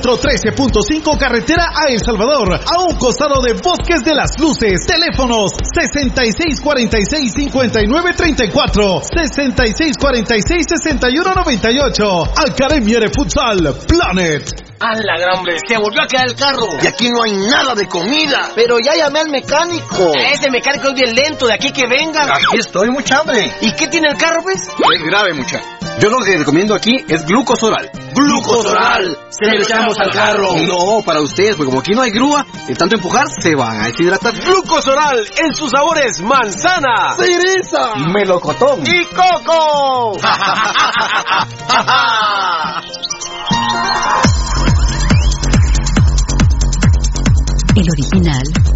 13.5 carretera a El Salvador. A un costado de Bosques de las Luces. Teléfonos 6646-5934. 6646-6198. Academia de Futsal Planet. ¡A la gran bestia! ¡Volvió a quedar el carro! Y aquí no hay nada de comida. Pero ya llamé al mecánico. Ese mecánico es bien lento, de aquí que venga. Aquí estoy, mucha hambre. ¿Y qué tiene el carro, pues? Es grave, mucha. Yo lo que recomiendo aquí es glucosoral. ¡Glucosoral! Se lo echamos al carro. No, para ustedes, porque como aquí no hay grúa, de tanto empujar se van a deshidratar. Glucosoral en sus sabores manzana, ¡Cereza! melocotón y coco. El original,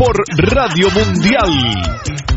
Por Radio Mundial.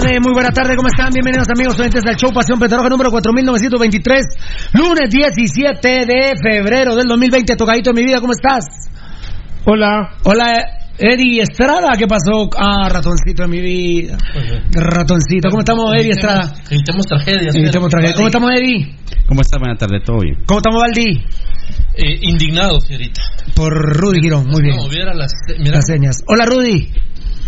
Tarde, muy buena tarde, ¿cómo están? Bienvenidos amigos oyentes del show Pasión Petarroja número 4923, lunes 17 de febrero del 2020. Tocadito de mi vida, ¿cómo estás? Hola. Hola, Eddie Estrada, ¿qué pasó? Ah, ratoncito de mi vida. Ratoncito, ¿cómo estamos, Eddie Estrada? Evitemos tragedias. Evitemos tragedias. ¿Cómo estamos, Eddie? ¿Cómo está? Buenas tardes, todo bien. ¿Cómo estamos, Valdi? Eh, indignado, señorita. Por Rudy Girón, muy bien. No, viera las, mira, Las señas. Hola, Rudy.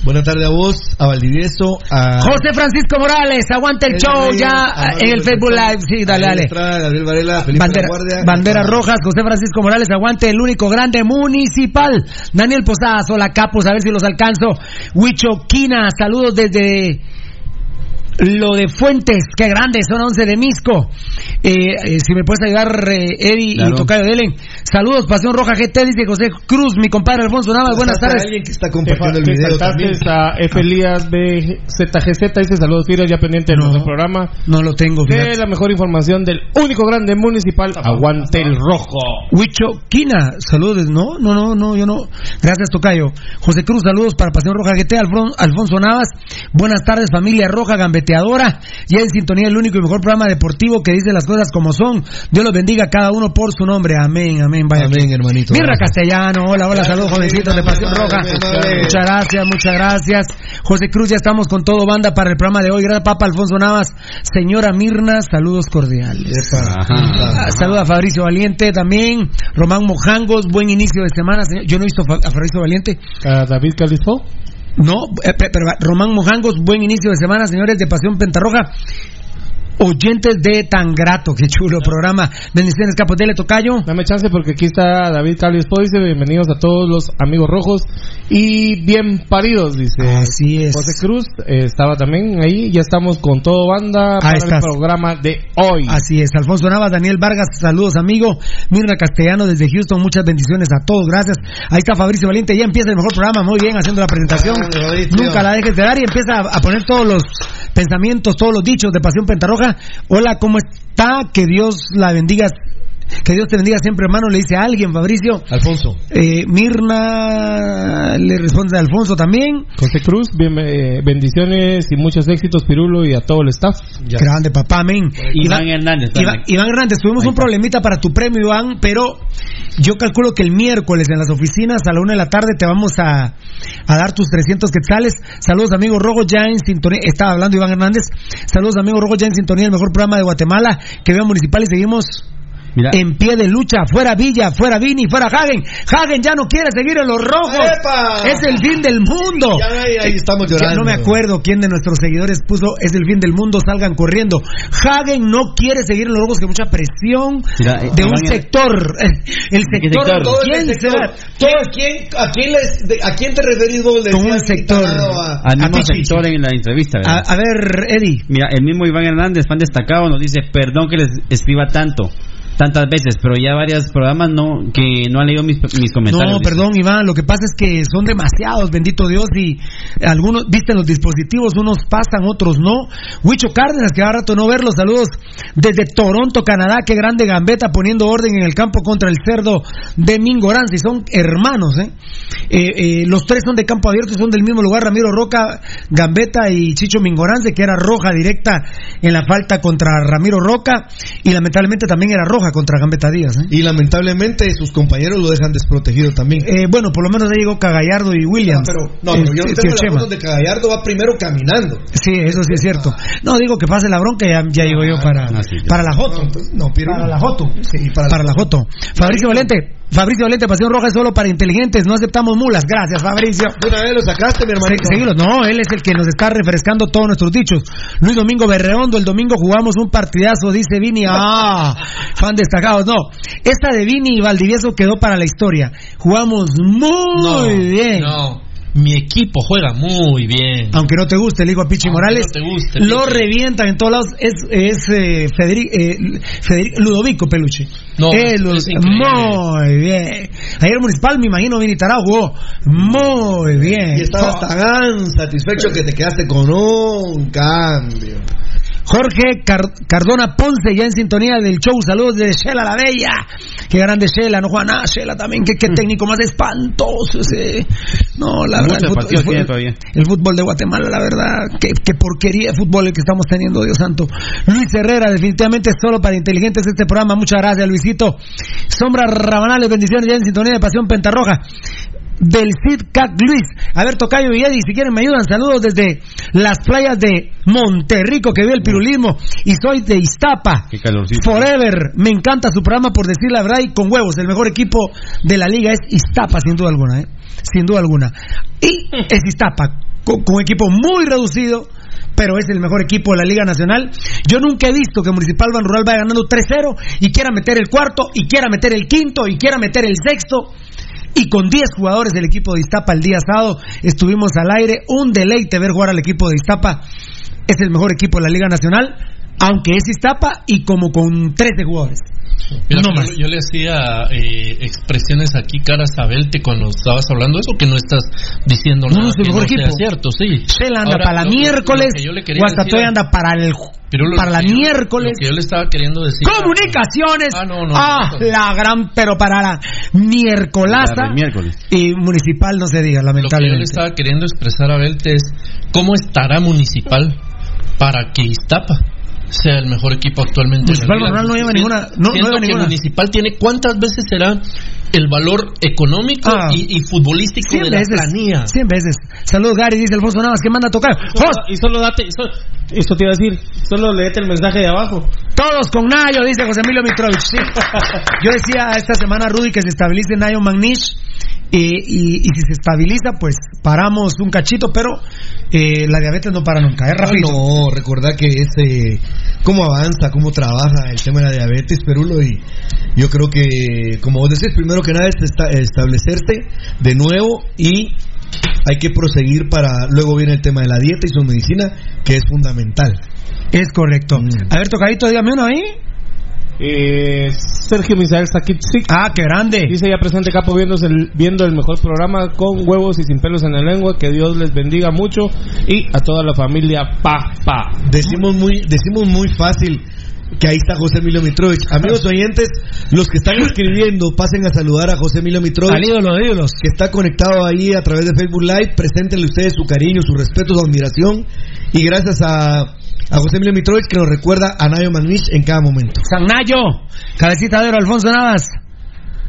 Buenas tardes a vos, a Valdivieso, a... José Francisco Morales, aguanta el show ya en el Facebook Live. Sí, dale, dale. Estrada, Gabriel Varela, Felipe Bandera, Guardia, banderas Nicolás. rojas, José Francisco Morales, aguante el único grande municipal. Daniel Posadas, hola Capos, a ver si los alcanzo. Huicho Quina, saludos desde lo de Fuentes, qué grande, son 11 de Misco. Eh, eh, si me puedes ayudar, eh, Eddie Claro. y Tocayo Delen. Saludos, Pasión Roja GT, dice José Cruz, mi compadre Alfonso Navas, buenas tardes. alguien que está compartiendo el Te video también. a F. Elías BZGZ, dice saludos Fira, ya pendiente de No. nuestro programa. No lo tengo, De la mejor información del único grande municipal, aguante el rojo. Huicho Quina, saludos. No, no, no, no, yo no. Gracias, Tocayo. José Cruz, saludos para Pasión Roja GT. Alfon- Alfonso Navas, buenas tardes, familia roja Ya en sintonía, el único y mejor programa deportivo que dice las cosas como son. Dios los bendiga a cada uno por su nombre. Amén, amén. Vaya. Amén, hermanito. Mirra Gracias. Castellano, hola, hola, saludos, jovencitos de Pasión Roja. Muchas gracias, muchas gracias. José Cruz, ya estamos con todo banda para el programa de hoy. Gracias, Papa Alfonso Navas. Señora Mirna, saludos cordiales. Ah, Saluda a Fabricio Valiente también. Román Mojangos, buen inicio de semana. señor. Yo no he visto a Fabricio Valiente. A David Calispo. No, eh, pe- pero Román Mojangos, buen inicio de semana, señores de Pasión Pentarroja. Oyentes de Tan Grato, qué chulo programa. Bendiciones, Capotele Tocayo. Dame chance porque aquí está David Calispo, dice bienvenidos a todos los amigos rojos y bien paridos, dice. Así es. José Cruz eh, estaba también ahí, ya estamos con todo banda para el programa de hoy. Así es, Alfonso Navas, Daniel Vargas, saludos amigo, Mirna Castellano desde Houston, muchas bendiciones a todos, gracias. Ahí está Fabricio Valiente, ya empieza el mejor programa, muy bien, haciendo la presentación. Nunca la dejes de dar y empieza a, a poner todos los pensamientos, todos los dichos de Pasión Pentarroja. Hola, ¿cómo está? Que Dios la bendiga. Que Dios te bendiga siempre, hermano, le dice a alguien, Fabricio. Alfonso. Eh, Mirna le responde a Alfonso también. José Cruz, bien- eh, bendiciones y muchos éxitos, Pirulo, y a todo el staff. Grande, papá, amén. Iván Hernández Iván, también. Iván Hernández, tuvimos un problemita para tu premio, Iván, pero yo calculo que el miércoles en las oficinas a la una de la tarde te vamos a, a dar tus 300 quetzales. Saludos, amigos Rojo, ya en sintonía. Estaba hablando Iván Hernández. Saludos, amigos Rojo, ya en sintonía, el mejor programa de Guatemala que veo municipal y seguimos Mira. En pie de lucha, fuera Villa, fuera Vini, fuera Hagen. Hagen ya no quiere seguir en los rojos. ¡Epa! Es el fin del mundo. Ya ahí, ahí estamos Ya llorando. no me acuerdo quién de nuestros seguidores puso es el fin del mundo, salgan corriendo. Hagen no quiere seguir en los rojos, que mucha presión Mira, eh, de un sector. El sector, sector? Todo ¿quién el sector. será? ¿Quién- a, quién, a, quién les, de- ¿A quién te referís vos? Con un sector. gitanado a- Al mismo a sector en la entrevista, A, a ver, Eddie. Mira, el mismo Iván Hernández, fan destacado, nos dice, perdón que les escriba tanto, tantas veces, pero ya varios programas no que no han leído mis, mis comentarios. No, perdón, Iván. Lo que pasa es que son demasiados, bendito Dios, y algunos, viste los dispositivos, unos pasan, otros no. Huicho Cárdenas, que hace rato no verlos, saludos desde Toronto, Canadá. Qué grande gambeta poniendo orden en el campo contra el cerdo de Mingorance. Y son hermanos, ¿eh? Eh, eh, los tres son de campo abierto, son del mismo lugar. Ramiro Roca, Gambetta y Chicho Mingorance, que era roja directa en la falta contra Ramiro Roca, y lamentablemente también era roja contra Gambetta Díaz, ¿eh? Y lamentablemente sus compañeros lo dejan desprotegido también. Eh, bueno, por lo menos ahí llegó Cagallardo y Williams. No, pero, no, pero yo no tío tengo la foto donde Cagallardo va primero caminando. Sí, eso sí es cierto. No, digo que pase la bronca, ya, ya llego yo para, Ah, sí, ya. para la Joto. No, pero Para la Joto. Sí, para, Para la Joto. Fabricio Valente. Fabricio Valente, Pasión Roja es solo para inteligentes, no aceptamos mulas. Gracias, Fabricio. De una vez lo sacaste, mi hermano. Se-. No, él es el que nos está refrescando todos nuestros dichos. Luis Domingo Berreondo, el domingo jugamos un partidazo, dice Vini. Ah, fan destacados. No, esta de Vini y Valdivieso quedó para la historia. Jugamos muy No, bien. No, mi equipo juega muy bien. Aunque no te guste, le digo a Pichi Aunque Morales, no te guste, lo Pichi. revientan en todos lados. Es, es eh, Federi- eh, Ludovico Peluche. No, Eh, es muy bien. Ayer Municipal, me imagino, Vini Tarao jugó muy bien. Y estabas Oh. tan satisfecho que te quedaste con un cambio. Jorge Car- Cardona Ponce, ya en sintonía del show. Saludos de Shela la Bella. Qué grande Shela, no juega nada. Shela también, qué, qué técnico más espantoso ese. No, la verdad. El fútbol, el fútbol de Guatemala, la verdad. Qué, qué porquería de fútbol el que estamos teniendo, Dios santo. Luis Herrera, definitivamente solo para inteligentes este programa. Muchas gracias, Luisito. Sombra Rabanales, bendiciones ya en sintonía de Pasión Pentarroja del Cid Cac Luis. A ver, Tocayo y Eddie, si quieren me ayudan. Saludos desde las playas de Monterrico, que vio el pirulismo. Y soy de Iztapa. Qué calorcito. Forever. Me encanta su programa, por decir la verdad, y con huevos. El mejor equipo de la liga es Iztapa, sin duda alguna, ¿eh? Sin duda alguna. Y es Iztapa, con, con un equipo muy reducido. Pero es el mejor equipo de la Liga Nacional. Yo nunca he visto que Municipal Ban Rural vaya ganando 3-0 y quiera meter el cuarto, y quiera meter el quinto, y quiera meter el sexto y con 10 jugadores del equipo de Iztapa el día sábado estuvimos al aire. Un deleite ver jugar al equipo de Iztapa. Es el mejor equipo de la Liga Nacional, aunque es Iztapa y como con 13 jugadores. Mira, no yo, más. yo le hacía eh, expresiones aquí caras a Belte cuando estabas hablando de eso, que no estás diciendo No, nada es el mejor no sea equipo. cierto, sí. Shela anda Ahora, para la miércoles, lo que yo le quería Guastatoya anda para el para la yo- miércoles. Lo que yo le estaba queriendo decir. Comunicaciones. Ah, no, no, Ah, no. la gran, pero para la miércolaza. Para el miércoles. Y municipal no se diga, Lo que yo le lamentablemente. estaba queriendo expresar a Belte es cómo estará Municipal para que Iztapa sea el mejor equipo actualmente. Municipal no lleva ninguna- no- no lleva que ninguna. Municipal tiene cuántas veces será el valor económico Ah. y, y futbolístico 100 de la veces. planilla. 100 veces. Saludos, Gary, dice Alfonso Navas, que manda a tocar. Jos, Y solo date, eso te iba a decir, solo leete el mensaje de abajo. Todos con Nayo, dice José Emilio Mitrovich. Sí. Yo decía esta semana, Rudy, que se estabilice Nayo Magnish. Y, y- y si se estabiliza, pues paramos un cachito, pero eh, la diabetes no para nunca. Es rápido. no, recordá que ese cómo avanza, cómo trabaja el tema de la diabetes, Perulo, y yo creo que, como vos decís, primero que nada es esta- establecerse de nuevo y hay que proseguir para, luego viene el tema de la dieta y su medicina, que es fundamental. Es correcto. Mm. A ver, tocadito, dígame uno ahí. Eh, Sergio Misael Sakitsic Ah, qué grande. dice ya presente Capo viéndose el- viendo el mejor programa con huevos y sin pelos en la lengua. Que Dios les bendiga mucho y a toda la familia Pa Pa. Decimos muy, decimos muy fácil que ahí está José Emilio Mitrovich. Amigos oyentes, los que están escribiendo, pasen a saludar a José Emilio Mitrovich. Al ídolo de ídolos. que está conectado ahí a través de Facebook Live. Preséntenle ustedes su cariño, su respeto, su admiración. Y gracias a, a José Emilio Mitrovich que nos recuerda a Nayo Manich en cada momento. San Nayo, cabecita de oro, Alfonso Navas.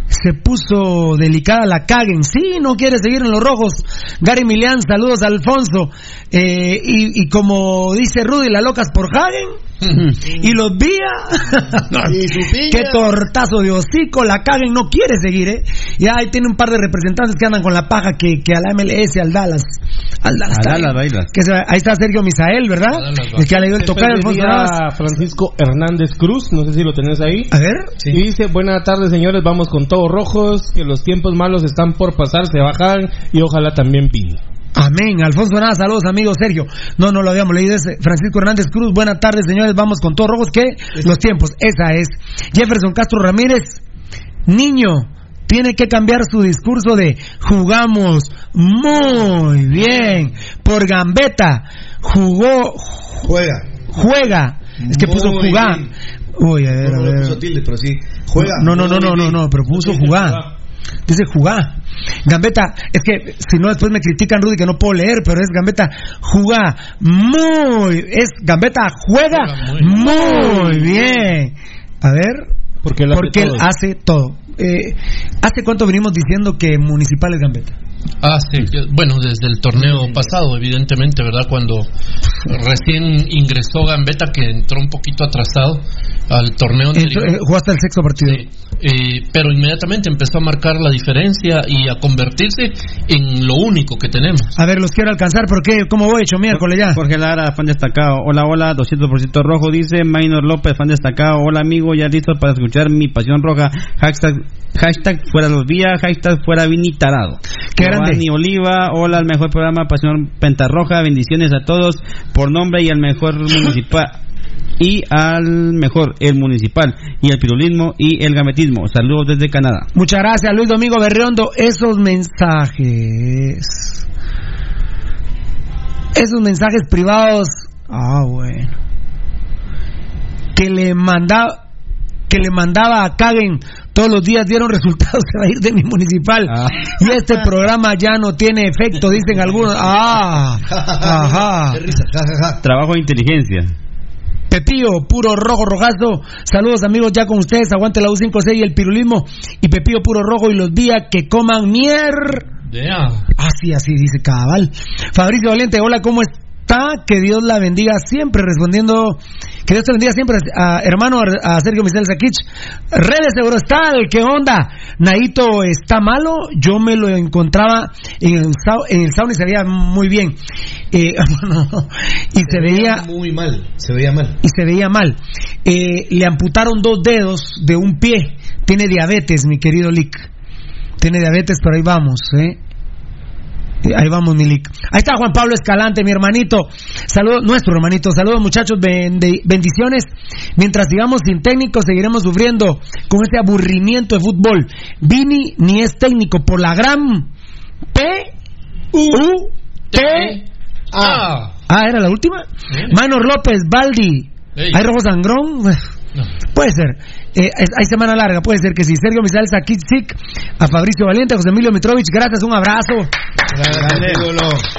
Se puso delicada la caguen. Sí, no quiere seguir en los rojos. Gary Milian, saludos a Alfonso. Eh, y, y como dice Rudy, la locas por Hagen. y los vía. Qué tortazo de hocico, la caguen, no quiere seguir, ¿eh? Y ahí tiene un par de representantes que andan con la paja que, que a la MLS, al Dallas. Al Dallas. Dallas bailas. Que se- ahí está Sergio Misael, ¿verdad? El que ha leído el tocar a Francisco Hernández Cruz, no sé si lo tenés ahí. A ver. Y dice, buenas tardes señores, vamos con todos rojos, que los tiempos malos están por pasar, se bajan y ojalá también vino. Amén. Alfonso Nada, saludos, amigo Sergio. No, no lo habíamos leído ese. Francisco Hernández Cruz, buenas tardes, señores. Vamos con todos rojos. ¿Qué? Los tiempos. Esa es. Jefferson Castro Ramírez, niño. Tiene que cambiar su discurso de jugamos muy bien por gambeta. Jugó, Juega. juega. Es que puso Muy jugar. bien. Uy, a ver, No, a ver. puso. No, no, no, no, no, pero puso jugar. Dice jugar. Gambetta, es que si no después me critican Rudy que no puedo leer, pero es Gambetta juega muy, es Gambetta juega muy bien. A ver, Porque él hace porque él todo. hace todo. Eh, ¿Hace cuánto venimos diciendo que Municipal es Gambetta? Ah, sí. Bueno, desde el torneo pasado, evidentemente, ¿verdad? Cuando recién ingresó Gambetta, que entró un poquito atrasado al torneo. Entró- eh, jugó hasta el sexto partido. Eh, pero inmediatamente empezó a marcar la diferencia y a convertirse en lo único que tenemos. A ver, los quiero alcanzar, porque ¿cómo voy hecho miércoles ya? Jorge Lara, fan destacado. Hola, hola, 200% rojo, dice Maynor López, fan destacado. Hola, amigo, ya listo para escuchar mi pasión roja. Hashtag, hashtag fuera los días, hashtag fuera Vini Tarado. Qué grande. Giovanni Oliva, hola, al mejor programa Pasión Pentarroja. Bendiciones a todos por nombre y al mejor municipal. Y al mejor, el municipal, y el pirulismo y el gametismo. Saludos desde Canadá. Muchas gracias, Luis Domingo Berriondo. Esos mensajes. Esos mensajes privados. Ah, bueno. Que le mandaba. Que le mandaba a Kagen todos los días dieron resultados. Se va a ir de mi municipal. Y este programa ya no tiene efecto, dicen algunos. Ah, ajá. Trabajo de inteligencia. Pepillo, puro rojo, rojazo. Saludos amigos, ya con ustedes. Aguante la U56 y el pirulismo. Y Pepillo, puro rojo y los días que coman mier. Así, así dice cabal. Fabricio Valiente, hola, ¿cómo está? Que Dios la bendiga siempre, respondiendo. Que Dios te bendiga siempre, a, hermano, a Sergio Michel Sakich. Redes Eurostal, ¿qué onda? Naito está malo. Yo me lo encontraba en el, en el sauna y se veía muy bien. Eh, y se veía Muy mal. Se veía mal. y se veía mal. Eh, le amputaron dos dedos de un pie. Tiene diabetes, mi querido Lick. Tiene diabetes, pero ahí vamos, ¿eh? Eh, Ahí vamos, mi Lick. Ahí está Juan Pablo Escalante, mi hermanito. Saludos, nuestro hermanito. Saludos, muchachos. bendi- bendiciones. Mientras sigamos sin técnico, seguiremos sufriendo con este aburrimiento de fútbol. Vini ni es técnico por la gran P U T Ah. Ah, ¿era la última? Manor López, Baldi. ¿Hay rojo sangrón? Puede ser. Eh, hay semana larga, puede ser que sí. Sergio Misal, Sakitsik, a Fabricio Valiente, a José Emilio Mitrovich, gracias, un abrazo.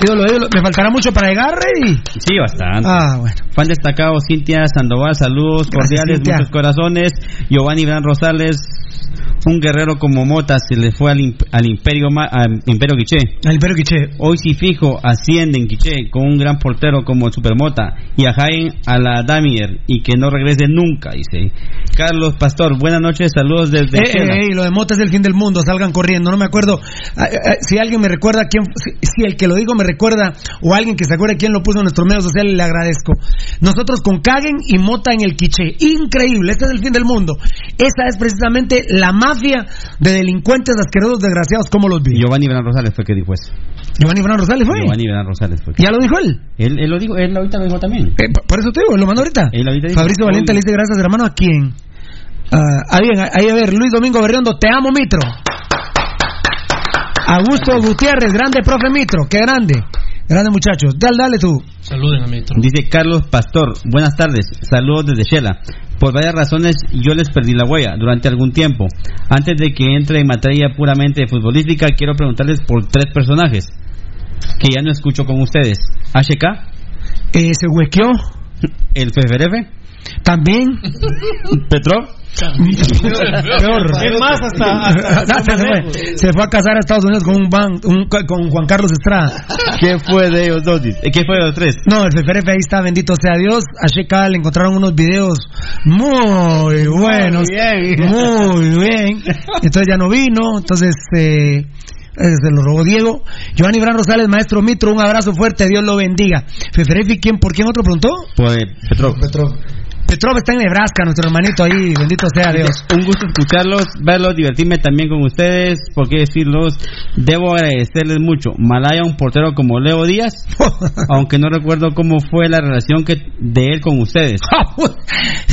Ídolo, ídolo. ¿Me faltará mucho para llegar, Rey? Sí, bastante. Ah, bueno. Fan destacado, Cintia Sandoval, saludos Gracias, cordiales, Cintia. muchos corazones. Giovanni Gran Rosales, un guerrero como Mota, se le fue al, imp- al Imperio Ma- al Imperio Quiché. Al Imperio Quiché. Hoy sí fijo, asciende en Quiché con un gran portero como el Supermota y a Jaén a la Damier y que no regrese nunca, dice. Carlos Pastor, buenas noches, saludos desde Eh, eh, eh, lo de Mota es el fin del mundo, salgan corriendo. No me acuerdo. Ah, eh, eh, si alguien me recuerda quién, si, si el que lo digo me recuerda, o alguien que se acuerde quién lo puso en nuestros medios sociales, le agradezco. Nosotros con Kagen y Mota en el Quiché. Increíble, este es el fin del mundo. Esa es precisamente la mafia de delincuentes asquerosos, desgraciados, como los vi. Giovanni Gran Rosales fue que dijo eso. Giovanni Fernando Rosales fue. Giovanni Gran Rosales fue. ¿Ya lo dijo él? Él, él lo dijo, él ahorita lo dijo también. Por eso te digo, lo mando ahorita. Él ahorita dijo, Fabricio Valiente le dice gracias, hermano, ¿a quién? Ah, ah, bien, ahí a ver, Luis Domingo Berriondo, te amo, Mitro. Augusto Gutiérrez, grande profe Mitro, qué grande. Grande muchachos. Dale, dale tú. Saluden a Mitro. Dice Carlos Pastor, buenas tardes, saludos desde Shela. Por varias razones yo les perdí la huella durante algún tiempo. Antes de que entre en materia puramente futbolística, quiero preguntarles por tres personajes que ya no escucho con ustedes. HK, Eh, se huequeó. el FFRF También. Petrov. Peor. Es más, hasta- hasta- se, fue, se fue a casar a Estados Unidos con un, ban- un- con Juan Carlos Estrada. ¿Qué fue de ellos dos? dice? ¿Qué fue de los tres? No, el Feferefe ahí está, bendito sea Dios. A Sheka le encontraron unos videos muy buenos. bien. Muy bien. Entonces ya no vino, entonces eh, eh, se lo robó Diego. Giovanni Bran Rosales, maestro Mitro, un abrazo fuerte, Dios lo bendiga. Feferefe, ¿quién, ¿por quién otro preguntó? Pues Petrov. Petrov está en Nebraska, nuestro hermanito ahí, bendito sea Dios. Un gusto escucharlos, verlos, divertirme también con ustedes. ¿Por qué decirlos? Debo agradecerles mucho. Malaya, un portero como Leo Díaz, aunque no recuerdo cómo fue la relación que de él con ustedes.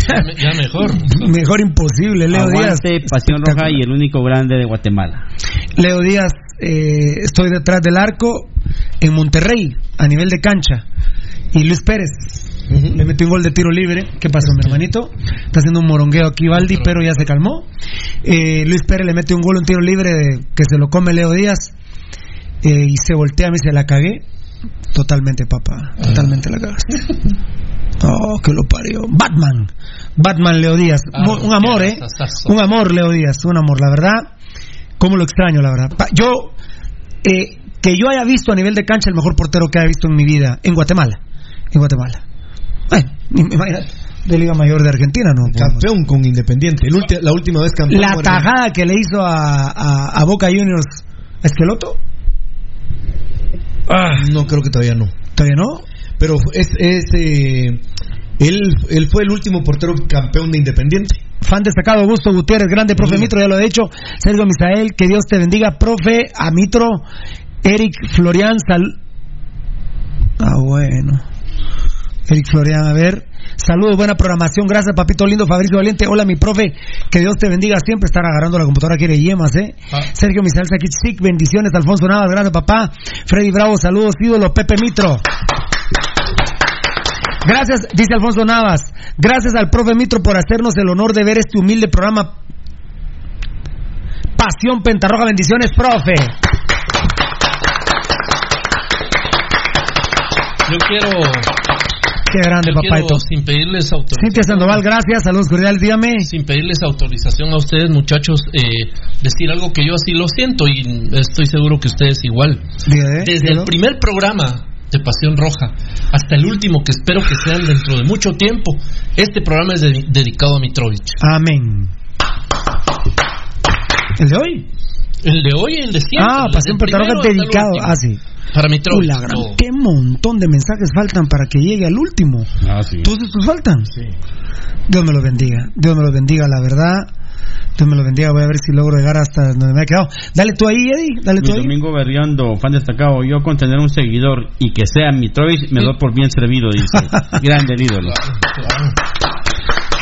Ya, me- ya mejor. Mejor imposible, Leo Díaz. Aguante, Pasión Roja y el único grande de Guatemala. Leo Díaz, eh, estoy detrás del arco en Monterrey, a nivel de cancha. Y Luis Pérez le metió un gol de tiro libre. ¿Qué pasó, mi hermanito? Está haciendo un morongueo aquí, Valdi, pero ya se calmó. Eh, Luis Pérez le mete un gol, un tiro libre que se lo come Leo Díaz. eh, y se voltea mí, se la cagué. Totalmente, papá. Totalmente la cagaste. Oh, que lo parió. Batman. Batman Leo Díaz. Mu- un amor, ¿eh? Un amor, Leo Díaz. Un amor, la verdad. ¿Cómo lo extraño, la verdad? Pa- Yo, eh, que yo haya visto a nivel de cancha el mejor portero que haya visto en mi vida, en Guatemala. En Guatemala. Imagínate, de Liga Mayor de Argentina, ¿no? Campeón con Independiente. El ulti- la última vez campeón. La tajada que le hizo a, a- a Boca Juniors a Esqueloto. No, creo que todavía no. ¿Todavía no? Pero es, es, eh, él, él fue el último portero campeón de Independiente. Fan destacado, Augusto Gutiérrez, grande profe Mitro, ya lo he dicho. Sergio Misael, que Dios te bendiga, profe, a Mitro, Eric Florian, sal... Ah, bueno. Eric Florian, a ver. Saludos, buena programación, gracias papito lindo, Fabricio Valiente. Hola mi profe, que Dios te bendiga siempre. Estar agarrando la computadora quiere yemas, ¿eh? Sergio Misael Sakichik, bendiciones. Alfonso Navas, gracias papá. Freddy Bravo, saludos, ídolo. Pepe Mitro. Gracias, dice Alfonso Navas. Gracias al profe Mitro por hacernos el honor de ver este humilde programa. Pasión Pentarroja, bendiciones, profe. Yo quiero. Qué grande, quiero, papaito. Sin pedirles autorización. Cintia Sandoval, gracias. Saludos cordiales, dígame. Sin pedirles autorización a ustedes, muchachos, eh, decir algo que yo así lo siento y estoy seguro que ustedes igual. Dígame, Desde dígalo. el primer programa de Pasión Roja hasta el último, que espero que sean dentro de mucho tiempo, este programa es de- dedicado a Mitrovich. Amén. ¿El de hoy? El de hoy y el de siempre. Ah, Pasión hasta el dedicado. Ah, sí. Para la gran- todo. qué montón de mensajes faltan para que llegue al último. Ah, sí. ¿Todos estos faltan? Sí. Dios me lo bendiga. Dios me lo bendiga, la verdad. Dios me lo bendiga. Voy a ver si logro llegar hasta donde me ha quedado. Dale tú ahí, Eddie. Dale tú ahí. Domingo Berriondo, fan destacado. Yo con tener un seguidor y que sea Mitrovich me doy por bien servido, dice. Grande el ídolo.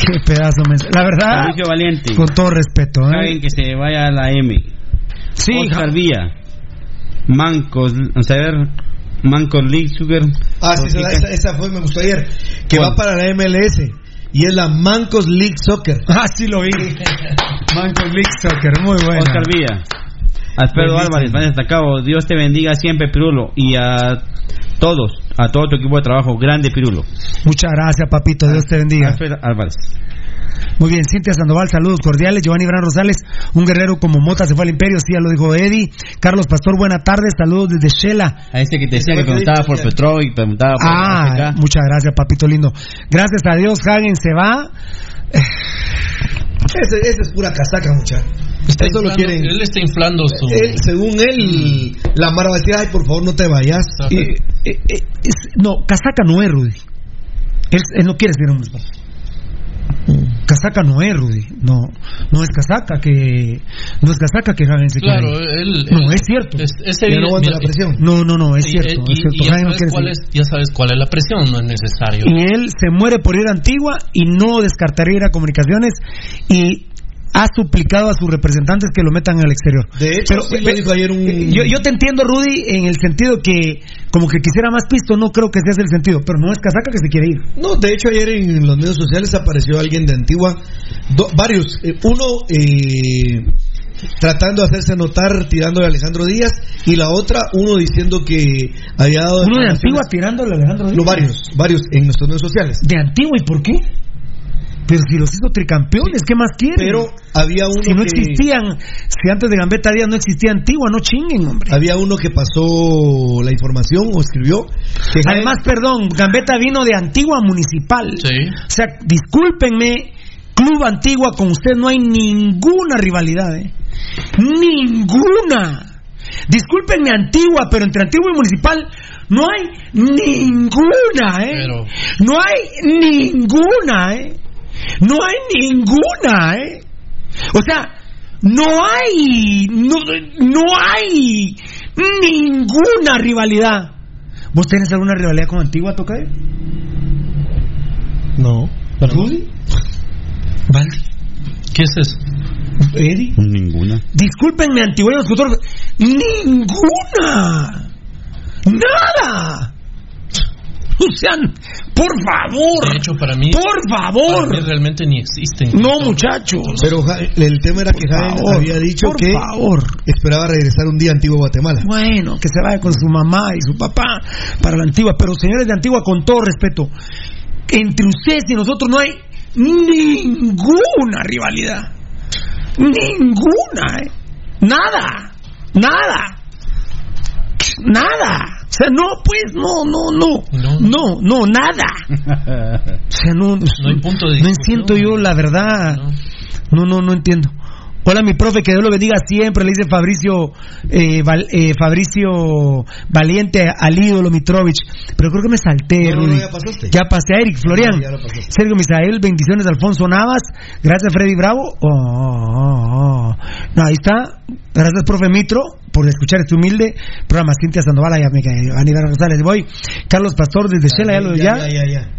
Qué pedazo de mensaje. La verdad, Valiente. con todo respeto. ¿eh? Alguien que se vaya a la M. Sí, Oscar Vía. Mancos, vamos a ver. Mancos League Sugar. Ah, sí, esa, esa- fue, me gustó ayer. Que ¿Cuál? va para la MLS. Y es la Mancos League Soccer. Ah, sí lo vi. Manco League Soccer, muy bueno. Oscar Villa. Alfredo. Álvarez, fan destacado. Dios te bendiga siempre, Pirulo. Y a todos, a todo tu equipo de trabajo. Grande, Pirulo. Muchas gracias, papito. Dios te bendiga. Alfredo Álvarez. Muy bien, Cintia Sandoval, saludos cordiales. Giovanni Bran Rosales, un guerrero como Mota se fue al imperio, sí, ya lo dijo Eddie. Carlos Pastor, buena tarde, saludos desde Shela. A ese que te decía que preguntaba por Petro y preguntaba por Ah, África. muchas gracias, papito lindo. Gracias a Dios, Hagen se va. Ese, ese es pura casaca, muchacho. Está Eso lo inflando- quieren. Él está inflando su. Él, según él, la Mara va a decir, ay, por favor, no te vayas. Eh, eh, eh, es- no, Casaca no es, Rudy. Él, él no quiere ser un Casaca no es, Rudy. No, no es Casaca que no es Casaca que Hagen se Claro, él. No, él- es cierto. Es, es Ya no aguanta la presión. No, no, no, es y- cierto. y- es cierto. y ya, no sabes cuál es, ya sabes cuál es la presión, no es necesario. y él se muere por ir a Antigua y no descartaría ir a comunicaciones y ha suplicado a sus representantes que lo metan al exterior. De hecho, sí lo dijo ayer un- eh, yo, yo te entiendo, Rudy, en el sentido que como que quisiera más pisto, no creo que sea ese el sentido, pero no es casaca que se quiere ir. No, de hecho ayer en los medios sociales apareció alguien de Antigua, do- varios, eh, uno eh, tratando de hacerse notar tirando a Alejandro Díaz y la otra uno diciendo que había dado Uno de Antigua tirándole a Alejandro Díaz. No, varios, varios en nuestros medios sociales. ¿De Antigua y por qué? Pero si los hizo tricampeones, ¿qué más quieren? Pero había uno si no que- existían, si antes de Gambetta Díaz no existía Antigua, no chinguen, hombre. Había uno que pasó la información o escribió. que Además, perdón, Gambetta vino de Antigua Municipal. O sea, discúlpenme, Club Antigua, con usted no hay ninguna rivalidad, ¿eh? Ninguna. Discúlpenme Antigua, pero entre Antigua y Municipal no hay ninguna, ¿eh? No hay ninguna, ¿eh? No hay ninguna, ¿eh? O sea, no hay, no, no hay ninguna rivalidad. ¿Vos tenés alguna rivalidad con Antigua, Tocayo? No. ¿Rudy? ¿Valdi? ¿Qué es eso? ¿Eddie? Ninguna. Discúlpenme, antiguos futuros. ¡Ninguna! ¡Nada! O sea, por favor. De hecho, para mí. Por favor. Para mí realmente ni existen. No, muchachos. Pero el tema era que Jaén favor, había dicho por que favor. esperaba regresar un día a Antigua Guatemala. Bueno, que se vaya con su mamá y su papá para la antigua. Pero señores de antigua, con todo respeto, entre ustedes y nosotros no hay ninguna rivalidad. Ninguna, ¿eh? Nada. Nada. Nada. O sea, no, pues, no, no, no. No, no, nada. O sea, no, No hay punto de no siento yo la verdad. No, no, no entiendo. Hola, mi profe, que Dios lo bendiga siempre, le dice Fabricio eh, Val- eh, Fabricio Valiente al ídolo Mitrovich. Pero creo que me salté, No, ya pasaste. Ya pasé a Eric Florian. Sergio Misael, bendiciones Alfonso Navas. Gracias, Freddy Bravo. Oh, oh, oh. No, ahí está. Gracias, profe Mitro, por escuchar este humilde programa. Cintia Sandoval, ya me. Aníbal González, voy. Carlos Pastor, desde Shela, ya lo ya. ya, ya,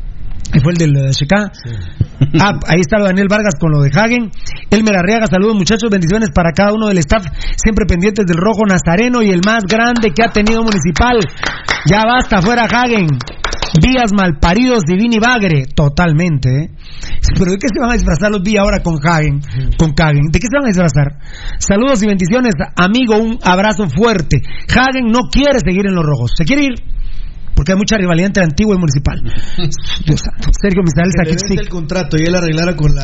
fue el del. Ah, ahí de Daniel Vargas con lo de Hagen. Elmer Arriaga, saludos muchachos, bendiciones para cada uno del staff, siempre pendientes del rojo nazareno y el más grande que ha tenido Municipal. Ya basta, fuera Hagen. Vías malparidos, Divini Bagre, totalmente. ¿eh? Pero ¿de qué se van a disfrazar los Vía ahora con Hagen? Con Hagen. ¿De qué se van a disfrazar? Saludos y bendiciones, amigo, un abrazo fuerte. Hagen no quiere seguir en los rojos, se quiere ir. Porque hay mucha rivalidad entre Antigua y Municipal. Dios santo. Sergio Misael Saquistick. el contrato y él arreglara con la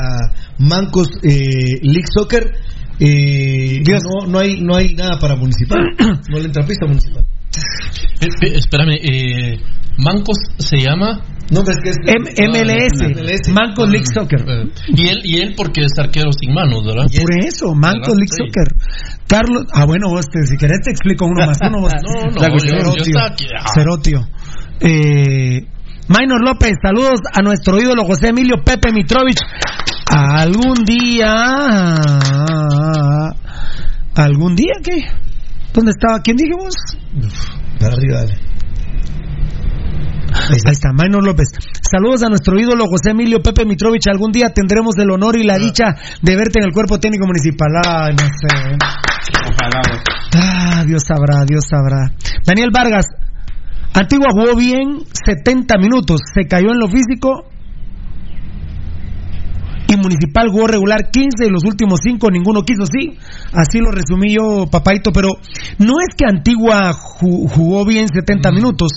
Mancos eh, League Soccer. eh, no, no, hay, no hay nada para municipal. no le entra pista municipal. Eh, eh, espérame, eh, Mancos se llama. No, pero es que es M- MLS, Mancos League Soccer. Eh, y él, y él porque es arquero sin manos, ¿verdad? Por eso, Mancos ¿Verdad? League Sí. Soccer. Carlos, ah bueno, vos te- si querés te explico uno más uno. Vos. No, no, La yo- yo Cerotio. Ah. Eh, Minor López, saludos a nuestro ídolo José Emilio Pepe Mitrovich. Algún día. ¿Algún día qué? ¿Dónde estaba? ¿Quién dijimos? Para arriba, dale. Ahí está, Minor López. Saludos a nuestro ídolo José Emilio Pepe Mitrovich. Algún día tendremos el honor y la dicha de verte en el cuerpo técnico municipal. Ay, no sé. Ah, Dios sabrá, Dios sabrá. Daniel Vargas, Antigua jugó bien 70 minutos, se cayó en lo físico. Y Municipal jugó regular 15 y los últimos 5 ninguno quiso, sí. Así lo resumí yo, papaito. Pero no es que Antigua ju- jugó bien 70 minutos.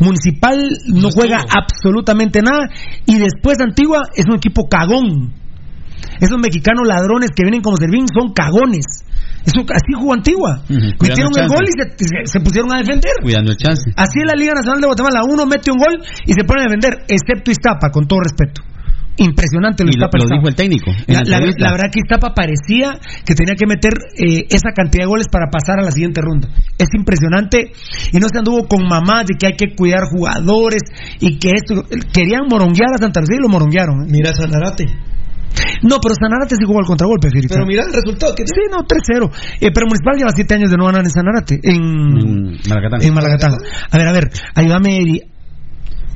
Municipal no juega absolutamente nada. Y después Antigua es un equipo cagón. Esos mexicanos ladrones que vienen como servín son cagones. Eso, así jugó Antigua. Metieron el gol y se, se- se pusieron a defender. Cuidando el chance. Así es la Liga Nacional de Guatemala. Uno mete un gol y se pone a defender, excepto Iztapa, con todo respeto. Impresionante lo Y lo, Iztapa. lo Iztapa. dijo el técnico. en La, la- la verdad que Iztapa parecía que tenía que meter eh, esa cantidad de goles para pasar a la siguiente ronda. Es impresionante. Y no se anduvo con mamás de que hay que cuidar jugadores y que esto. Querían moronguear a Santa Lucía y lo moronguearon. ¿eh? Mira Sanarate. No, pero Sanarate sí jugó al contragolpe, Filipe. Pero mira el resultado que Sí, no, 3-0. Eh, pero Municipal lleva 7 años de no ganar en Sanarate. En, En Malacatán. en Malagatán. A ver, a ver, ayúdame, Eri.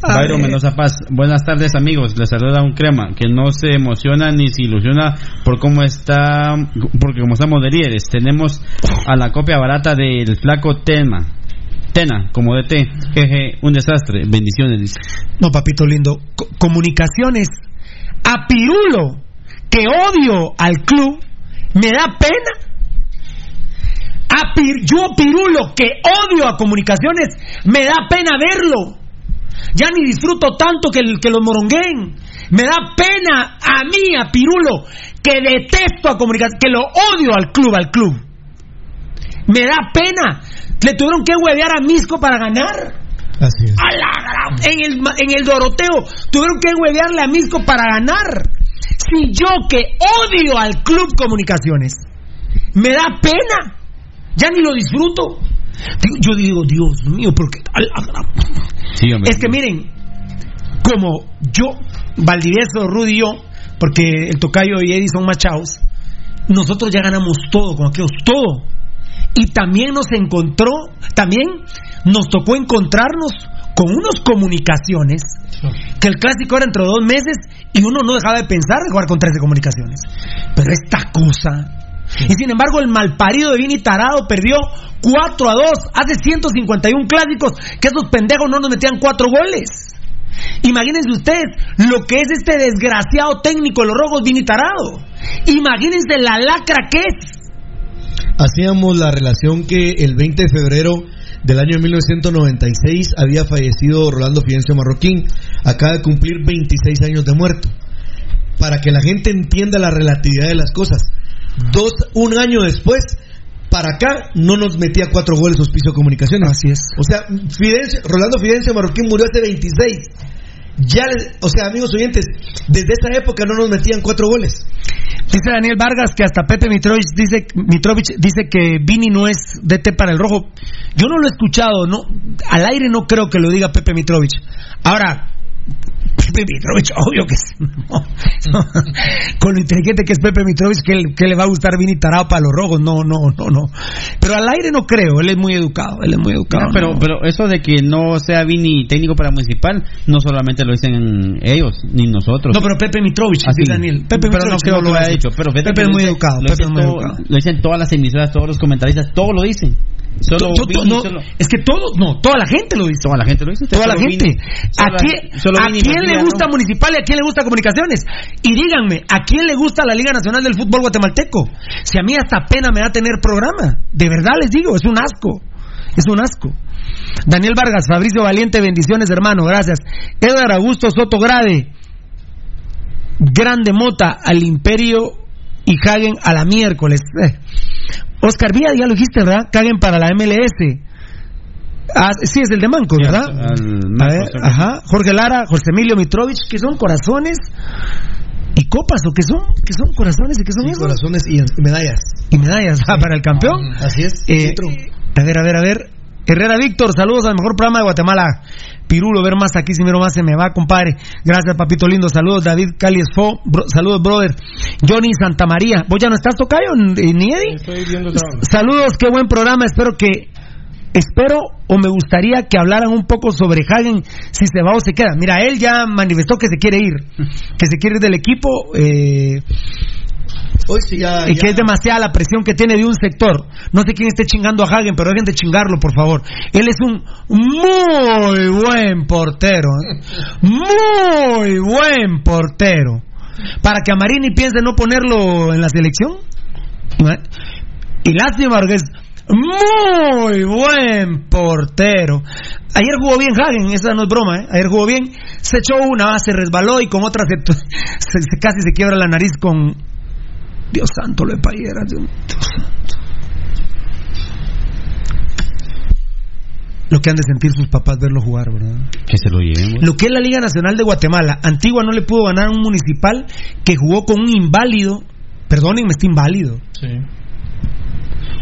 Ver. Mendoza Paz, buenas tardes amigos, les saluda un crema que no se emociona ni se ilusiona por cómo está, porque como estamos de líderes, tenemos a la copia barata del flaco Tema, Tena, como DT, jeje, un desastre, bendiciones. No, papito lindo. Co- comunicaciones. A Pirulo, que odio al club, me da pena. A Pir- yo, Pirulo, que odio a comunicaciones, me da pena verlo. Ya ni disfruto tanto que, que los morongueen. Me da pena a mí, a Pirulo, que detesto a comunicación, que lo odio al club, al club. Me da pena. Le tuvieron que huevear a Misco para ganar. Así es. A la en, el, en el Doroteo tuvieron que huevearle a Misco para ganar. Si yo que odio al club comunicaciones, me da pena. Ya ni lo disfruto. Yo digo, Dios mío, porque... Sí, es que miren, como yo, Valdivieso, Rudy y yo, porque el Tocayo y Eddie son machados, nosotros ya ganamos todo con aquellos, todo. Y también nos encontró, también nos tocó encontrarnos con unos comunicaciones, que el clásico era entre dos meses y uno no dejaba de pensar de jugar con tres de comunicaciones. Pero esta cosa. Y sin embargo, el malparido de Vini Tarado perdió 4 a 2 hace 151 clásicos, que esos pendejos no nos metían cuatro goles. Imagínense ustedes lo que es este desgraciado técnico de los rojos Vini Tarado. Imagínense la lacra que es. Hacíamos la relación que el 20 de febrero del año 1996 había fallecido Rolando Fidencio Marroquín. Acaba de cumplir 26 años de muerto. Para que la gente entienda la relatividad de las cosas. Dos, un año después, para acá no nos metía cuatro goles Hospicio Comunicaciones. Así es. O sea, Fidencio- Rolando Fidencio Marroquín murió hace 26. Ya, o sea, amigos oyentes, desde esa época no nos metían cuatro goles. Dice Daniel Vargas que hasta Pepe Mitrovich dice, Mitrovich dice que Vini no es DT para el rojo. Yo no lo he escuchado, no, al aire no creo que lo diga Pepe Mitrovich. Ahora, Pepe Mitrovich, obvio que sí. Con lo inteligente que es Pepe Mitrovich, que, le- que le va a gustar Vini Tarado para los rojos. No, no, no, no. Pero al aire no creo, él es muy educado, él es muy educado. No, pero, no. pero eso de que no sea Vini técnico para municipal, no solamente lo dicen ellos, ni nosotros. No, pero Pepe Mitrovich, Así. dice Pepe pero no creo no lo dice. dicho. Pero Pepe que es muy dice- educado, Lo Pepe dicen, muy todo- educado. lo dicen todas las emisoras, todos los comentaristas, todos lo dicen. Solo Yo- yo- Vini, no, solo- es que todos, no, toda la gente lo dice. Toda la gente lo dice. Toda la gente. Vini- ¿A solo a quién Matías, le gusta. Municipal y a quién le gusta Comunicaciones? Y díganme, ¿a quién le gusta la Liga Nacional del Fútbol Guatemalteco? Si a mí hasta pena me da tener programa. De verdad les digo, es un asco. Es un asco. Daniel Vargas, Fabricio Valiente, bendiciones hermano, gracias. Edgar Augusto Soto Grade, Grande Mota al Imperio y Hagen a la miércoles. Eh. Oscar Vía, ya lo dijiste, ¿verdad? Hagen para la MLS. Ah, sí, es el de Manco, ¿verdad? al A ver, ajá, Jorge Lara, José Emilio Mitrovich, que son corazones y copas, o que son, que son corazones y que son Sí, esos? corazones y medallas. y medallas ah, para el campeón. Así es. Eh, a ver, a ver, a ver. Herrera Víctor, saludos al mejor programa de Guatemala. Pirulo, ver más aquí, si miro más se me va, compadre. Gracias, papito lindo. Saludos, David Calies Fo. Bro- saludos, brother. Johnny Santamaría. ¿Vos ya no estás tocayo, ni Eddie? Estoy viendo Saludos, qué buen programa. Espero que. Espero o me gustaría que hablaran un poco sobre Hagen, si se va o se queda. Mira, él ya manifestó que se quiere ir, que se quiere ir del equipo. Eh, Hoy sí ya. y ya- que es demasiada la presión que tiene de un sector. No sé quién esté chingando a Hagen, pero dejen de chingarlo, por favor. Él es un muy buen portero. ¿eh? Muy buen portero. Para que a Marini piense no ponerlo en la selección. Y lástima porque es muy buen portero. Ayer jugó bien Hagen, esa no es broma, ¿eh? Ayer jugó bien, se echó una, se resbaló y con otra se, se- se- casi se quiebra la nariz con, Dios santo, lo de Payera. Dios, Dios santo. Lo que han de sentir sus papás verlo jugar, ¿verdad? Que se lo lleven. Lo que es la Liga Nacional de Guatemala. Antigua no le pudo ganar a un municipal que jugó con un inválido. Perdónenme, está inválido. Sí.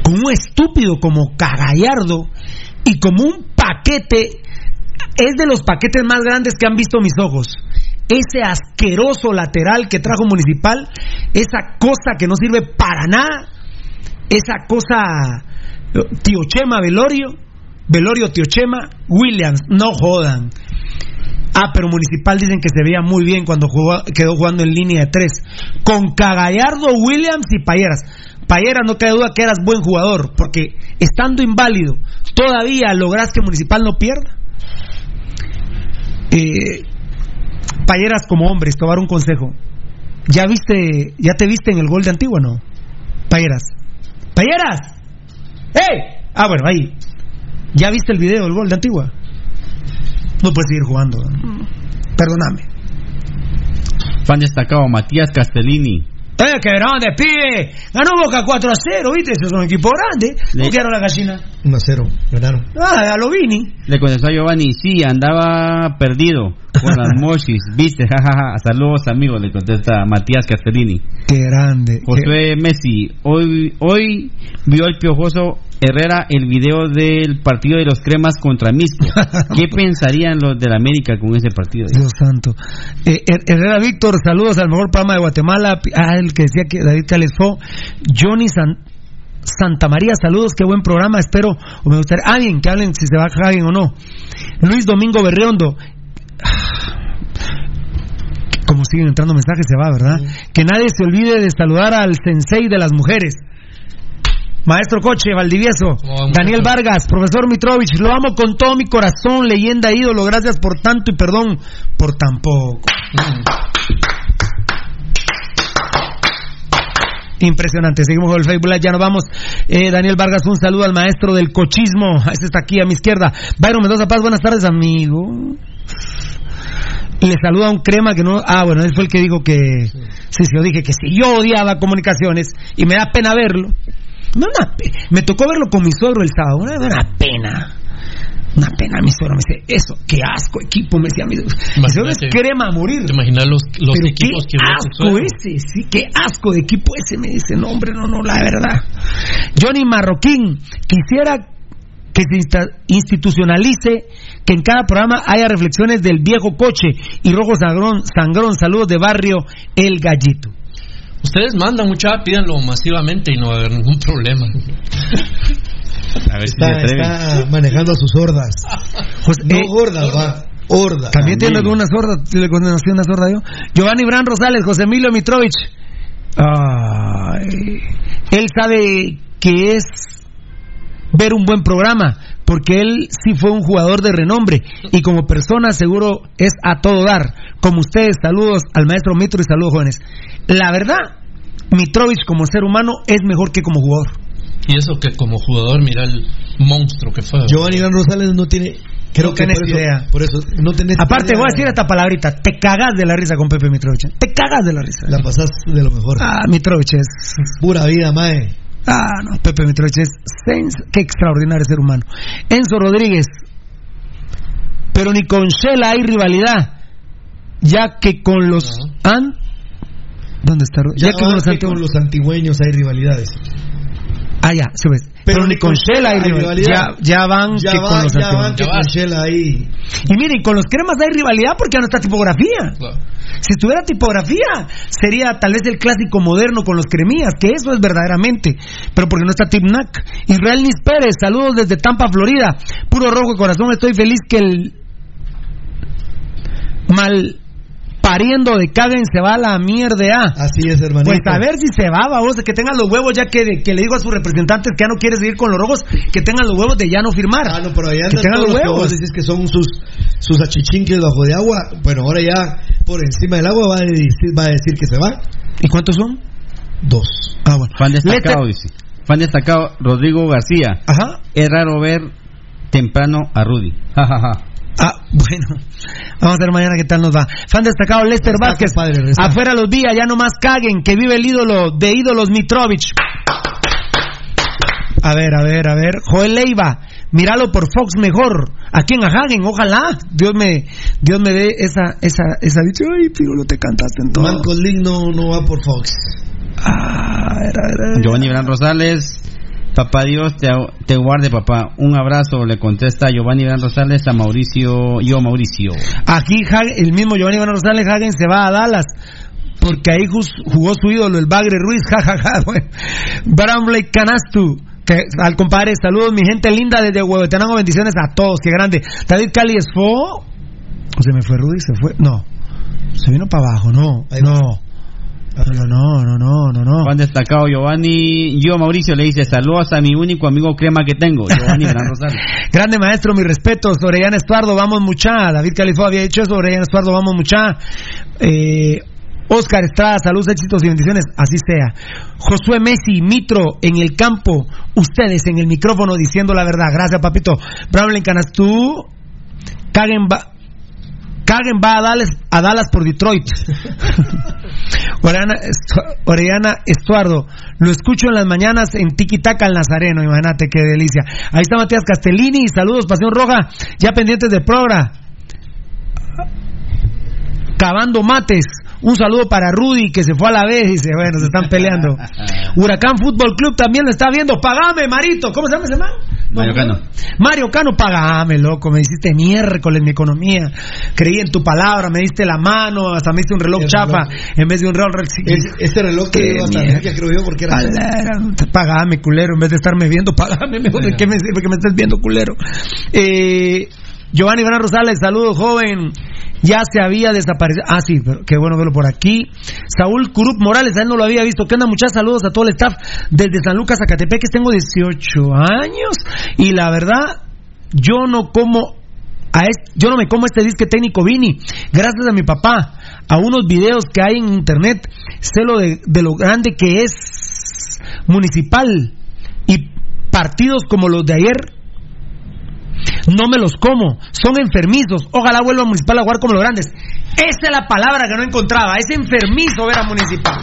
Con un estúpido como Cagallardo y como un paquete. Es de los paquetes más grandes que han visto mis ojos. Ese asqueroso lateral que trajo Municipal, esa cosa que no sirve para nada, esa cosa Tío Chema Velorio, Velorio Tío Chema, Williams, no jodan. Ah, pero Municipal dicen que se veía muy bien cuando quedó jugando en línea de tres. Con Cagallardo, Williams y Payeras. Payeras, no cabe duda que eras buen jugador, porque estando inválido, todavía logras que Municipal no pierda. Eh, Payeras como a dar un consejo. ¿Ya viste, ya te viste en el gol de Antigua, no? Payeras. ¡Payeras! ¡Ey! Ah, bueno, ahí. ¿Ya viste el video del gol de Antigua? No puedes seguir jugando. Perdóname. Fan destacado Matías Castellini. ¡Eh, qué grande, pibe! Ganó Boca 4 a 0, ¿viste? Ese es un equipo grande. ¿Cómo Le- quedaron la gallina? 1 a 0, ganaron. Ah, a lo Vini. Le contestó a Giovanni, sí, andaba perdido con las mochis, viste, jajaja. Saludos amigos, le contesta Matías Castellini. Qué grande. Josué Messi, hoy, hoy vio el piojoso Herrera el video del partido de los cremas contra Misco. ¿Qué pensarían los del América con ese partido? Dios santo. Eh, Her- Herrera Víctor, saludos al mejor programa de Guatemala. Ah, el que decía que David Calesfo. Johnny San- Santa María, saludos, qué buen programa. Espero, o me gustaría, alguien que hablen si se va a alguien o no. Luis Domingo Berriondo. Como siguen entrando mensajes, se va, ¿verdad? Que nadie se olvide de saludar al sensei de las mujeres. Maestro Coche, Valdivieso, Daniel Vargas, profesor Mitrovich, lo amo con todo mi corazón, leyenda ídolo, gracias por tanto y perdón por tan poco. Impresionante, seguimos con el Facebook Live, ya nos vamos. Eh, Daniel Vargas, un saludo al maestro del cochismo, ese está aquí a mi izquierda. Byron Mendoza Paz, buenas tardes, amigo. Le saluda un crema que no. Ah, bueno, él fue el que dijo que. Sí, sí, yo dije que si yo odiaba comunicaciones y me da pena verlo. Me, una tocó verlo con mi suegro el sábado. Una, una pena. Una pena, mi suegro me dice, eso, qué asco equipo, me decía mi, suegro es crema a morir. ¿Te imaginas los, los Pero equipos qué que asco ese, sí, qué asco de equipo ese, me dice, no hombre, no, no, la verdad. Johnny Marroquín, quisiera que se institucionalice que en cada programa haya reflexiones del viejo coche y rojo sangrón, sangrón, saludos de barrio El Gallito. Ustedes mandan mucha, pídanlo masivamente y no va a haber ningún problema. A ver Está, está manejando a sus hordas. Pues, no eh, gordas, va. Hordas. También tiene una sorda, le conocí una sorda yo. Giovanni Bran Rosales, José Emilio Mitrovich. Ay, él sabe que es ver un buen programa, porque él sí fue un jugador de renombre y como persona seguro es a todo dar. Como ustedes, saludos al maestro Mitro y saludos jóvenes. La verdad, Mitrovich como ser humano es mejor que como jugador. Y eso que como jugador, mira el monstruo que fue. Giovanni Iván Rosales no tiene. Creo No que tenés por eso, idea. Por eso, no tenés Aparte, idea. voy a decir esta palabrita, te cagas de la risa con Pepe Mitrovich. ¿eh? Te cagas de la risa. La pasás de lo mejor. Ah, Mitrovich es Pura vida, mae. Ah, no, Pepe Mitrovich es sens- qué extraordinario ser humano. Enzo Rodríguez, pero ni con Shela hay rivalidad, ya que con los ¿an? ¿Dónde está? Ya, Ya, que con los que con los antigüeños hay rivalidades. Ah, ya, se ves. Pero, ni con Shela hay rivalidad. Ya, ya van Ya que va- con los ya antiguos. van que con Shela ahí. Y miren, con los cremas hay rivalidad porque ya no está tipografía. Si estuviera tipografía, sería tal vez el clásico moderno con los cremías, que eso es verdaderamente. Pero porque no está Tipnac. Israel Nis Pérez, saludos desde Tampa, Florida. Puro rojo de corazón, estoy feliz que el mal pariendo de Caguen se va a la mierda. Así es, hermanito. Pues a ver si se va, vamos, que tengan los huevos, ya que, que le digo a sus representantes que ya no quiere seguir con los rojos, que tengan los huevos de ya no firmar. Ah, no, pero allá que tengan todos los los que huevos. vos decís que son sus, sus achichinques bajo de agua. Bueno, ahora ya por encima del agua va a decir, va a decir que se va. ¿Y cuántos son? Dos. Ah, bueno. Fan destacado, dice. Fan destacado, Rodrigo García. Ajá. Es raro ver temprano a Rudy. Ja, ja, ja. Ah, bueno. Vamos a ver mañana qué tal nos va. Fan destacado Lester Vázquez. resta. Afuera los vía, ya nomás caguen, que vive el ídolo de ídolos Mitrovich. A ver, a ver, a ver. Joel Leiva, míralo por Fox mejor. Aquí en Hagen, ojalá. Dios me, Dios me dé esa, esa, esa dicho. Ay, Pigolo, te cantaste en todo. Manco Link no, no va por Fox. Ah, a ver, a ver, a ver. Giovanni Bran Rosales. Papá Dios te, te guarde, papá. Un abrazo, le contesta Giovanni Bran Rosales a Mauricio. Yo, Mauricio. Aquí el mismo Giovanni Van Rosales Hagen se va a Dallas porque ahí jugó su ídolo, el Bagre Ruiz, jajaja. bueno. Bramley Canastu. Que, al compadre, saludos mi gente linda desde Huehuetenango, bendiciones a todos, qué grande. David Cali es fo. ¿O se me fue Rudy? ¿Se fue? No. Se vino para abajo, no. No. No, no, no, no, no, no. Juan destacado Giovanni. Yo, Mauricio, le dice saludos a mi único amigo crema que tengo, Giovanni Bran Rosales. Grande maestro, mi respeto. Orellana Estuardo, vamos mucha. David Califó había dicho eso. Orellana Estuardo, vamos mucha. Eh, Oscar Estrada, saludos, éxitos y bendiciones. Así sea. Josué Messi, Mitro en el campo. Ustedes en el micrófono diciendo la verdad. Gracias, papito. Bramley Canastú. Caguen, ba- Kagen va a Dallas, a Dallas por Detroit. Oriana Estuardo, lo escucho en las mañanas en Tiki Taka al Nazareno, imagínate qué delicia. Ahí está Matías Castellini, saludos, Pasión Roja, ya pendientes de progra. Cavando mates. Un saludo para Rudy que se fue a la vez y dice, bueno, se están peleando. Huracán Fútbol Club también lo está viendo. Pagame, Marito. ¿Cómo se llama ese man? Mario Cano. Mario Cano, pagame, loco. Me hiciste miércoles mi economía. Creí en tu palabra, me diste la mano, hasta me diste un reloj El reloj. en vez de un reloj. Es- ese reloj que iba. Nokia, creo yo, porque era. Pagame, culero, en vez de estarme viendo, pagame, mejor de qué me sirve que me estés viendo, culero. Eh, Giovanni Gran Rosales, saludos, joven. Ya se había desaparecido. Ah, sí, pero qué bueno verlo por aquí. Saúl Curup Morales, a él no lo había visto. ¿Qué onda? Muchas saludos a todo el staff desde San Lucas, Zacatepec, que tengo 18 años. Y la verdad, yo no como a yo no me como este disque técnico Vini, gracias a mi papá, a unos videos que hay en internet, sé lo de lo grande que es municipal y partidos como los de ayer. No me los como, son enfermizos. Ojalá vuelva a Municipal a jugar como los grandes. Esa es la palabra que no encontraba. Es enfermizo ver a Municipal.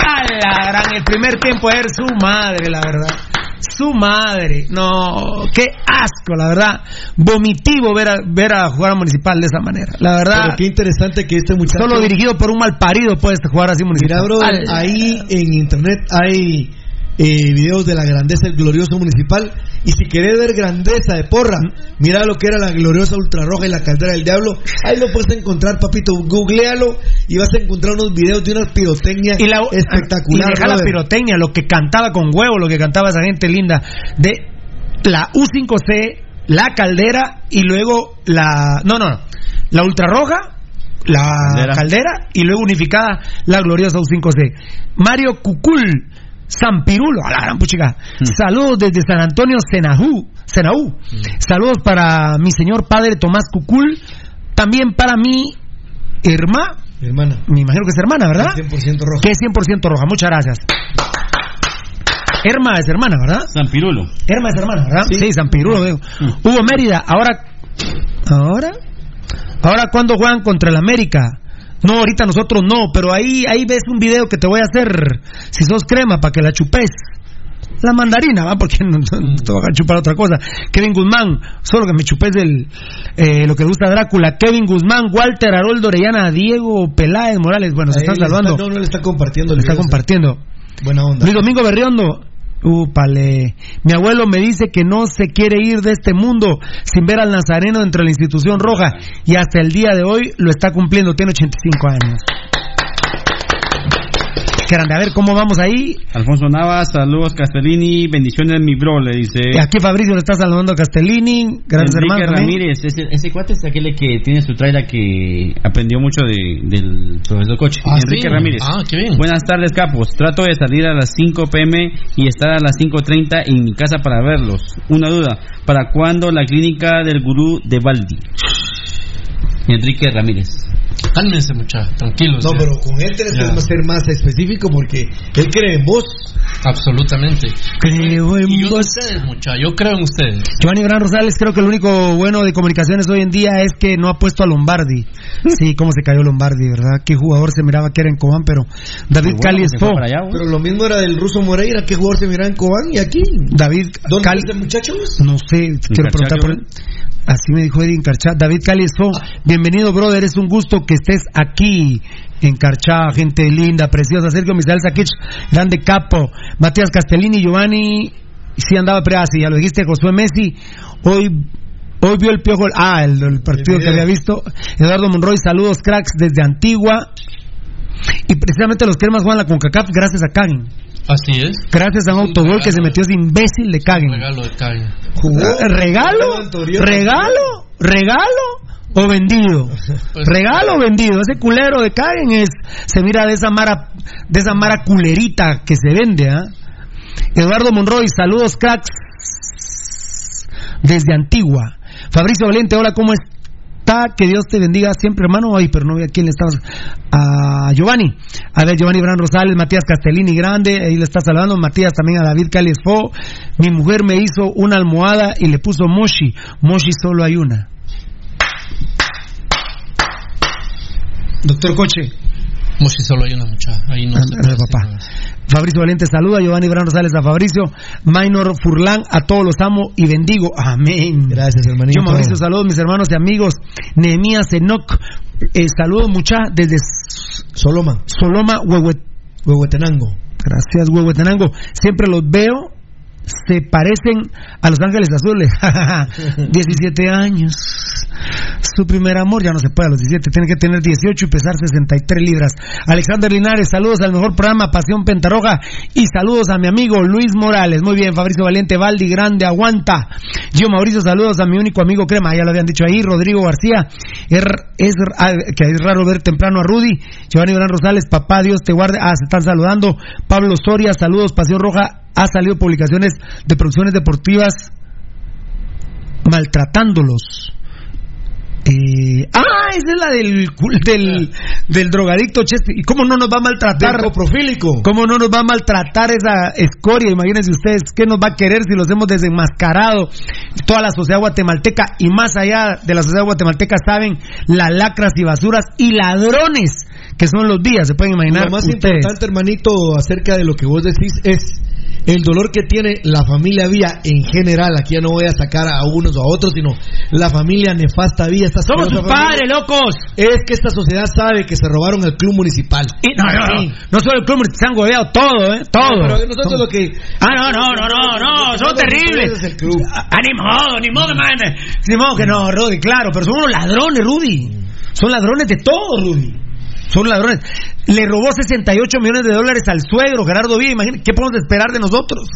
A la gran, el primer tiempo era su madre, la verdad. Su madre. No, qué asco, la verdad. Vomitivo ver a, ver a jugar a Municipal de esa manera. La verdad. Pero qué interesante que este muchacho. Solo dirigido por un mal parido puede jugar así Municipal. Mira, bro, ahí en internet hay eh, videos de la grandeza del glorioso municipal. Y si querés ver grandeza de porra, mira lo que era la gloriosa ultrarroja y la caldera del diablo. Ahí lo puedes encontrar, papito. Googlealo y vas a encontrar unos videos de una pirotecnia y la, espectacular. Y deja la pirotecnia, lo que cantaba con huevo, lo que cantaba esa gente linda. De la U5C, la caldera y luego la. No, no, no. La ultrarroja, la Caldera. caldera. y luego unificada la gloriosa U5C. Mario Cucul. San Pirulo, a la gran puchica. Saludos desde San Antonio, Senaú. Senaú. Saludos para mi señor padre Tomás Cucul. También para mi hermana. Hermana. Me imagino que es hermana, ¿verdad? 100% roja. Que es 100% roja. Muchas gracias. Herma es hermana, ¿verdad? San Pirulo. Herma es hermana, ¿verdad? Sí, San Pirulo, veo. Hugo Mérida, ahora. ¿Ahora? ¿Ahora cuándo juegan contra el América? No, ahorita nosotros no, pero ahí, ahí ves un video que te voy a hacer, si sos crema, para que la chupes. La mandarina, ¿va? Porque no, no- te voy a chupar otra cosa. Kevin Guzmán, solo que me chupes el, eh, lo que gusta Drácula. Kevin Guzmán, Walter, Haroldo Orellana, Diego Peláez Morales. Bueno, se Ahí están está- saludando. no, no le está compartiendo. Le está compartiendo. Buena onda. Luis Domingo Berriondo. Upale. Mi abuelo me dice que no se quiere ir de este mundo sin ver al Nazareno dentro de la institución roja y hasta el día de hoy lo está cumpliendo. Tiene 85 años. Grande. A ver cómo vamos ahí. Alfonso Navas, saludos Castellini, bendiciones mi bro, le dice. Aquí Fabricio le está saludando a Castellini. Gracias, Enrique hermano. Ramírez, ese, ese cuate es aquel que tiene su trailer que aprendió mucho de- del profesor Coche. Ah, Enrique sí. Ramírez. Ah, qué bien. Buenas tardes, capos. Trato de salir a las 5 pm y estar a las 5.30 en mi casa para verlos. Una duda, ¿para cuándo la clínica del gurú de Baldi? Enrique Ramírez. Cálmense, muchachos, tranquilos. No, ya. pero con él tienes Ya. que ser más específico porque él cree en vos. Absolutamente. Creo en Y yo en vos. ustedes, muchachos. Yo creo en ustedes. Giovanni Gran Rosales, creo que lo único bueno de comunicaciones hoy en día es que no ha puesto a Lombardi. Sí, cómo se cayó Lombardi, ¿verdad? Qué jugador se miraba que era en Cobán, pero David bueno Cali. Pero lo mismo era del ruso Moreira. ¿Qué jugador se miraba en Cobán y aquí? David ¿Dónde Cali. está ese muchacho? No sé, quiero preguntar por él. Así me dijo Eddie Carchá. David Cali Espo, bienvenido, brother. Es un gusto que estés aquí en Carchá. Gente linda, preciosa. Sergio Misael Saquich, grande capo. Matías Castellini, Giovanni. Sí andaba pre así, ya lo dijiste, Josué Messi. Hoy Hoy vio el piojo, ah, el, el partido que había visto. Eduardo Monroy, saludos cracks desde Antigua. Y precisamente los cremas juegan la CONCACAF gracias a Caguen. Así es. Gracias a un autogol que se metió ese imbécil de Caguen. Regalo de. Eh, ¿Regalo? ¿Regalo? ¿Regalo? ¿O vendido? Pues- ¿Regalo o vendido? Ese culero de Caguen es, se mira de esa mara, de esa mara culerita que se vende, ¿ah? Eduardo Monroy, saludos cracks desde Antigua. Fabricio Valente, hola, ¿cómo está? Que Dios te bendiga siempre, hermano. Ay, pero no vi a quién le estamos. A Giovanni. A ver, Giovanni Bran Rosales, Matías Castellini Grande, ahí le está saludando. Matías también a David Cali Fo. Mi mujer me hizo una almohada y le puso Moshi. Moshi solo hay una. Doctor Coche. Como si solo hay una muchacha. Ahí no Ah, no, papá. Fabricio Valente saluda, Giovanni Bran Rosales a Fabricio, Minor Furlan, a todos los amo y bendigo. Amén. Gracias, hermanito. Yo Mauricio, saludos mis hermanos y amigos. Nehemías Enoc, eh, saludos mucha desde Soloma, Soloma, Huehue- Huehuetenango. Gracias, Huehuetenango. Siempre los veo, se parecen a Los Ángeles Azules. 17 años. Su primer amor ya no se puede a los 17, tiene que tener 18 y pesar 63 libras. Alexander Linares, saludos al mejor programa Pasión Pentarroja y saludos a mi amigo Luis Morales. Muy bien, Fabricio Valiente, Valdi Grande, aguanta. Yo Mauricio, saludos a mi único amigo Crema, ya lo habían dicho ahí, Rodrigo García. Es, es- ah, que es raro ver temprano a Rudy. Giovanni Gran Rosales, papá, Dios te guarde. Ah, se están saludando. Pablo Soria, saludos, Pasión Roja. Ha salido publicaciones de producciones deportivas maltratándolos. Eh, ah, esa es la del, del, del drogadicto Chespi. ¿Y cómo no nos va a maltratar? Del coprofílico. ¿Cómo no nos va a maltratar esa escoria? Imagínense ustedes qué nos va a querer si los hemos desenmascarado. Toda la sociedad guatemalteca y más allá de la sociedad guatemalteca saben las lacras y basuras y ladrones que son los días. Se pueden imaginar Lo más ustedes. importante, hermanito, acerca de lo que vos decís es el dolor que tiene la familia Vía en general. Aquí ya no voy a sacar a unos o a otros, sino la familia nefasta Vía. Esta Somos sus padres, locos. Es que esta sociedad sabe que se robaron el club municipal. Y no, no, no, no solo el club, se han goleado todo, ¿eh? Todo. Pero nosotros lo que. Ah, no, no, no, no, no, son terribles. Es el club. Ah, ni modo, ni modo, man. Ni modo que no, Rudy, claro, pero son unos ladrones, Rudy. Son ladrones de todo, Rudy. Son ladrones. Le robó 68 millones de dólares al suegro, Gerardo Villa. Imagínate, ¿qué podemos esperar de nosotros?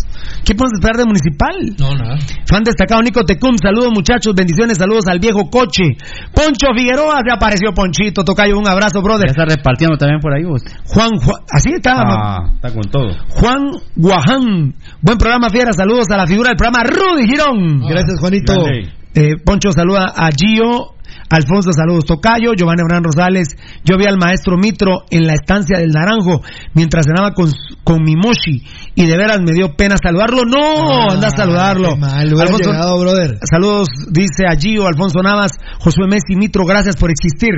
¿Qué podemos esperar de Municipal? No, nada. Fan destacado Nico Tecum, saludos muchachos, bendiciones, saludos al viejo coche. Poncho Figueroa, se apareció Ponchito, tocayo, un abrazo, brother. Ya está repartiendo también por ahí vos. Juan, Juan, así está, Ah, está con todo. Juan Guaján. Buen programa, fiera. Saludos a la figura del programa, Rudy Girón. Gracias, Juanito. Eh, Poncho saluda a Gio. Alfonso, saludos Tocayo, Giovanni Abraham Rosales. Yo vi al maestro Mitro en la estancia del Naranjo mientras cenaba con, con mi moshi y de veras me dio pena saludarlo. No, anda a saludarlo. Ah, mal, Alfonso- llegado, brother. Saludos, dice a Gio, Alfonso Navas, Josué Messi, Mitro, gracias por existir.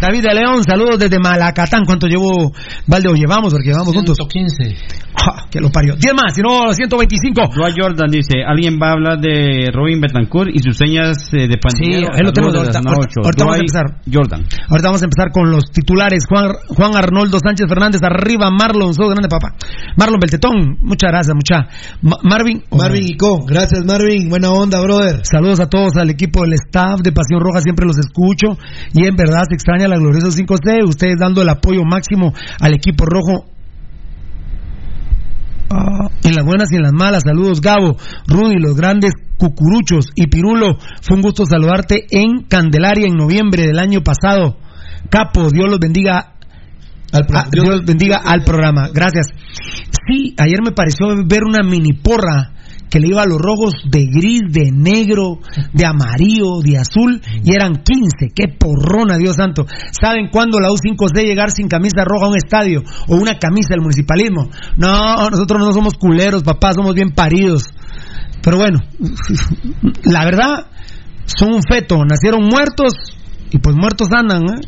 David de León, saludos desde Malacatán. ¿Cuánto llevo, Valdeo? Llevamos, porque llevamos juntos. 115. Ja, que lo parió. 10 más, si no, 125. Roy Jordan dice, alguien va a hablar de Robin Betancourt y sus señas eh, de pandillero. Sí, él lo tenemos ahorita. Ahorita- 8. ahorita vamos a empezar. Jordan. Ahorita vamos a empezar con los titulares. Juan, Juan Arnoldo Sánchez Fernández, arriba Marlon, sos grande papá. Marlon Beltetón, muchas gracias, mucha. Ma- Marvin. Marvin y Co. Gracias, Marvin. Buena onda, brother. Saludos a todos, al equipo del staff de Pasión Roja, siempre los escucho. Y en verdad se extraña la gloriosa 5C, ustedes dando el apoyo máximo al equipo rojo. Ah, en las buenas y en las malas, saludos Gabo, Rudy, los grandes cucuruchos y Pirulo. Fue un gusto saludarte en Candelaria en noviembre del año pasado. Capo, Dios los bendiga Al Dios bendiga al programa. Gracias. Sí, ayer me pareció ver una mini porra que le iba a los rojos de gris, de negro, de amarillo, de azul, y eran 15. ¡Qué porrona, Dios santo! ¿Saben cuándo la U5C llegar sin camisa roja a un estadio o una camisa del municipalismo? No, nosotros no somos culeros, papá, somos bien paridos. Pero bueno, la verdad, son un feto, nacieron muertos y pues muertos andan, ¿eh?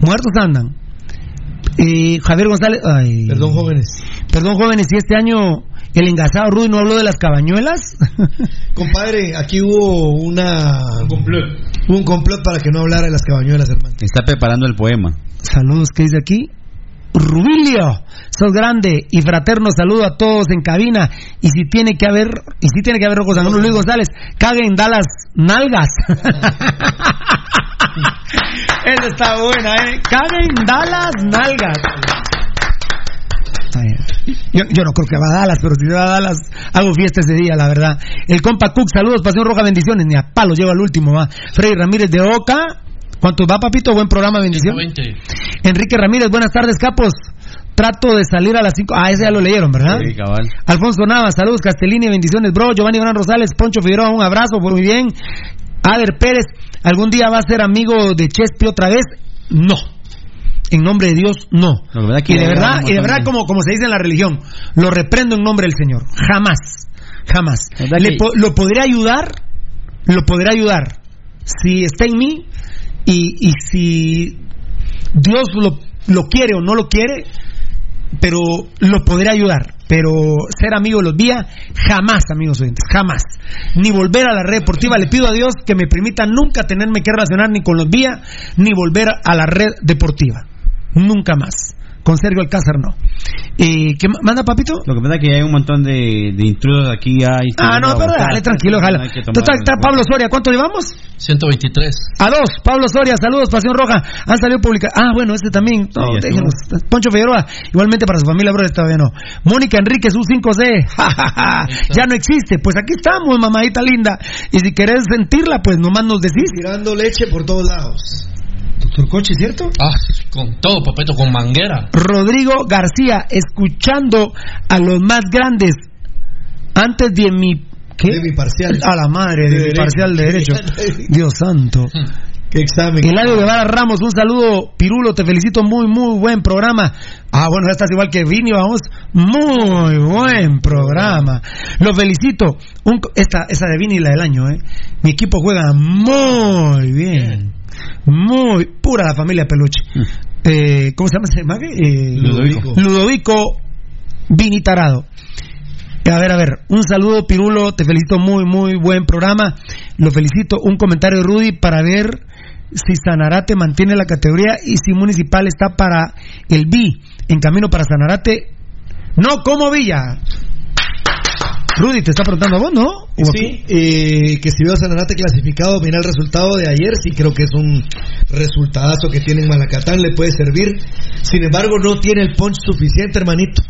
Muertos andan. Eh, Javier González, ay, Perdón, jóvenes. perdón jóvenes, y este año el engasado Rudy no habló de las cabañuelas. Compadre, aquí hubo una. Un complot. Un complot para que no hablara de las cabañuelas, hermano. Está preparando el poema. Saludos, ¿qué dice aquí? Rubilio, sos grande y fraterno saludo a todos en cabina. Y si tiene que haber, y si tiene que haber rojos Luis González, caguen da las nalgas. Esa está buena, ¿eh? Caguen da las nalgas. Yo no creo que va a Dallas, pero si va a Dallas, hago fiesta ese día, la verdad. El compa Cook, saludos, Pasión Roja, bendiciones. Ni a palo lleva al último, va. Freddy Ramírez de Oca. ¿Cuántos va, papito? Buen programa, bendición. 120. Enrique Ramírez, buenas tardes, capos. Trato de salir a las 5. Ah, ese ya lo leyeron, ¿verdad? Sí, cabal. Alfonso Navas, saludos, Castellini, bendiciones, bro. Giovanni Gran Rosales, Poncho Figueroa, un abrazo, muy bien. Ader Pérez, ¿algún día va a ser amigo de Chespi otra vez? No. En nombre de Dios, no. Verdad que Y de verdad, y de verdad como, como se dice en la religión, lo reprendo en nombre del Señor. Jamás, jamás. ¿Verdad Le po- lo podré ayudar, lo podré ayudar si está en mí Y, y si Dios lo, lo quiere o no lo quiere, pero lo podría ayudar. Pero ser amigo de los Vía, jamás, amigos oyentes, jamás. Ni volver a la red deportiva. Le pido a Dios que me permita nunca tenerme que relacionar ni con los Vía, ni volver a la red deportiva. Nunca más. Con Sergio Alcázar no. Eh, ¿Qué ma- manda, papito? Lo que pasa es que hay un montón de, de intrusos aquí. Hay, Ah, no, pero dale, tranquilo, ojalá. Total, está Pablo Soria, ¿cuánto llevamos? 123. A dos, Pablo Soria, saludos, Pasión Roja. Han salido publicados. Ah, bueno, este también. No, Sí. Poncho Figueroa, igualmente para su familia, brother, todavía no. Mónica Enríquez, U5C. ja, ja, ja, ya no existe. Pues aquí estamos, mamadita linda. Y si querés sentirla, pues nomás nos decís. Tirando leche por todos lados. Doctor Coche, ¿cierto? Ah, con todo, papeto, con manguera. Rodrigo García, escuchando a los más grandes antes de mi. ¿Qué? De mi parcial. A la madre, de, De mi parcial de derecho. Dios santo. Qué examen. Eladio Guevara Ramos, un saludo, Pirulo, te felicito, muy, muy buen programa. Ah, bueno, ya estás igual que Vini, vamos. Muy buen programa. Lo felicito. Un esta, esa de Vini, la del año, ¿eh? Mi equipo juega muy bien. Muy pura la familia Peluche. Eh, ¿Cómo se llama ese mague? Eh, Ludovico. Ludovico Vini Tarado. A ver, a ver, un saludo Pirulo, te felicito, muy, muy buen programa. Lo felicito. Un comentario de Rudy para ver si Sanarate mantiene la categoría y si Municipal está para el B, en camino para Sanarate. No, como Villa. Rudy, te está preguntando a vos, ¿no? ¿O Sí, eh, que si veo a Sanarate clasificado, mira el resultado de ayer, sí creo que es un resultadazo que tiene en Malacatán, le puede servir. Sin embargo, no tiene el punch suficiente, hermanito.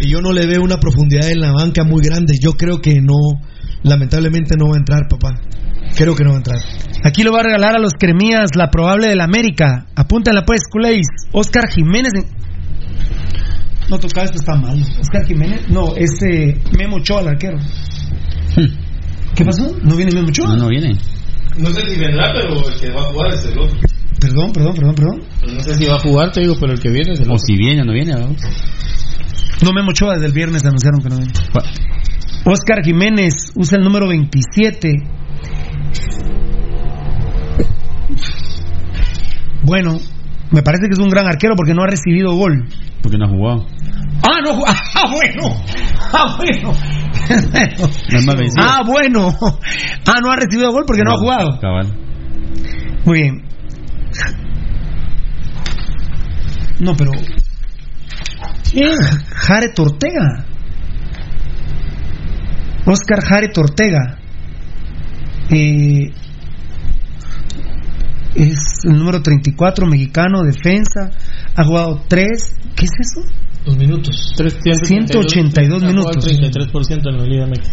Y yo no le veo una profundidad en la banca muy grande. Yo creo que no, lamentablemente no va a entrar, papá. Creo que no va a entrar. Aquí lo va a regalar a los cremías la probable del América. Apúntala pues, Culéis. Oscar Jiménez. en- No, toca, esto está mal. Oscar Jiménez. No, este Memo Ochoa, el arquero. ¿Qué pasó? ¿No viene Memo Ochoa? No, no viene. No sé si vendrá, pero el que va a jugar es el otro. Perdón, perdón, perdón, perdón. No sé si va a jugar, te digo, pero el que viene es el O otro. si viene o no viene. ¿no? No, Memo Ochoa, desde el viernes anunciaron que no viene. Oscar Jiménez usa el número 27. Bueno, me parece que es un gran arquero porque no ha recibido gol. Porque no ha jugado. Ah, no, ah, bueno. Ah, bueno. Ah, bueno. Ah, no ha recibido gol porque no, ha jugado. Cabal. Muy bien. No, pero. ¿Quién? Jared Ortega. Oscar Jared Ortega. Eh, es el número 34, mexicano, defensa. Ha jugado 3. ¿Qué es eso? Dos minutos. 182 minutos. 33% en la Liga MX.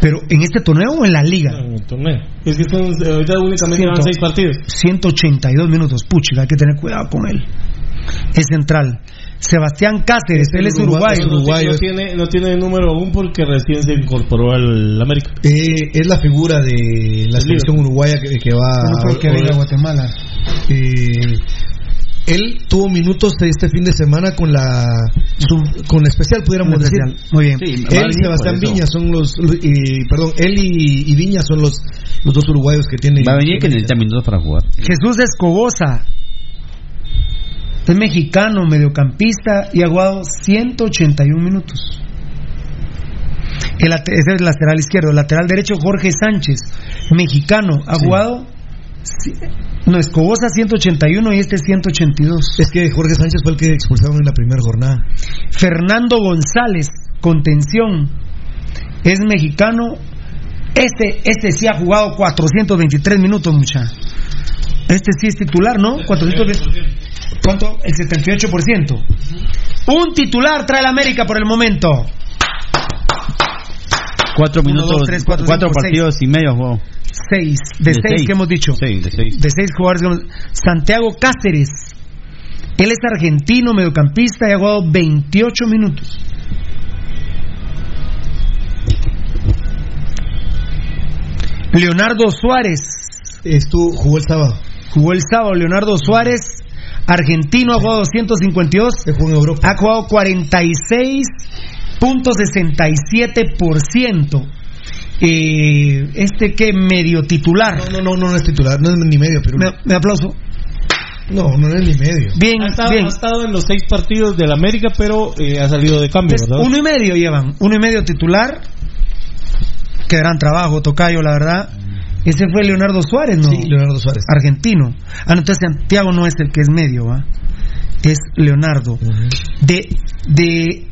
Pero en este torneo o en la liga. En el torneo. Es que son, ahorita únicamente van Ciento- seis partidos. 182 minutos. Puchiga, hay que tener cuidado con él. Es central. Sebastián Cáceres, él es uruguayo. No, no, no tiene, no tiene el número aún porque recién se incorporó al América. Eh, es la figura de la selección uruguaya que, que va No que venga a Guatemala. Eh, él tuvo minutos de este fin de semana con la su- con la especial pudiéramos decir. Muy bien. él y Sebastián. Viña son los eh, perdón él y, y Viña son los los dos uruguayos que tienen Va a venir que necesita minutos para jugar. Jesús Escobosa. Es mexicano, mediocampista y ha jugado 181 minutos. El, es el lateral izquierdo. El lateral derecho, Jorge Sánchez, mexicano, ha jugado. No, Escobosa 181 y este 182. es que Jorge Sánchez fue el que expulsaron en la primera jornada Fernando González, contención, es mexicano. Este, este sí ha jugado 423 minutos, mucha. Este sí es titular, ¿no? 420. ¿Cuánto? El 78%. Un titular trae el América por el momento. Cuatro Uno, minutos, dos, tres, cuatro, cuatro cinco, partidos y medio jugó. Seis. De, De seis, seis. que hemos dicho. Seis, de seis. De seis jugadores. que hemos- Santiago Cáceres. Él es argentino, mediocampista y ha jugado 28 minutos. Leonardo Suárez. Estuvo, jugó el sábado Jugó el sábado Leonardo Suárez, argentino, ha jugado 252. jugó en Europa Ha jugado 46.67%. eh, este que medio titular. No, no, no, no, es titular, no es ni medio, pero. Me, me aplauso. No, no es ni medio. Bien, Ha estado, bien. ha estado en los seis partidos del América, pero eh, ha salido de cambio, Pues, ¿verdad? uno y medio llevan, uno y medio titular. Qué gran trabajo, Tocayo, la verdad. Ese fue Leonardo Suárez, ¿no? Sí, Leonardo Suárez. Argentino. Ah, no, entonces Santiago no es el que es medio, ¿va? Es Leonardo. De de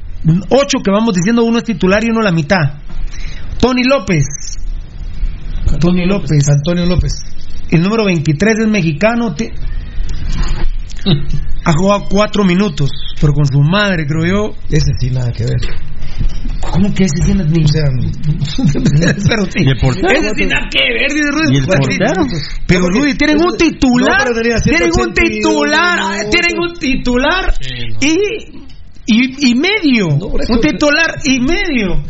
ocho que vamos diciendo, uno es titular y uno la mitad. Tony López. Tony López. Antonio López. El número 23 es mexicano. te- Ha jugado cuatro minutos, pero con su madre, creo yo. Ese sí, nada que ver. ¿Cómo que ese sí no es ni- O sea, pero sí. ¿Y el portero? Ese sí nada que ver, dice Rudy. ¿Y el portero? Pero Rudy, tienen un titular. No, tienen un 182 titular. Tienen un titular Sí, no. y. Y, y medio, un titular y medio,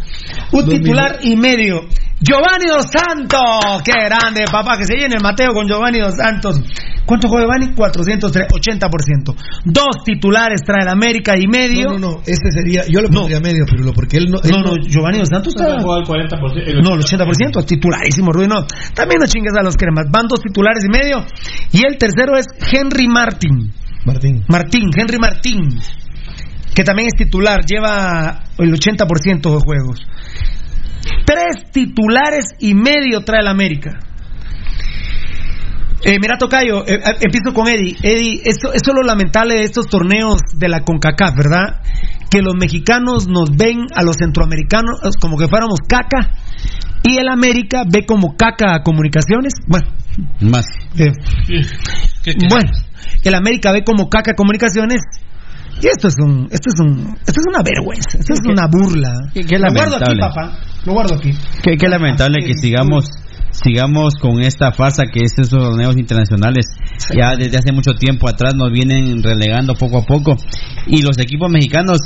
un titular y medio. Giovanni Dos Santos, qué grande, papá, que se llene el Mateo con Giovanni Dos Santos. ¿Cuánto juega Giovanni? 403, 80%. Dos titulares trae el América y medio. no, no, no, ese sería. Yo lo pondría medio, pero porque él no. él No, no, Giovanni Dos Santos está. Ha jugado el 40%. el No, el 80%, titularísimo, Rudy. No, también no chingues a los cremas. Van dos titulares y medio. Y el tercero es Henry Martin. Martín. Martín, Henry Martín. Que también es titular, lleva el 80% de juegos. Tres titulares y medio trae el América. Eh, mira, Tocayo, eh, eh, empiezo con Eddie. Eddie, esto, esto es lo lamentable de estos torneos de la CONCACAF, ¿verdad? Que los mexicanos nos ven a los centroamericanos como que fuéramos caca y el América ve como caca a comunicaciones. Bueno, Más. eh, ¿Qué- qué? bueno, el América ve como caca comunicaciones. Y esto es un, esto es un, esto es una vergüenza, esto es una burla. qué- qué Lo guardo aquí, papá. Lo guardo aquí. Qué, qué lamentable que sigamos sigamos con esta farsa que es esos torneos internacionales. Ya desde hace mucho tiempo atrás nos vienen relegando poco a poco. Y los equipos mexicanos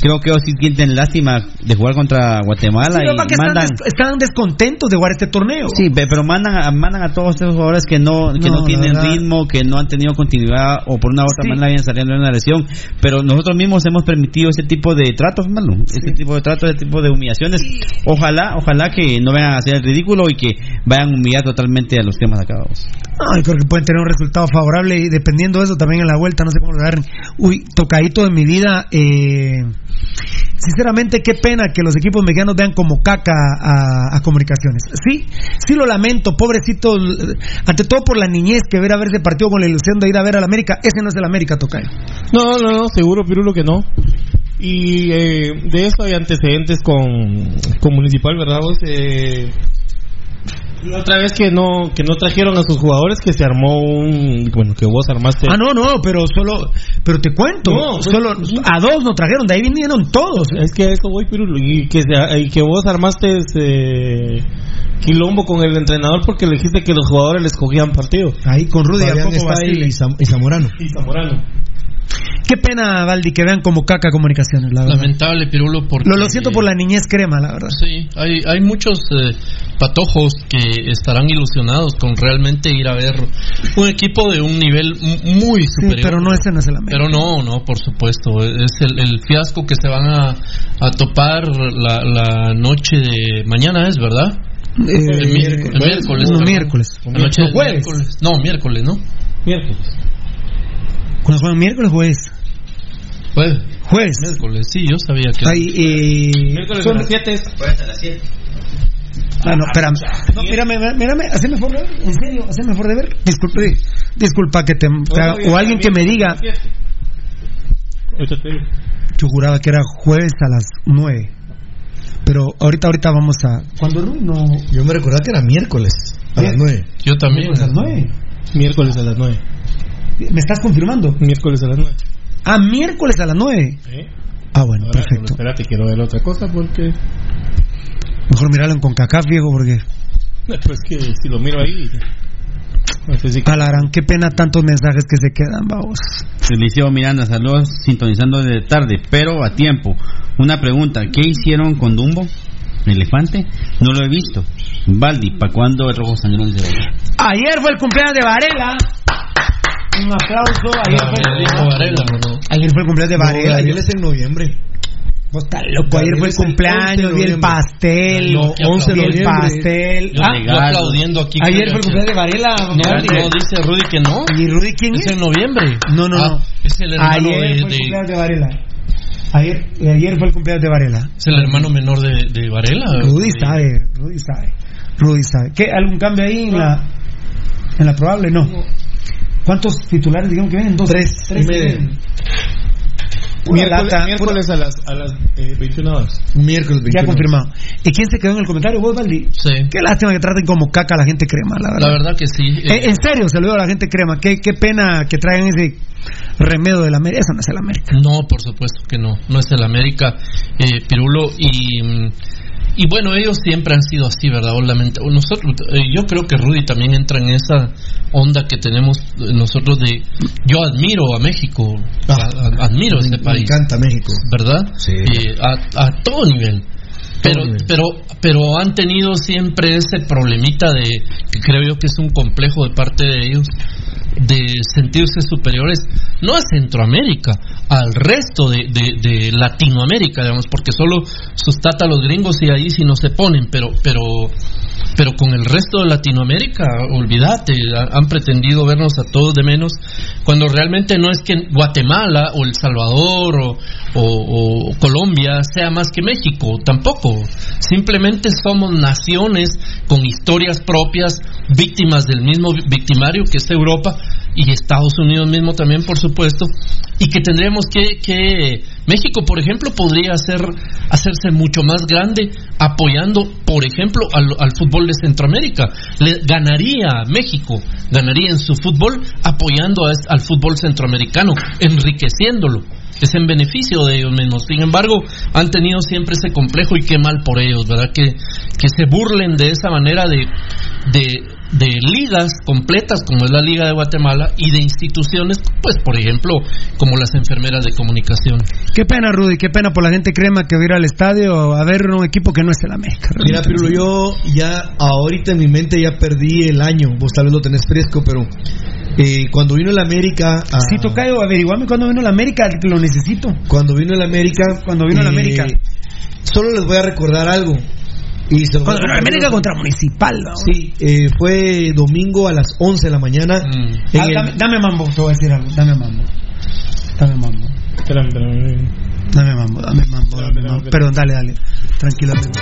creo que sí sienten lástima de jugar contra Guatemala Sí, y están, mandan... des- están descontentos de jugar este torneo. Sí, pe- pero mandan a, mandan a todos estos jugadores que no que No, no, tienen ritmo, que no han tenido continuidad o por una u otra Sí. manera vienen saliendo de una lesión. Pero nosotros mismos hemos permitido ese tipo de tratos, hermano. Ese tipo de tratos, ese tipo de humillaciones. Ojalá, ojalá que no vayan a hacer el ridículo y que vayan a humillar totalmente a los temas acabados. Ay, creo que pueden tener un resultado favorable y dependiendo de eso también en la vuelta, no sé cómo lo agarren. Uy, tocadito de mi vida. Eh, sinceramente, qué pena que los equipos mexicanos vean como caca a, a comunicaciones. Sí, sí lo lamento, pobrecito, ante todo por la niñez que ver a ver ese partido con la ilusión de ir a ver al América. Ese no es el América, Tocayo. No, no, no, seguro, Pirulo, que no. Y eh, de eso hay antecedentes con, con Municipal, ¿verdad vos? Eh, la otra vez que no que no trajeron a sus jugadores, que se armó un... Bueno, que vos armaste... Ah, no, no, pero solo, pero te cuento, No, solo a dos no trajeron, de ahí vinieron todos. Es que eso voy, Pirulo. Y que, y que vos armaste ese quilombo con el entrenador porque le dijiste que los jugadores les cogían partido. Ahí con Rudy Fabián y, Zam- y Zamorano. Y Zamorano. Qué pena, Valdi, que vean como caca comunicaciones, la verdad. Lamentable, Pirulo, porque... Lo, lo siento por la niñez crema, la verdad. Sí, hay, hay muchos eh, patojos que estarán ilusionados con realmente ir a ver un equipo de un nivel muy Sí, superior. pero no ese no es el América. Pero no, no, por supuesto. Es el, el fiasco que se van a, a topar la, la noche de mañana, ¿es verdad? Eh, el, mi- el miércoles. No, miércoles. La noche No, jueves. miércoles. No, miércoles, ¿no? Miércoles. ¿Cuándo juegan miércoles o jueves? Jueves. Jueves. Miércoles, sí, yo sabía que. Ay, eh, Miércoles son- a las 7. Ah, no, espérame. No, mírame, mírame, haceme favor de ver. En serio, haceme favor de ver. Disculpe, disculpa que te, te haga- o alguien que me diga. Yo juraba que era jueves a las 9. Pero ahorita, ahorita vamos a. ¿Cuándo? No. Yo me recordaba que era miércoles a las 9. Yo también. Miércoles a las 9. Miércoles a las 9. ¿Me estás confirmando? Miércoles a las 9. Ah, miércoles a las 9. ¿Eh? Ah, bueno, Ahora, perfecto. espérate, quiero ver otra cosa porque. Mejor mirarlo en CONCACAF, viejo, porque. Pues que si lo miro ahí. no sé si- Alarán, qué pena tantos mensajes que se quedan, vamos. Eliseo Miranda, saludos sintonizando de tarde, pero a tiempo. Una pregunta, ¿qué hicieron con Dumbo? ¿Elefante? No lo he visto. Baldi, ¿para cuándo el rojo sangrón de Varela? Ayer fue el cumpleaños de Varela. Un aplauso. Ayer fue, Varela, ¿no? ayer fue el cumpleaños de Varela. Gabriel es en noviembre. Vos estás loco, ayer fue el cumpleaños, vi el pastel, No, 11 de el pastel. Yo, Ah, yo aplaudiendo aquí. Ayer fue el cumpleaños de Varela. No, no, dice Rudy que no. ¿Y Rudy quién Es es? en noviembre. No, no, Ah, no. Es el hermano Ayer de, fue el cumpleaños de Varela. Ayer, ayer fue el cumpleaños de Varela. es el hermano menor de, de Varela. Rudy De- sabe, Rudy sabe. Rudy sabe. ¿Qué? ¿Algún cambio ahí en la, en la probable? No. ¿Cuántos titulares digamos que vienen? Dos. Tres Tres. Miércoles, lata, miércoles a las, a las eh, 21 horas. Miércoles 21. Ya confirmado. ¿Y quién se quedó en el comentario? ¿Vos, Valdi? Sí. Qué lástima que traten como caca a la gente crema, la verdad. La verdad que sí. eh, Eh, en serio, se lo digo a la gente crema. Qué, qué pena que traigan ese remedio de la América. Eso no es el América. No, por supuesto que no. No es el América, eh, Pirulo. Y, mm, y bueno, ellos siempre han sido así, ¿verdad? O lamenta- o Nosotros, eh, yo creo que Rudy también entra en esa onda que tenemos nosotros de. Yo admiro a México, a- a- admiro este Me país, encanta México. ¿verdad? Sí. Eh, a, a todo nivel. Pero, pero, pero han tenido siempre ese problemita de, que creo yo que es un complejo de parte de ellos, de sentirse superiores, no a Centroamérica, al resto de, de- de Latinoamérica, digamos, porque solo sus tata los gringos y ahí sí no se ponen, pero, pero, pero con el resto de Latinoamérica, olvídate, ha- han pretendido vernos a todos de menos, cuando realmente no es que Guatemala o El Salvador o, Colombia sea más que México, tampoco. Simplemente somos naciones con historias propias, víctimas del mismo vi- victimario que es Europa y Estados Unidos mismo también, por supuesto, y que tendríamos que, que México, por ejemplo, podría hacer, hacerse mucho más grande apoyando, por ejemplo, al, fútbol de Centroamérica. Le, ganaría México, ganaría en su fútbol apoyando a al fútbol centroamericano, enriqueciéndolo. Es en beneficio de ellos mismos. Sin embargo, han tenido siempre ese complejo y qué mal por ellos, ¿verdad? Que, que se burlen de esa manera de, de, de ligas completas como es la Liga de Guatemala y de instituciones, pues por ejemplo, como las enfermeras de comunicación. Qué pena, Rudy. Qué pena por la gente crema que va a ir al estadio a ver un equipo que no es el América. Mira, Pirulo, yo ya ahorita en mi mente ya perdí el año. Vos tal vez lo tenés fresco, pero eh, cuando vino el América. a- Sí, Tocayo, averiguame cuándo vino la América, lo necesito. Cuando vino el América. Cuando vino el eh, América. Solo les voy a recordar algo. Y se lo voy a Cuando vino la compartir. América contra Municipal. ¿no? Sí, eh, fue domingo a las 11 de la mañana. en Ah, el- dame, dame mambo, te voy a decir algo. Dame mambo. Dame mambo. Espérame, espérame. Dame mambo, dame mambo, dame mambo. Perdón, dale, dale. Tranquilamente.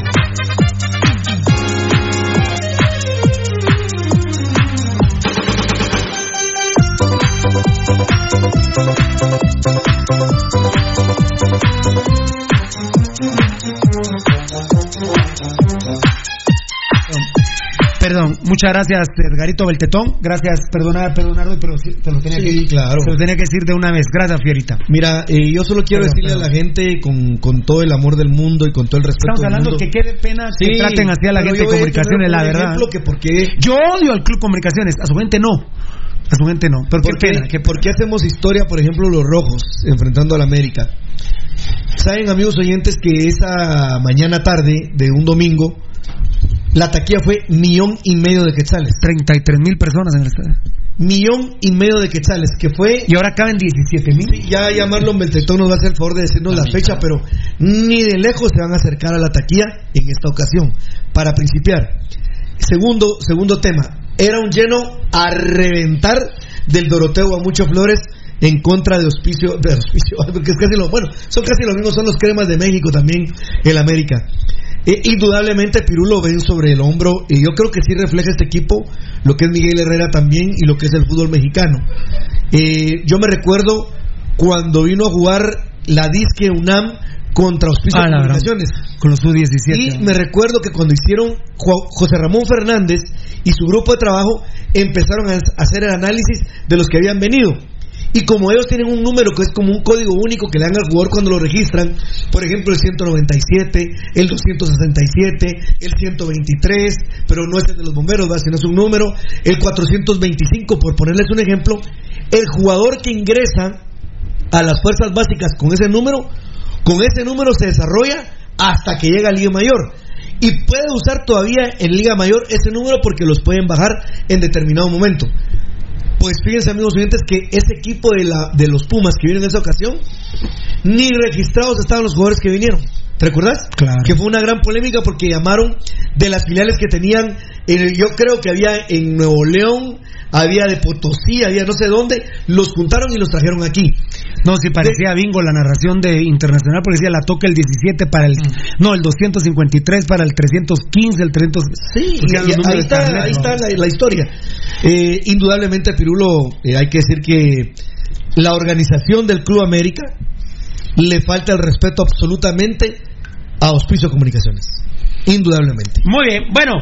Perdón, muchas gracias Edgarito Beltetón, gracias, perdonar, perdonar, pero sí, te lo tenía Sí, que claro. te lo tenía que decir de una vez. Gracias, Fierita. Mira, eh, yo solo quiero decirle a la gente con, con todo el amor del mundo y con todo el respeto Estamos del hablando mundo. que quede pena que Sí, traten así a la gente de comunicaciones, la verdad. que por qué- Yo odio al Club Comunicaciones, a su gente no. A su gente no. Pero ¿Por qué, pena, qué por qué hacemos historia, por ejemplo, los rojos enfrentando al América? Saben, amigos oyentes, que esa mañana tarde de un domingo, la taquilla fue millón y medio de quetzales. 33 mil personas en el estadio. Millón y medio de quetzales, que fue... Y ahora caben 17 mil. Sí, ya, ya Marlon Beltetón nos va a hacer el favor de decirnos la, fecha, pero ni de lejos se van a acercar a la taquilla en esta ocasión. Para principiar, segundo, segundo tema, era un lleno a reventar del Doroteo a Mucho Flores en contra de Hospicio, de Hospicio, porque es casi lo, bueno, son casi lo mismo, son los cremas de México también, el América. Eh, indudablemente Pirulo ven sobre el hombro y yo creo que sí refleja este equipo lo que es Miguel Herrera también y lo que es el fútbol mexicano. Eh, yo me recuerdo cuando vino a jugar la disque UNAM contra Hospicio Ah, la verdad. Comunicaciones. Con los U17. Y me recuerdo que cuando hicieron Jo- José Ramón Fernández y su grupo de trabajo empezaron a hacer el análisis de los que habían venido. Y como ellos tienen un número que es como un código único que le dan al jugador cuando lo registran, por ejemplo el 197, el 267, el 123, pero no es el de los bomberos, ¿va? sino es un número, el 425, por ponerles un ejemplo, el jugador que ingresa a las fuerzas básicas con ese número, con ese número se desarrolla hasta que llega a Liga Mayor. Y puede usar todavía en Liga Mayor ese número porque los pueden bajar en determinado momento. Pues fíjense, amigos oyentes, que ese equipo de, la, de los Pumas que viene en esa ocasión, ni registrados estaban los jugadores que vinieron. ¿Te recuerdas? Claro. Que fue una gran polémica porque llamaron de las filiales que tenían, en- yo creo que había en Nuevo León, había de Potosí, había no sé dónde, los juntaron y los trajeron aquí. No, si parecía bingo la narración de Internacional, porque decía la toca el 17 para el. No, el 253 para el 315, el 300. Sí, y ahí está, carnet, ahí ¿no? está la, la historia. Eh, indudablemente, Pirulo, eh, hay que decir que la organización del Club América le falta el respeto absolutamente a Auspicio Comunicaciones. Indudablemente. Muy bien, bueno.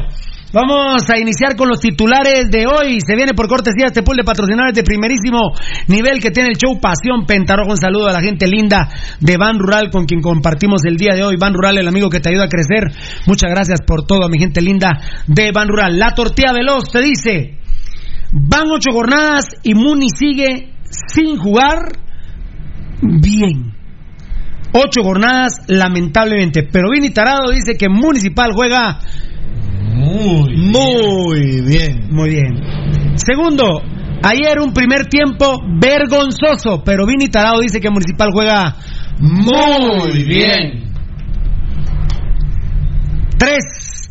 Vamos a iniciar con los titulares de hoy. Se viene por cortesía este pool de patrocinadores de primerísimo nivel que tiene el show Pasión Pentarrojo. Un saludo a la gente linda de Ban Rural con quien compartimos el día de hoy. Ban Rural, el amigo que te ayuda a crecer. Muchas gracias por todo a mi gente linda de Ban Rural. La tortilla veloz te dice, van ocho jornadas y Muni sigue sin jugar bien. Ocho jornadas, lamentablemente. Pero Vini Tarado dice que Municipal juega muy, muy bien. Muy bien. Segundo, ayer un primer tiempo vergonzoso, pero Vini Tarado dice que Municipal juega muy bien. Tres,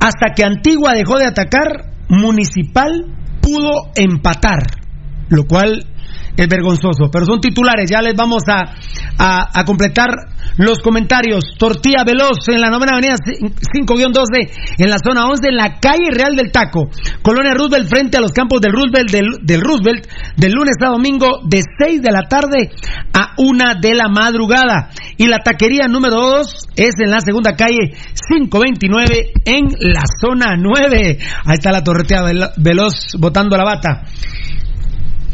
hasta que Antigua dejó de atacar, Municipal pudo empatar, lo cual es vergonzoso. Pero son titulares, ya les vamos a, a, completar los comentarios. Tortilla Veloz en la novena avenida 5-12, en la zona 11, en la calle Real del Taco. Colonia Roosevelt, frente a los campos del Roosevelt, del, del Roosevelt, del lunes a domingo, de 6 de la tarde a 1 de la madrugada. Y la taquería número 2 es en la segunda calle 529, en la zona 9. Ahí está la tortilla Velo- Veloz botando la bata.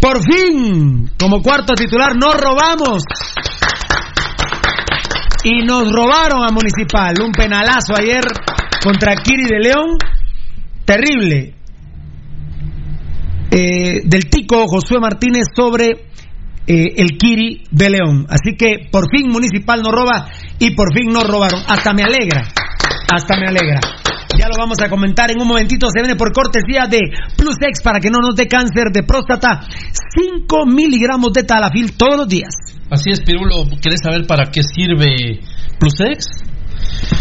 Por fin, como cuarto titular, nos robamos. Y nos robaron a Municipal. Un penalazo ayer contra Kiri de León. Terrible. Eh, del tico Josué Martínez sobre eh, el Kiri de León. Así que por fin Municipal nos roba y por fin nos robaron. Hasta me alegra. Hasta me alegra. Ya lo vamos a comentar en un momentito. Se viene por cortesía de Plus X para que no nos dé cáncer de próstata. 5 miligramos de talafil todos los días. Así es, Pirulo. ¿Querés saber para qué sirve Plusex?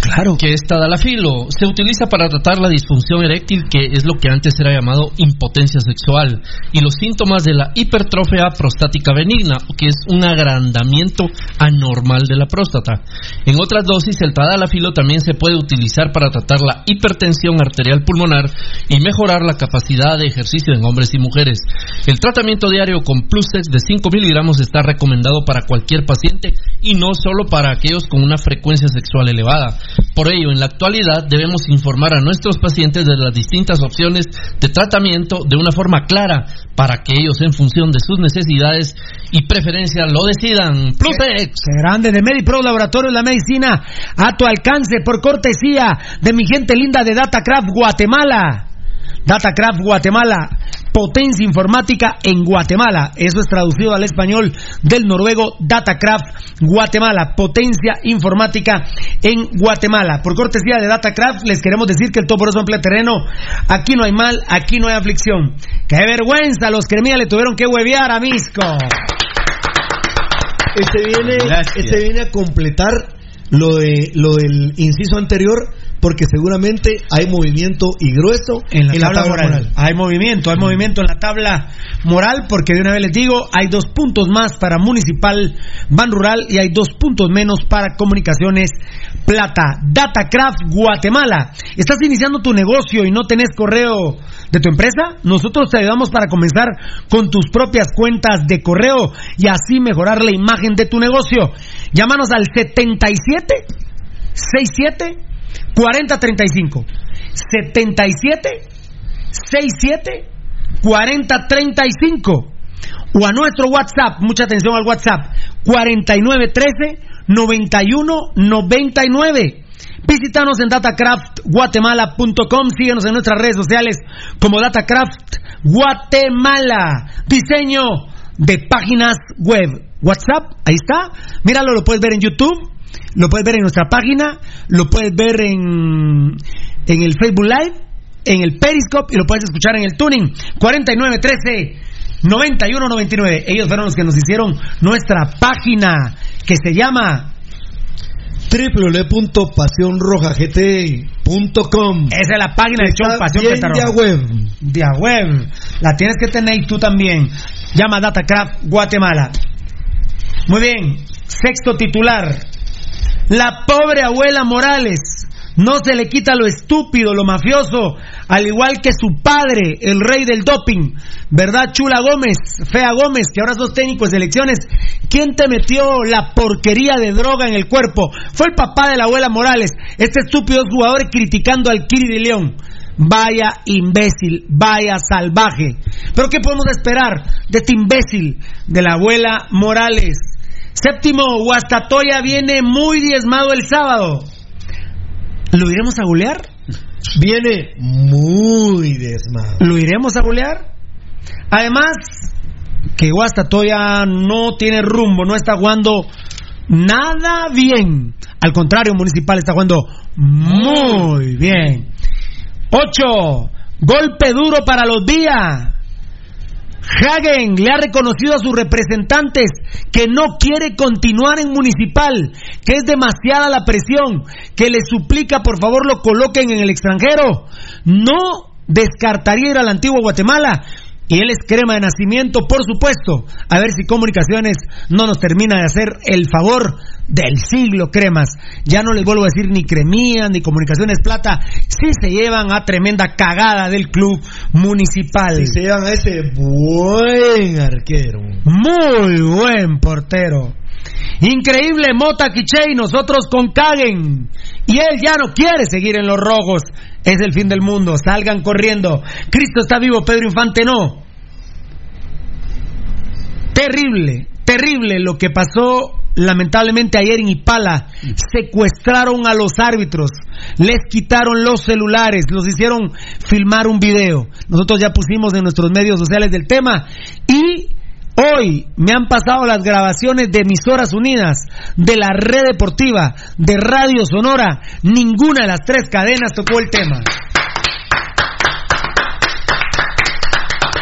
Claro. Que es tadalafilo. Se utiliza para tratar la disfunción eréctil, que es lo que antes era llamado impotencia sexual, y los síntomas de la hipertrofia prostática benigna, que es un agrandamiento anormal de la próstata. En otras dosis, el tadalafilo también se puede utilizar para tratar la hipertensión arterial pulmonar y mejorar la capacidad de ejercicio en hombres y mujeres. El tratamiento diario con Plusex de 5 miligramos está recomendado para cualquier paciente y no solo para aquellos con una frecuencia sexual elevada. Por ello, en la actualidad debemos informar a nuestros pacientes de las distintas opciones de tratamiento de una forma clara para que ellos, en función de sus necesidades y preferencia, lo decidan. Plusex. Grande de MediPro Laboratorio de la Medicina a tu alcance por cortesía de mi gente linda de DataCraft Guatemala. DataCraft Guatemala, potencia informática en Guatemala. Eso es traducido al español del noruego DataCraft Guatemala, potencia informática en Guatemala. Por cortesía de DataCraft les queremos decir que el toporoso emplea terreno, aquí no hay mal, aquí no hay aflicción. ¡Qué vergüenza! Los cremías le tuvieron que huevear a Misco. Este viene, Gracias. este viene a completar lo de lo del inciso anterior porque seguramente hay movimiento y grueso en la, tabla, moral. Hay movimiento, hay movimiento en la tabla moral porque de una vez les digo, hay dos puntos más para Municipal Ban Rural y hay dos puntos menos para Comunicaciones Plata. Datacraft Guatemala. ¿Estás iniciando tu negocio y no tenés correo de tu empresa? Nosotros te ayudamos para comenzar con tus propias cuentas de correo y así mejorar la imagen de tu negocio. Llámanos al 77 67 4035 77 67 4035 o a nuestro WhatsApp, mucha atención al WhatsApp 4913 9199 Visítanos en datacraftguatemala.com, síguenos en nuestras redes sociales como Datacraft Guatemala. Diseño de páginas web. WhatsApp, ahí está. Míralo, lo puedes ver en YouTube, lo puedes ver en nuestra página, lo puedes ver en, en el Facebook Live, en el Periscope y lo puedes escuchar en el Tuning. 4913 9199. Ellos fueron los que nos hicieron nuestra página que se llama www.pasionrojagt.com Esa es la página de show Pasión bien Petarroja. dia web. Dia web. La tienes que tener tú también. Llama Datacraft Guatemala. Muy bien. Sexto titular. La pobre abuela Morales. No se le quita lo estúpido, lo mafioso, al igual que su padre, el rey del doping. ¿Verdad, Chula Gómez? Fea Gómez, que ahora sos técnico de selecciones. ¿Quién te metió la porquería de droga en el cuerpo? Fue el papá de la abuela Morales. Este estúpido jugador criticando al Kiri de León. Vaya imbécil, vaya salvaje. Pero ¿qué podemos esperar de este imbécil de la abuela Morales? Séptimo, Guastatoya viene muy diezmado el sábado. ¿Lo iremos a golear? Viene muy desmado. ¿Lo iremos a golear? Además, que Guastatoya no tiene rumbo, no está jugando nada bien. Al contrario, Municipal está jugando muy bien. Ocho, golpe duro para los días. Hagen le ha reconocido a sus representantes que no quiere continuar en municipal, que es demasiada la presión, que le suplica por favor lo coloquen en el extranjero. No descartaría ir al antiguo Guatemala. Y él es crema de nacimiento, por supuesto. A ver si Comunicaciones no nos termina de hacer el favor del siglo, cremas. Ya no les vuelvo a decir ni cremías ni Comunicaciones Plata. Sí se llevan a tremenda cagada del club municipal. Y se llevan a ese buen arquero. Muy buen portero. Increíble Mota Quiche y nosotros con Caguen. Y él ya no quiere seguir en los rojos. Es el fin del mundo. Salgan corriendo. Cristo está vivo, Pedro Infante no. Terrible, terrible lo que pasó lamentablemente ayer en Ipala. Secuestraron a los árbitros, les quitaron los celulares, los hicieron filmar un video. Nosotros ya pusimos en nuestros medios sociales del tema y Hoy me han pasado las grabaciones de emisoras unidas, de la red deportiva, de Radio Sonora. Ninguna de las tres cadenas tocó el tema.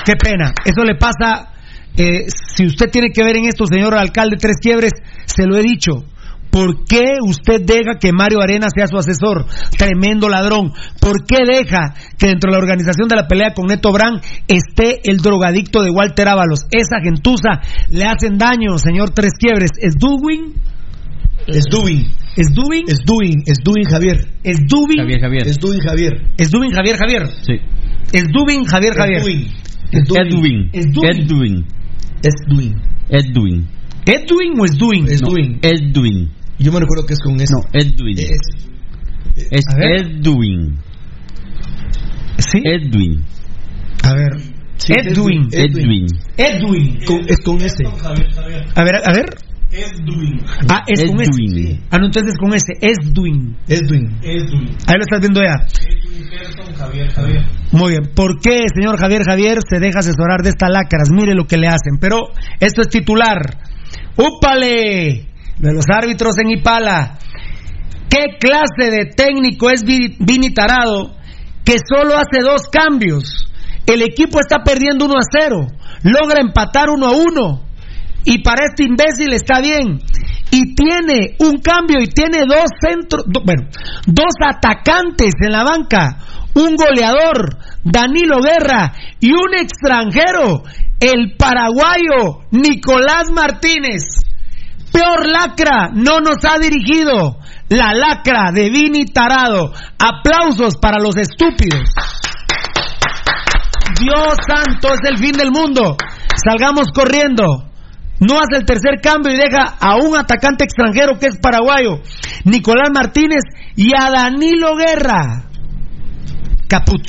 Qué pena. Eso le pasa. eh, si usted tiene que ver en esto, señor alcalde Tres Quiebres, se lo he dicho. ¿Por qué usted deja que Mario Arena sea su asesor? Tremendo ladrón. ¿Por qué deja que dentro de la organización de la pelea con Neto Brand esté el drogadicto de Walter Ábalos? Esa gentuza le hacen daño, señor Tres Quiebres. ¿Es Duwin? Es Dubin. ¿Es Dubin? Es Dubin, es Dubin Javier. ¿Es Dubin? Javier, Javier. Es Dubin Javier. ¿Es Dubin Javier Javier? Sí. ¿Es Dubin Javier Es Javier? Dubin. Edwin. Es Dubin. Edwin. Es Dubin. Edwin. ¿Edwin o es Duin? Es No, Dubin. Edwin. Yo me recuerdo que es con ese. No, Edwin. Es, Es ver. Edwin. ¿Sí? Edwin. A ver. Sí, Edwin. Edwin. Edwin. con, es con ese. A ver, a ver. Edwin. Ah, es con ese. Edwin. Ah, no, entonces es con ese. Edwin. Edwin. Edwin. Ahí lo estás viendo ya. Edwin Gerson, Javier, Javier. Muy bien. ¿Por qué, señor Javier Javier, se deja asesorar de estas lacras? Mire lo que le hacen. Pero esto es titular. ¡Úpale! De los árbitros en Ipala. ¿Qué clase de técnico es Vi- Vini Tarado que solo hace dos cambios? El equipo está perdiendo 1 a 0. Logra empatar 1 a 1. Y para este imbécil está bien. Y tiene un cambio y tiene dos centros, bueno, dos atacantes en la banca. Un goleador, Danilo Guerra, y un extranjero, el paraguayo Nicolás Martínez. Peor lacra no nos ha dirigido. La lacra de Vini Tarado. Aplausos para los estúpidos. Dios santo, es el fin del mundo. Salgamos corriendo. No hace el tercer cambio y deja a un atacante extranjero que es paraguayo, Nicolás Martínez, y a Danilo Guerra. Caput.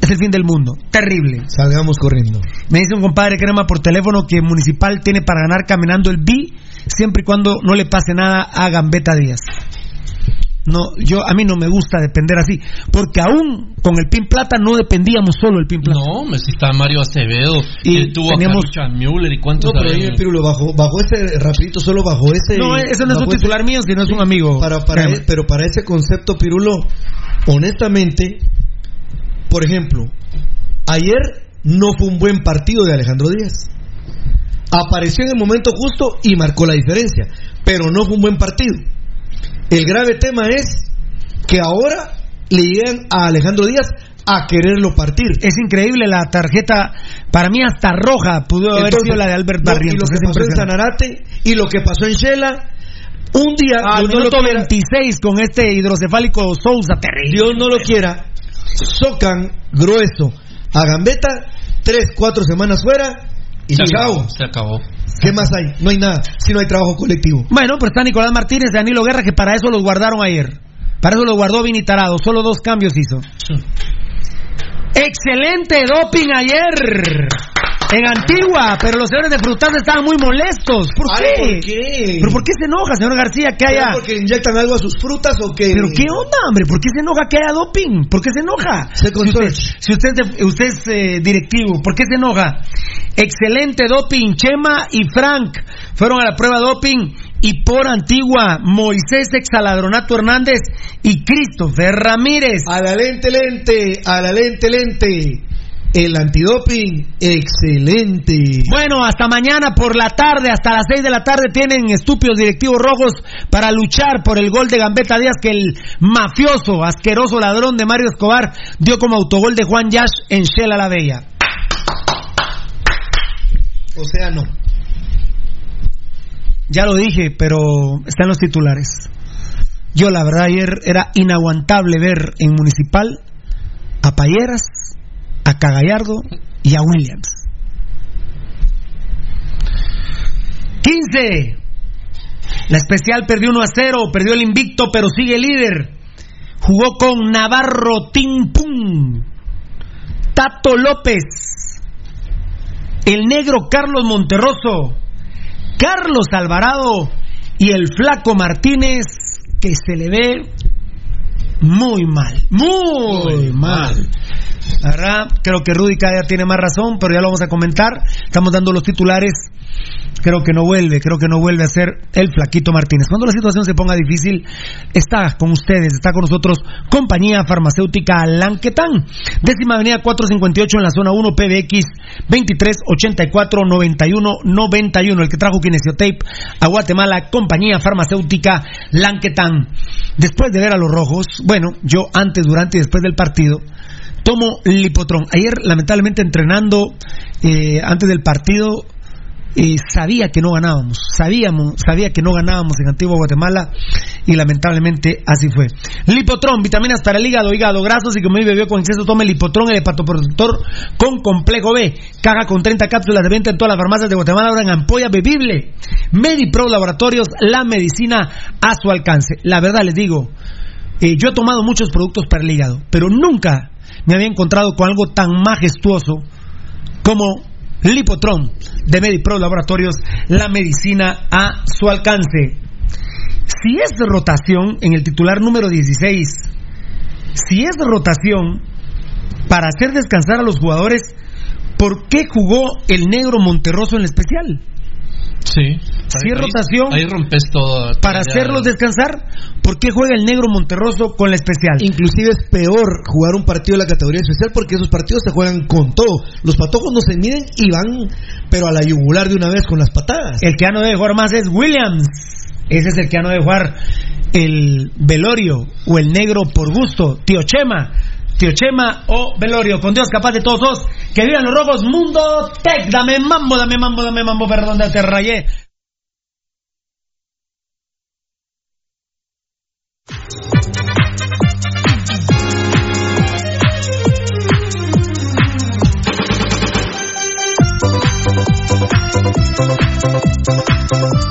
Es el fin del mundo. Terrible. Salgamos corriendo. Me dice un compadre crema por teléfono que Municipal tiene para ganar caminando el B siempre y cuando no le pase nada a Gambetta Díaz. No, yo a mí no me gusta depender así, porque aún con el Pin Plata no dependíamos solo del Pin Plata. No, me si está Mario Acevedo. Y Y tuvo teníamos- a Müller y cuántos No, pero ahí, Pirulo, bajo, bajo ese, rapidito, solo bajo ese... No, eso no es un ese- titular mío, sino es un amigo. para, para, Créeme. pero para ese concepto, Pirulo, honestamente, por ejemplo, ayer no fue un buen partido de Alejandro Díaz. Apareció en el momento justo y marcó la diferencia, pero no fue un buen partido. El grave tema es que ahora le llegan a Alejandro Díaz a quererlo partir. Es increíble la tarjeta, para mí hasta roja pudo haber Entonces, sido la de Albert no, Barrientos. y lo que es pasó en. Sanarate y lo que pasó en Shela, un día Al Dios no lo minuto quiera, 26 con este hidrocefálico Sousa terrible. Dios no lo quiera, socan grueso a Gambetta, tres, cuatro semanas fuera y Se chao. acabó, se acabó. ¿Qué más hay? No hay nada, si no hay trabajo colectivo. Bueno, pues está Nicolás Martínez Danilo Guerra que para eso los guardaron ayer. Para eso los guardó Vini Tarado. Solo dos cambios hizo. Excelente doping ayer en Antigua, pero los señores de Frutas estaban muy molestos. ¿Por Ay, qué? ¿por qué? ¿Pero por qué se enoja, señor García, que ¿Será haya... porque inyectan algo a sus frutas o qué? ¿Pero qué onda, hombre? ¿Por qué se enoja que haya doping? ¿Por qué se enoja? Si usted, si usted es, de- usted es, eh, directivo, ¿por qué se enoja? Excelente doping. Chema y Frank fueron a la prueba doping y por Antigua, Moisés Exaladronato Hernández y Christopher Ramírez. A la lente, lente, a la lente, lente. El antidoping, excelente. Bueno, hasta mañana por la tarde, hasta las 6 de la tarde tienen estúpidos directivos rojos para luchar por el gol de Gambetta Díaz que el mafioso, asqueroso ladrón de Mario Escobar dio como autogol de Juan Yash en Shela la Bella. O sea, no. Ya lo dije, pero está en los titulares. Yo la verdad ayer era inaguantable ver en Municipal a Payeras, a Cagallardo y a Williams. 15. La especial perdió 1 a 0, perdió el invicto, pero sigue líder. Jugó con Navarro Tim Pum, Tato López, el negro Carlos Monterroso, Carlos Alvarado y el flaco Martínez, que se le ve muy mal, muy, mal. Creo que Rudy cada tiene más razón, pero ya lo vamos a comentar. Estamos dando los titulares. Creo que no vuelve, creo que no vuelve a ser el flaquito Martínez. Cuando la situación se ponga difícil, está con ustedes, está con nosotros compañía farmacéutica Lanquetán. Décima avenida 458 en la zona 1 PBX 2384 91 91. El que trajo Kinesiotape a Guatemala, compañía farmacéutica Lanquetán. Después de ver a los rojos, bueno, yo antes, durante y después del partido, tomo Lipotrón. Ayer, lamentablemente, entrenando eh, antes del partido, eh, sabía que no ganábamos, sabíamos, sabía que no ganábamos en Antigua Guatemala y lamentablemente así fue. Lipotrón, vitaminas para el hígado, hígado grasos y como mi bebió con exceso, tome Lipotrón, el hepatoprotector con complejo B, caja con 30 cápsulas de venta en todas las farmacias de Guatemala, ahora en ampolla bebible. Medipro Laboratorios, la medicina a su alcance. La verdad les digo, eh, yo he tomado muchos productos para el hígado, pero nunca me había encontrado con algo tan majestuoso como Lipotron de Medipro Laboratorios, la medicina a su alcance. Si es rotación en el titular número 16, si es rotación para hacer descansar a los jugadores, ¿por qué jugó el negro Monterroso en el especial? Sí. Si es Ahí- rotación, Ahí rompes todo. para ya- hacerlos descansar, ¿por qué juega el negro Monterroso con la especial? Inclusive es peor jugar un partido de la categoría especial porque esos partidos se juegan con todo. Los patojos no se miden y van, pero a la yugular de una vez con las patadas. El que ya no debe jugar más es Williams. Ese es el que ya no debe jugar el Velorio o el negro por gusto. Tío Chema. Tío Chema o Velorio. Con Dios capaz de todos dos. Que vivan los rojos. Mundo Tech. Dame mambo, dame mambo, dame mambo. Perdón, te rayé. Municipal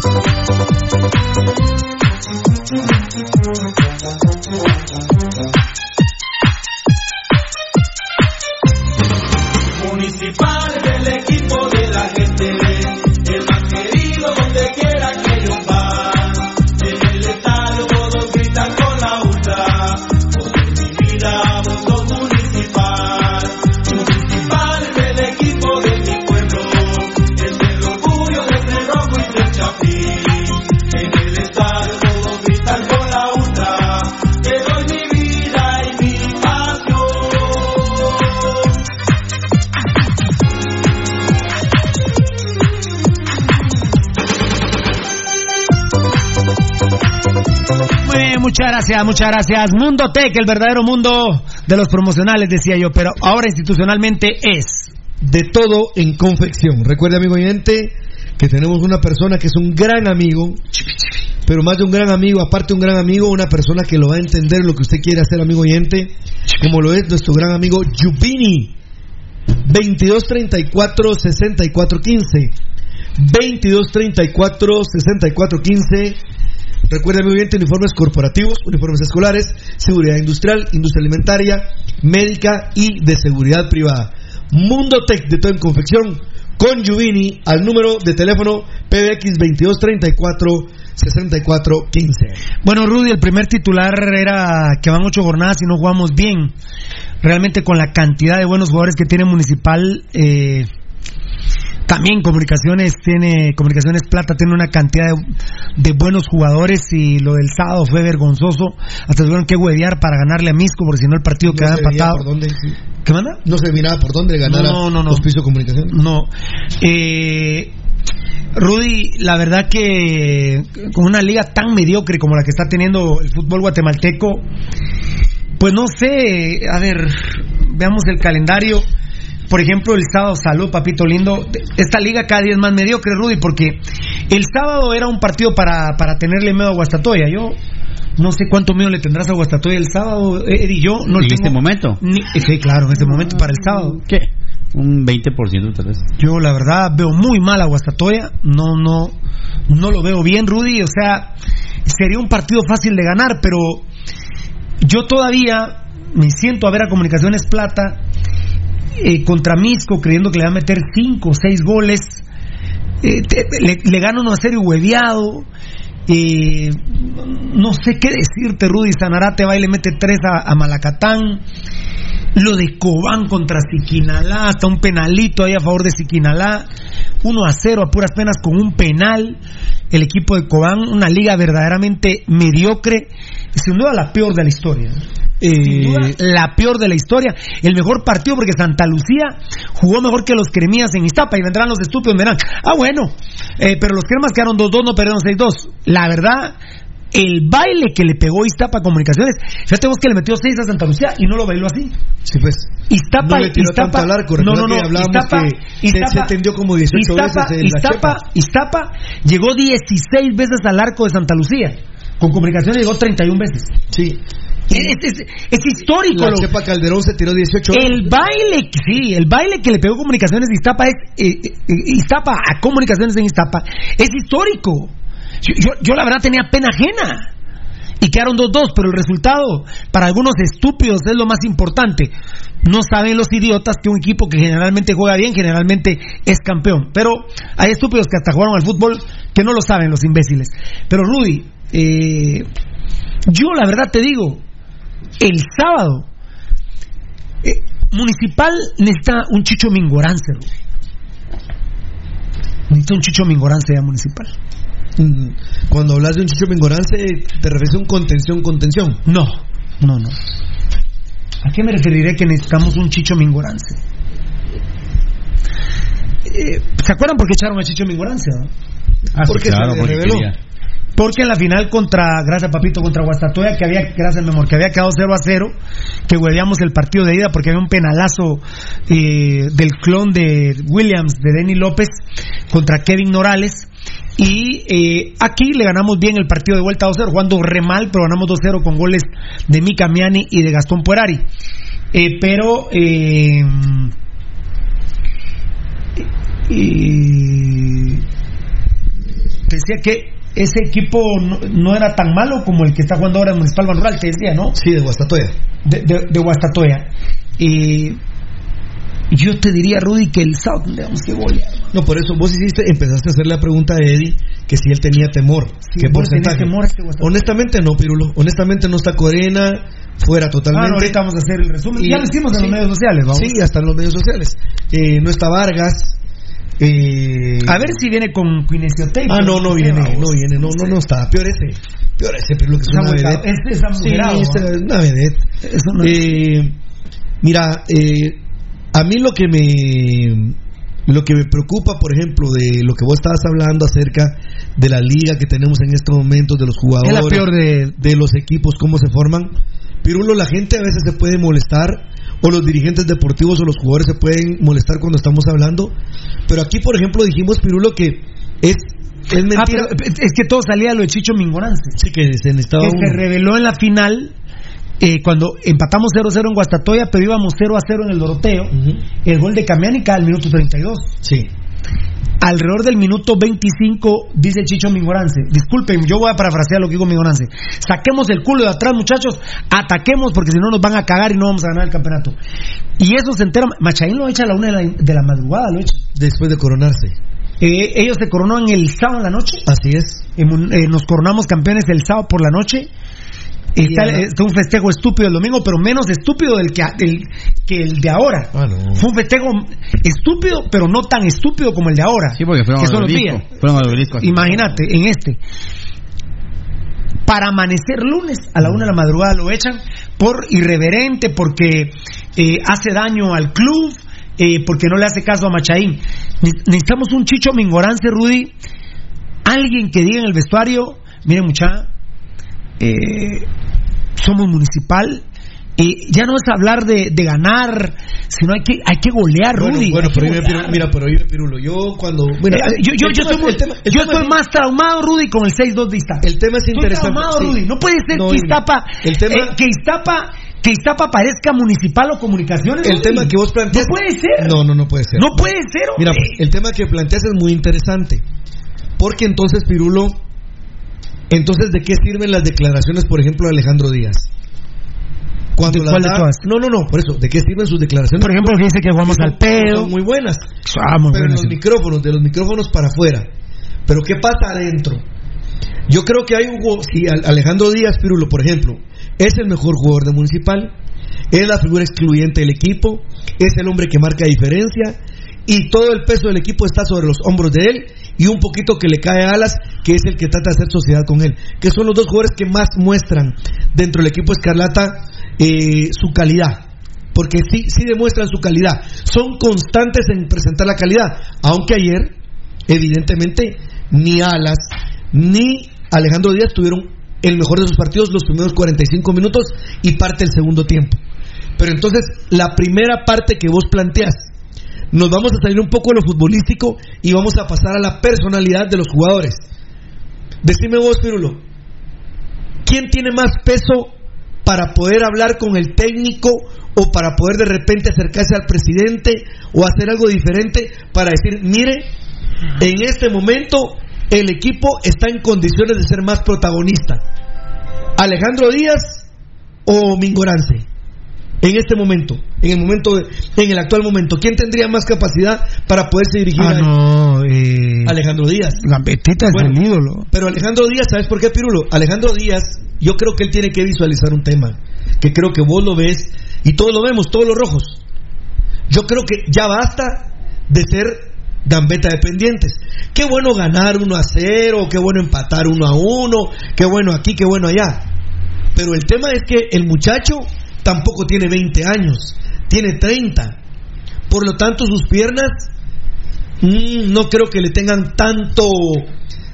muchas gracias, muchas gracias. Mundo Tech, el verdadero mundo de los promocionales, decía yo, pero ahora institucionalmente es. De todo en confección. Recuerde, amigo oyente, que tenemos una persona que es un gran amigo, pero más de un gran amigo, aparte un gran amigo, una persona que lo va a entender lo que usted quiere hacer, amigo oyente, como lo es nuestro gran amigo Yubini. 2234-6415. 2234-6415. Recuerda, amigo oyente, uniformes corporativos, uniformes escolares, seguridad industrial, industria alimentaria, médica y de seguridad privada. Mundo Tech de todo en confección con Yuvini al número de teléfono PBX 2234 6415. Bueno, Rudy, el primer titular era que van ocho jornadas y no jugamos bien. Realmente con la cantidad de buenos jugadores que tiene Municipal, eh, también Comunicaciones tiene, Comunicaciones Plata tiene una cantidad de, de buenos jugadores y lo del sábado fue vergonzoso. Hasta tuvieron que huevear para ganarle a Misco, porque si no el partido quedaba empatado. por dónde, sí. ¿Qué manda? No se miraba por dónde No, no, no. Hospicio Comunicación. No. Eh, Rudy, la verdad que con una liga tan mediocre como la que está teniendo el fútbol guatemalteco, pues no sé, a ver, veamos el calendario. Por ejemplo, el sábado, salud, papito lindo. Esta liga cada día es más mediocre, Rudy, porque el sábado era un partido para, para tenerle miedo a Guastatoya. Yo no sé cuánto miedo le tendrás a Guastatoya el sábado, Eddie. Yo no en tengo este momento. ni- sí, claro, en este momento para el sábado. ¿Qué? Un 20% tal vez. Yo la verdad veo muy mal a Guastatoya, no, no, no lo veo bien, Rudy. O sea, sería un partido fácil de ganar, pero yo todavía me siento a ver a Comunicaciones Plata eh, contra Misco, creyendo que le va a meter 5 o 6 goles. Eh, le, le gana 1 a 0 y hueviado. Eh, no sé qué decirte, Rudy. Sanarate va y le mete 3 a, a Malacatán. Lo de Cobán contra Siquinalá, hasta un penalito ahí a favor de Siquinalá. 1 a 0 a puras penas con un penal. El equipo de Cobán, una liga verdaderamente mediocre. Sin duda la peor de la historia. Duda, la peor de la historia. El mejor partido porque Santa Lucía jugó mejor que los cremías en Iztapa y vendrán los estúpidos verán, ah bueno, eh, pero los cremas quedaron 2-2, no perdieron 6-2. La verdad, el baile que le pegó Iztapa a Comunicaciones, fíjate vos que le metió 6 a Santa Lucía y no lo bailó así. Sí, pues. Iztapa, no le tiró Iztapa, tanto al arco. no, no, no, que Iztapa, que se- Iztapa, se tendió como 18 Iztapa, veces en la Iztapa, chepa. Iztapa llegó 16 veces al arco de Santa Lucía. Con Comunicaciones llegó 31 veces. Sí. Es, es- es histórico. La Chepa Calderón se tiró 18 el baile, sí, el baile que le pegó Comunicaciones de Iztapa es eh, eh, Iztapa a Comunicaciones en Iztapa es histórico. Yo, yo- yo la verdad tenía pena ajena. Y quedaron 2-2, pero el resultado para algunos estúpidos es lo más importante. No saben los idiotas que un equipo que generalmente juega bien, generalmente es campeón. Pero hay estúpidos que hasta jugaron al fútbol que no lo saben, los imbéciles. Pero Rudy, eh, yo la verdad te digo, el sábado eh, Municipal necesita un Chicho Mingorance. Rudy. Necesita un Chicho Mingorance ya Municipal. Mm, Cuando hablas de un Chicho Mingorance, ¿te refieres a un contención, contención? No, no, no. ¿A qué me referiré que necesitamos un Chicho Mingorance? Eh, ¿Se acuerdan por qué echaron a Chicho Mingorance? no? Ah, sí, Porque claro, se porque reveló. quería. Porque en la final contra, gracias papito, contra Guastatoya, que había, gracias mi que había quedado 0 a 0, que hueveamos el partido de ida porque había un penalazo eh, del clon de Williams, de Denny López, contra Kevin Norales. Y eh, aquí le ganamos bien el partido de vuelta 2-0, jugando re mal, pero ganamos 2-0 con goles de Mika Miani y de Gastón Puerari. Eh, pero decía que ese equipo no, no era tan malo como el que está jugando ahora en Municipal Banrural, te decía, ¿no? Sí, de Guastatoya. De, de, de Guastatoya. Y yo te diría, Rudy, que el South tendríamos que golear. No, por eso vos hiciste, empezaste a hacer la pregunta a Eddie que si él tenía temor. ¿Qué vos tenés porcentaje? temor este. Honestamente no, Pirulo. Honestamente no está Corena fuera totalmente. Ah, no, ahorita vamos a hacer el resumen. Y- ya lo hicimos en sí. los medios sociales, vamos. Sí, hasta en los medios sociales. Eh, no está Vargas. Eh, A ver si viene con Quinesio Tape. Ah, no, no viene, no viene, no, no, no está. Peor ese. Peor ese, Pirulo, que es una vedette. Este Sí, este es una vedette. No- Eh, mira, eh, a mí lo que me Lo que me preocupa, por ejemplo, de lo que vos estabas hablando acerca de la liga que tenemos en estos momentos, de los jugadores, Es la peor de- de los equipos, cómo se forman. Pirulo, la gente a veces se puede molestar, o los dirigentes deportivos o los jugadores se pueden molestar cuando estamos hablando. Pero aquí, por ejemplo, dijimos, Pirulo, que es, es Ah, mentira. pero es que todo salía de lo de Chicho Mingorance. Sí, que se necesitaba que uno. se reveló en la final eh, cuando empatamos 0-0 en Guastatoya, pero íbamos 0-0 en el Doroteo. El gol de Camiánica al minuto 32. Sí. Alrededor del minuto 25, dice Chicho Mingorance. Disculpen, yo voy a parafrasear lo que digo Mingorance. Saquemos el culo de atrás, muchachos. Ataquemos porque si no nos van a cagar y no vamos a ganar el campeonato. Y eso se entera. Machaín lo echa a la una de la, de la madrugada, lo echa. Después de coronarse. Eh, ellos se coronaron el sábado en la noche. Así es. Eh, nos coronamos campeones el sábado por la noche. Está, Y, está un festejo estúpido el domingo, pero menos estúpido del que, del- que el de ahora. Ah. Fue un festejo estúpido, pero no tan estúpido como el de ahora. Sí, porque fueron al. Imagínate, en este. Para amanecer lunes a la una de la madrugada lo echan por irreverente, porque eh, hace daño al club, eh, porque no le hace caso a Machaín. Ne- Necesitamos un chicho mingorance, Rudy. Alguien que diga en el vestuario, miren mucha, eh, somos municipal. eh, ya no es hablar de, de ganar, sino hay que hay que golear, Rudy. bueno, pero mira, golear. Pirulo, mira, pero Pirulo, yo cuando... Eh, yo yo, el yo tema- estoy, tema- yo es- más traumado, Rudy, con el 6-2 de Iztapa. El tema es Estoy interesante. traumado, sí. Rudy. No puede ser No, que mira, Iztapa, el tema- eh, que Iztapa, que Iztapa parezca municipal o comunicaciones. El tema que vos planteas... No puede ser. No, no, no puede ser. No puede ser, Mira, hombre. pues, el tema que planteas es muy interesante. Porque entonces, Pirulo, entonces, ¿de qué sirven las declaraciones, por ejemplo, de Alejandro Díaz? Cuando ¿De da- todas? No, no, no, por eso, ¿de qué sirven sus declaraciones? Por ejemplo, que dice que jugamos al pedo. Son muy buenas. Ah, muy pero en los sí. micrófonos, de los micrófonos para afuera. Pero ¿qué pasa adentro? Yo creo que hay un si Al- Alejandro Díaz Pirulo, por ejemplo, es el mejor jugador de Municipal, es la figura excluyente del equipo, es el hombre que marca diferencia y todo el peso del equipo está sobre los hombros de él y un poquito que le cae a alas, que es el que trata de hacer sociedad con él, que son los dos jugadores que más muestran dentro del equipo Escarlata eh, su calidad. Porque sí, sí demuestran su calidad. Son constantes en presentar la calidad. Aunque ayer, evidentemente, ni Alas ni Alejandro Díaz tuvieron el mejor de sus partidos los primeros 45 minutos y parte del segundo tiempo. Pero entonces, la primera parte que vos planteas, nos vamos a salir un poco de lo futbolístico y vamos a pasar a la personalidad de los jugadores. Decime vos, Pirulo, ¿quién tiene más peso para poder hablar con el técnico o para poder de repente acercarse al presidente o hacer algo diferente para decir, mire, en este momento el equipo está en condiciones de ser más protagonista? ¿Alejandro Díaz o Mingorance? En este momento, en el momento, de- en el actual momento, ¿quién tendría más capacidad para poderse dirigir Ah, a no, eh, Alejandro Díaz? Gambetita es el ídolo. Pero Alejandro Díaz, ¿sabes por qué, Pirulo? Alejandro Díaz, yo creo que él tiene que visualizar un tema, que creo que vos lo ves y todos lo vemos, todos los rojos. Yo creo que ya basta de ser gambeta dependientes. Qué bueno ganar 1 a 0, qué bueno empatar 1 a 1, qué bueno aquí, qué bueno allá. Pero el tema es que el muchacho tampoco tiene 20 años, tiene 30. Por lo tanto, sus piernas mm, no creo que le tengan tanto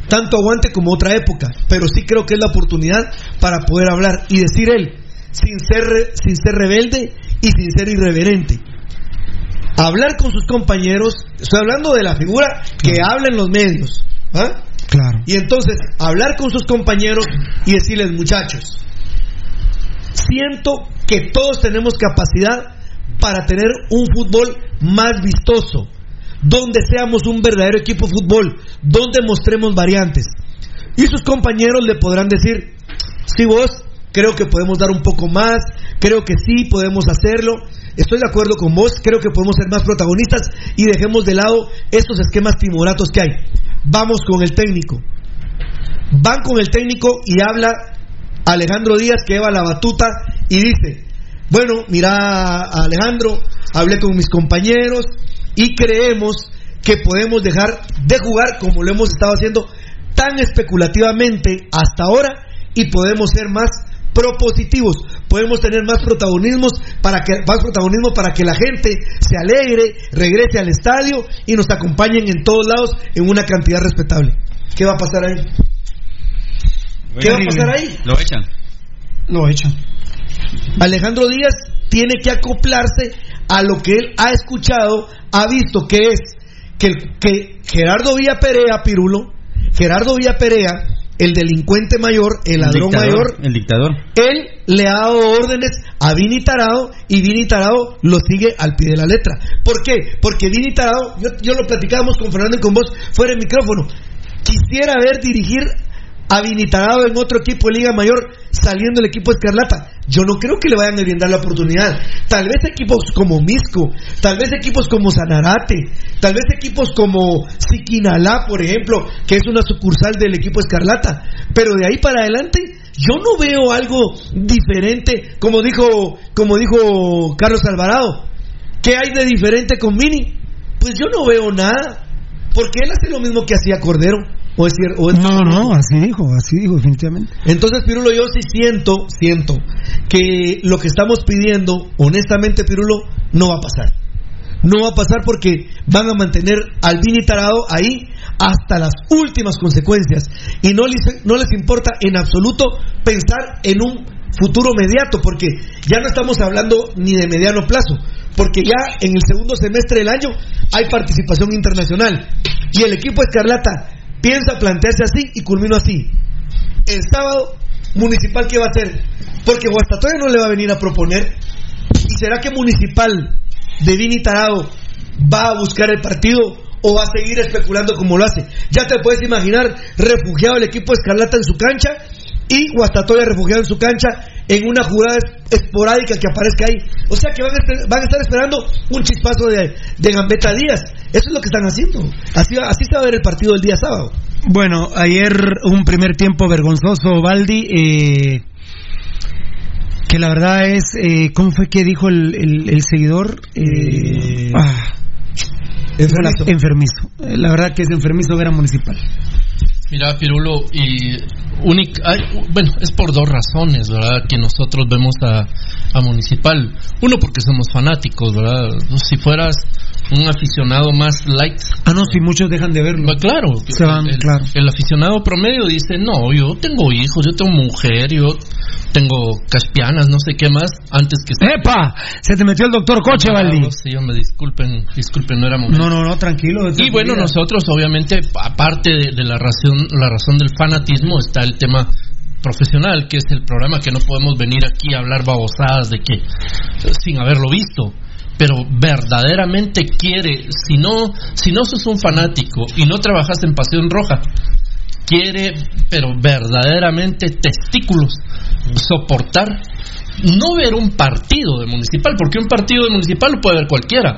tanto aguante como otra época, pero sí creo que es la oportunidad para poder hablar y decir él sin ser sin ser rebelde y sin ser irreverente. Hablar con sus compañeros, estoy hablando de la figura que habla en los medios, ¿ah? Claro. Y entonces, hablar con sus compañeros y decirles, muchachos, siento que todos tenemos capacidad para tener un fútbol más vistoso, donde seamos un verdadero equipo de fútbol, donde mostremos variantes. Y sus compañeros le podrán decir, si vos, creo que podemos dar un poco más, creo que sí podemos hacerlo, estoy de acuerdo con vos, creo que podemos ser más protagonistas y dejemos de lado estos esquemas timoratos que hay. Vamos con el técnico. Van con el técnico y habla Alejandro Díaz que lleva la batuta y dice, bueno, mira Alejandro, hablé con mis compañeros y creemos que podemos dejar de jugar como lo hemos estado haciendo tan especulativamente hasta ahora y podemos ser más propositivos. podemos tener más protagonismos para que más protagonismo para que la gente se alegre, regrese al estadio y nos acompañen en todos lados en una cantidad respetable. ¿Qué va a pasar ahí? ¿Qué va a pasar ahí? Lo echan. Lo echan. Alejandro Díaz tiene que acoplarse a lo que él ha escuchado, ha visto que es que, que Gerardo Villa Perea, Pirulo, Gerardo Villa Perea, el delincuente mayor, el ladrón dictador, mayor, El dictador. él le ha dado órdenes a Vini Tarado y Vini Tarado lo sigue al pie de la letra. ¿Por qué? Porque Vini Tarado, yo, yo lo platicábamos con Fernando y con vos fuera del micrófono, quisiera ver dirigir Tarado en otro equipo de Liga Mayor saliendo el equipo Escarlata. Yo no creo que le vayan a brindar la oportunidad. Tal vez equipos como Misco, tal vez equipos como Sanarate, tal vez equipos como Siquinalá, por ejemplo, que es una sucursal del equipo Escarlata. Pero de ahí para adelante, yo no veo algo diferente, como dijo, como dijo Carlos Alvarado. ¿Qué hay de diferente con Vini? Pues yo no veo nada. Porque él hace lo mismo que hacía Cordero. ¿O es cier- o es- No, no, así dijo, así dijo, definitivamente. entonces, Pirulo, yo sí siento, siento que lo que estamos pidiendo, honestamente, Pirulo, no va a pasar. No va a pasar porque van a mantener al Vini Tarado ahí hasta las últimas consecuencias. Y no les, no les importa en absoluto pensar en un futuro mediato, porque ya no estamos hablando ni de mediano plazo, porque ya en el segundo semestre del año hay participación internacional. Y el equipo Escarlata piensa plantearse así y culmino así el sábado, Municipal, ¿qué va a hacer? Porque Guastatoya no le va a venir a proponer. ¿Y será que Municipal de Vini Tarado va a buscar el partido o va a seguir especulando como lo hace? Ya te puedes imaginar refugiado el equipo Escarlata en su cancha y Guastatoya refugiado en su cancha en una jugada es- esporádica que aparezca ahí. O sea que van a, estar, van a estar esperando un chispazo de, de Gambetta Díaz. Eso es lo que están haciendo. Así, va- así se va a ver el partido el día sábado. Bueno, ayer un primer tiempo vergonzoso, Baldi, eh, que la verdad es, eh, ¿cómo fue que dijo el, el- el seguidor? Eh, ah, enfermizo. enfermizo. Eh, La verdad que es enfermizo ver a Municipal. Mira, Pirulo, y única, hay- bueno, es por dos razones, ¿verdad? Que nosotros vemos a, a Municipal. Uno, porque somos fanáticos, ¿verdad? Si fueras un aficionado más light. Ah, no, si muchos dejan de verlo. Pues claro, Se van, el, claro. el aficionado promedio dice, no, yo tengo hijos, yo tengo mujer, yo tengo caspianas, no sé qué más, antes que... ¡Epa! Se te metió el doctor Coche, Baldi. Sí, hombre, disculpen, disculpen, no era momento. No, no, no, tranquilo. Y bueno, nosotros obviamente, aparte de, de la razón, la razón del fanatismo, está el tema profesional, que es el programa que no podemos venir aquí a hablar babosadas de que sin haberlo visto. Pero verdaderamente quiere, si no, si no sos un fanático y no trabajas en Pasión Roja, quiere, pero verdaderamente testículos, soportar no ver un partido de municipal, porque un partido de municipal lo puede ver cualquiera.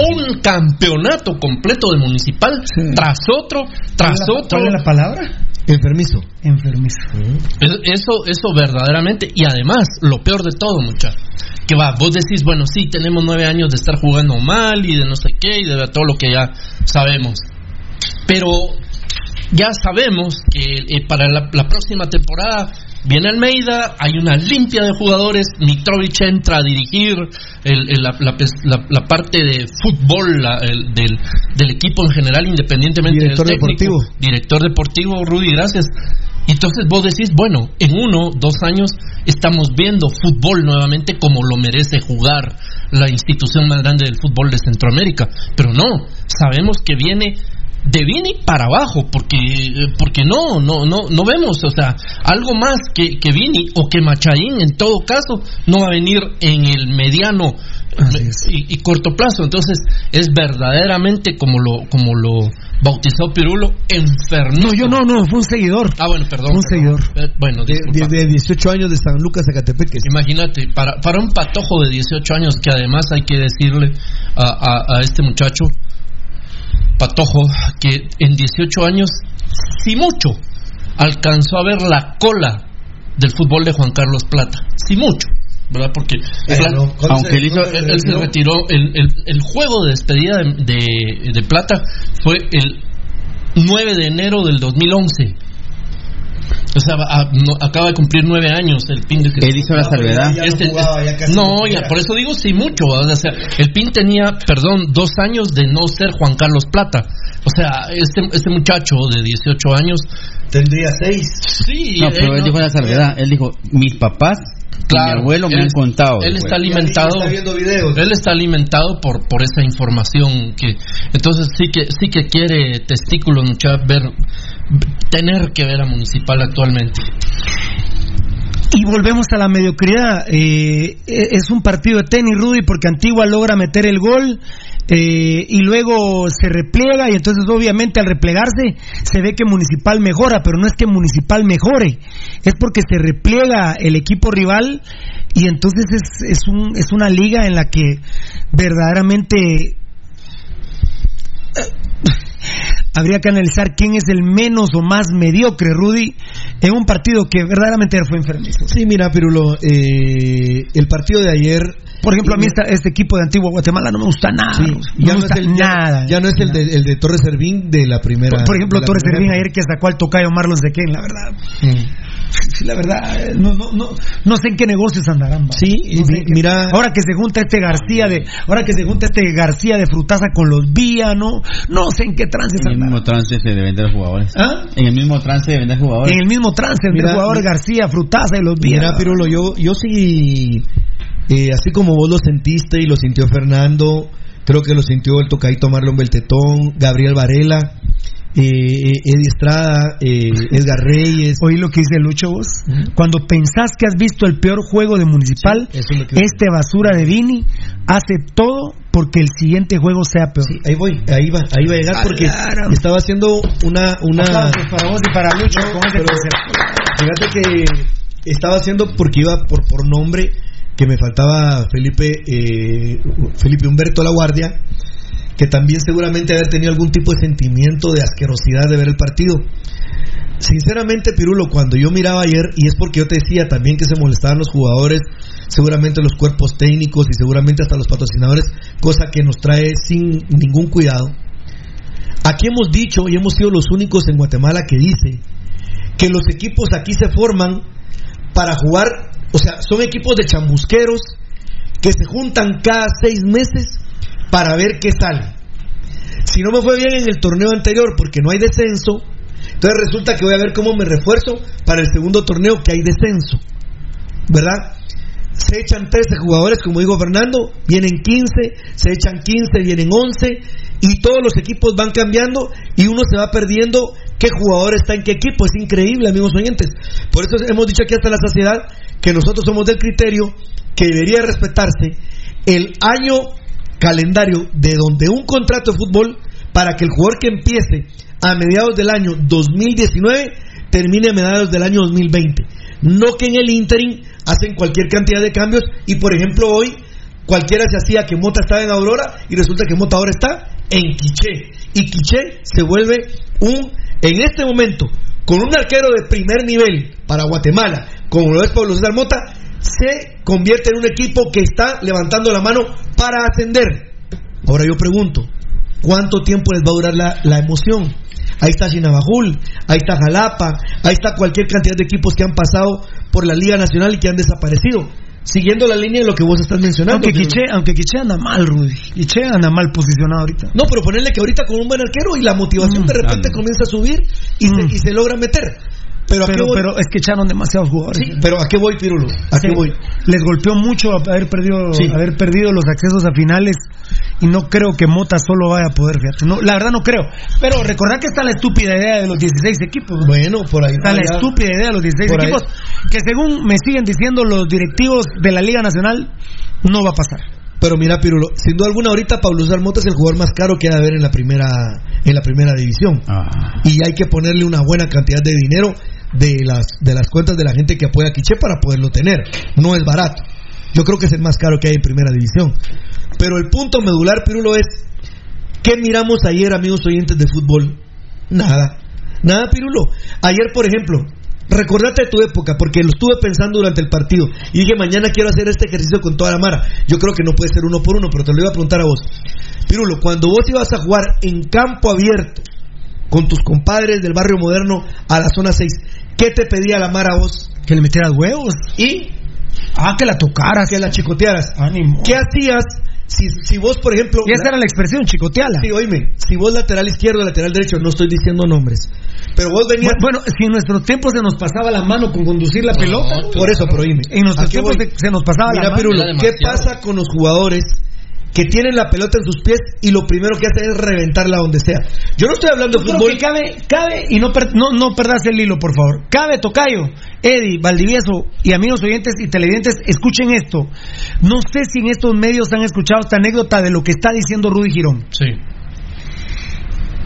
Un campeonato completo de municipal tras otro, tras ¿Cuál es la- otro. ¿Cuál es la palabra? Enfermizo. Enfermizo. Es- Eso, eso verdaderamente, y además, lo peor de todo, muchachos, que va, vos decís, bueno, sí, tenemos nueve años de estar jugando mal y de no sé qué, y de todo lo que ya sabemos. Pero ya sabemos que eh, para la, la próxima temporada viene Almeida, hay una limpia de jugadores, Mitrovic entra a dirigir el- el- la, la- la- la parte de fútbol la- el- del, del equipo en general, independientemente Director del técnico. deportivo. Director deportivo, Rudy, gracias. Entonces vos decís, bueno, en uno, dos años estamos viendo fútbol nuevamente como lo merece jugar la institución más grande del fútbol de Centroamérica. Pero no, sabemos que viene de Vini para abajo, porque porque no, no, no, no vemos, o sea, algo más que, que Vini o que Machaín en todo caso no va a venir en el mediano y, y corto plazo. Entonces es verdaderamente como lo como lo bautizó Pirulo, enfermo. No, yo no, no, fue un seguidor. Ah, bueno, perdón. Un perdón. seguidor. Eh, bueno, De, de- de 18 años de San Lucas, Zacatepec. Imagínate, para, para un patojo de 18 años, que además hay que decirle a, a- a este muchacho, patojo, que en 18 años, si mucho, alcanzó a ver la cola del fútbol de Juan Carlos Plata. Si mucho. ¿Verdad? Porque Plata- no, ¿cuándo Aunque hizo- él, él se retiró. El, el- el juego de despedida de, de- de Plata fue el 9 de enero del 2011. O sea, a- no- acaba de cumplir nueve años el PIN de Él hizo la salvedad. Este- este- no, ya, por eso digo sí mucho. O sea, el PIN tenía, perdón, dos años de no ser Juan Carlos Plata. O sea, este, este muchacho de 18 años. Tendría seis. Sí, No, pero él no- dijo la salvedad. Él dijo, mis papás Claro, mi abuelo me él han contado. Él está alimentado. Él está alimentado por por esa información que entonces sí que sí que quiere testículos mucha ver tener que ver a municipal actualmente. Y volvemos a la mediocridad. Eh, eh, es un partido de tenis, Rudy, porque Antigua logra meter el gol eh, y luego se repliega y entonces obviamente al replegarse se ve que Municipal mejora, pero no es que Municipal mejore, es porque se repliega el equipo rival y entonces es, es, un, es una liga en la que verdaderamente habría que analizar quién es el menos o más mediocre, Rudy, en un partido que verdaderamente fue enfermizo. Sí, mira, Pirulo, eh, el partido de ayer. Por ejemplo, a mí esta- este equipo de Antigua Guatemala no me gusta nada. Sí, ya no me no es gusta el, nada. Ya, no es el de, el de Torres Servín de la primera. Por, por ejemplo, de Torres Servín ayer que sacó al tocayo Marlon Zequén, la verdad. Sí, la verdad, eh, no, no, no, no sé en qué negocios andarán. va. Sí, No sé mira- Ahora que se junta este García de, ahora que se junta este García de Frutaza con los Vía, no, no sé en qué trance En el andarán. mismo trance de vender jugadores. ¿Ah? En el mismo trance de vender jugadores. En el mismo trance, el Mira, jugador García, Frutaza y los Vía. Mira, Pirulo, yo, yo sí, eh, así como vos lo sentiste y lo sintió Fernando, creo que lo sintió el tocadito Marlon Beltetón, Gabriel Varela, eh, eh, Eddie Estrada, eh, Edgar Reyes. Oí lo que dice Lucho vos. Cuando pensás que has visto el peor juego de Municipal, Sí, este basura de Vini hace todo porque el siguiente juego sea peor. Ahí voy, ahí va, ahí va a llegar porque estaba haciendo una, una. Aplausos para vos y para Lucho ese pero. Fíjate que estaba haciendo porque iba por, por nombre que me faltaba Felipe eh, Felipe Humberto La Guardia, que también seguramente haber tenido algún tipo de sentimiento de asquerosidad de ver el partido. Sinceramente, Pirulo, cuando yo miraba ayer, y es porque yo te decía también que se molestaban los jugadores, seguramente los cuerpos técnicos y seguramente hasta los patrocinadores, cosa que nos trae sin ningún cuidado. Aquí hemos dicho y hemos sido los únicos en Guatemala que dice que los equipos aquí se forman para jugar, o sea, son equipos de chambusqueros que se juntan cada seis meses para ver qué sale. Si no me fue bien en el torneo anterior porque no hay descenso, entonces resulta que voy a ver cómo me refuerzo para el segundo torneo que hay descenso. ¿Verdad? Se echan 13 jugadores, como dijo Fernando, vienen 15, se echan 15, vienen 11, y todos los equipos van cambiando y uno se va perdiendo qué jugador está en qué equipo. Es increíble, amigos oyentes. Por eso hemos dicho aquí hasta la saciedad que nosotros somos del criterio que debería respetarse el año calendario de donde un contrato de fútbol para que el jugador que empiece a mediados del año 2019 termine a mediados del año 2020. No que en el interim hacen cualquier cantidad de cambios y por ejemplo hoy cualquiera se hacía que Mota estaba en Aurora y resulta que Mota ahora está en Quiché y Quiché se vuelve un en este momento con un arquero de primer nivel para Guatemala como lo es Pablo César Mota se convierte en un equipo que está levantando la mano para ascender. Ahora yo pregunto, ¿cuánto tiempo les va a durar la, la emoción? Ahí está Chinabajul, ahí está Jalapa, ahí está cualquier cantidad de equipos que han pasado por la Liga Nacional y que han desaparecido. Siguiendo la línea de lo que vos estás mencionando. Aunque Quiche, aunque Quiche anda mal, Rudy. Quiche anda mal posicionado ahorita. No, pero ponerle que ahorita con un buen arquero y la motivación Mm, de repente dale. comienza a subir y, se, y se logra meter. Pero, ¿a qué Pero, pero es que echaron demasiados jugadores. Sí, pero ¿a qué voy, Pirulo? ¿A Sí, qué voy? Les golpeó mucho haber perdido, Sí. haber perdido los accesos a finales y no creo que Mota solo vaya a poder, fíjate. No, la verdad no creo. Pero recordad que está la estúpida idea de los 16 equipos. ¿no? Bueno, por ahí. Está la allá- estúpida idea de los 16 Por ahí. equipos que según me siguen diciendo los directivos de la Liga Nacional no va a pasar. Pero mira, Pirulo, sin duda alguna ahorita Pablo César Mota es el jugador más caro que ha de haber en la primera en la primera división. Ah. Y hay que ponerle una buena cantidad de dinero de las de las cuentas de la gente que apoya a Quiche para poderlo tener. No es barato. Yo creo que es el más caro que hay en primera división. Pero el punto medular, Pirulo, es ¿qué miramos ayer, amigos oyentes de fútbol? Nada. Nada, Pirulo. Ayer, por ejemplo, recordate tu época, porque lo estuve pensando durante el partido. Y dije, mañana quiero hacer este ejercicio con toda la mara. Yo creo que no puede ser uno por uno, pero te lo iba a preguntar a vos. Pirulo, cuando vos ibas a jugar en campo abierto, con tus compadres del barrio moderno a la zona 6. ¿Qué te pedía la Mara a vos? Que le metieras huevos. Y Ah, que la tocaras. que la chicotearas. Ánimo. ¿Qué hacías si, si vos, por ejemplo... Y esa era la expresión, chicoteala. Sí, oíme, si vos lateral izquierdo, lateral derecho, no estoy diciendo nombres, pero vos venías... Bueno, si en nuestro tiempo se nos pasaba la mano con conducir la pelota. Por eso, pero oíme. En nuestros ¿a qué tiempos se, se nos pasaba Mira, la mano. Pirulo, ¿qué pasa con los jugadores que tienen la pelota en sus pies y lo primero que hacen es reventarla donde sea? Yo no estoy hablando de fútbol. que cabe, cabe, y no, per- no, no perdas el hilo, por favor. Cabe, Tocayo, Eddie, Valdivieso y amigos oyentes y televidentes, escuchen esto. No sé si en estos medios han escuchado esta anécdota de lo que está diciendo Rudy Girón. Sí.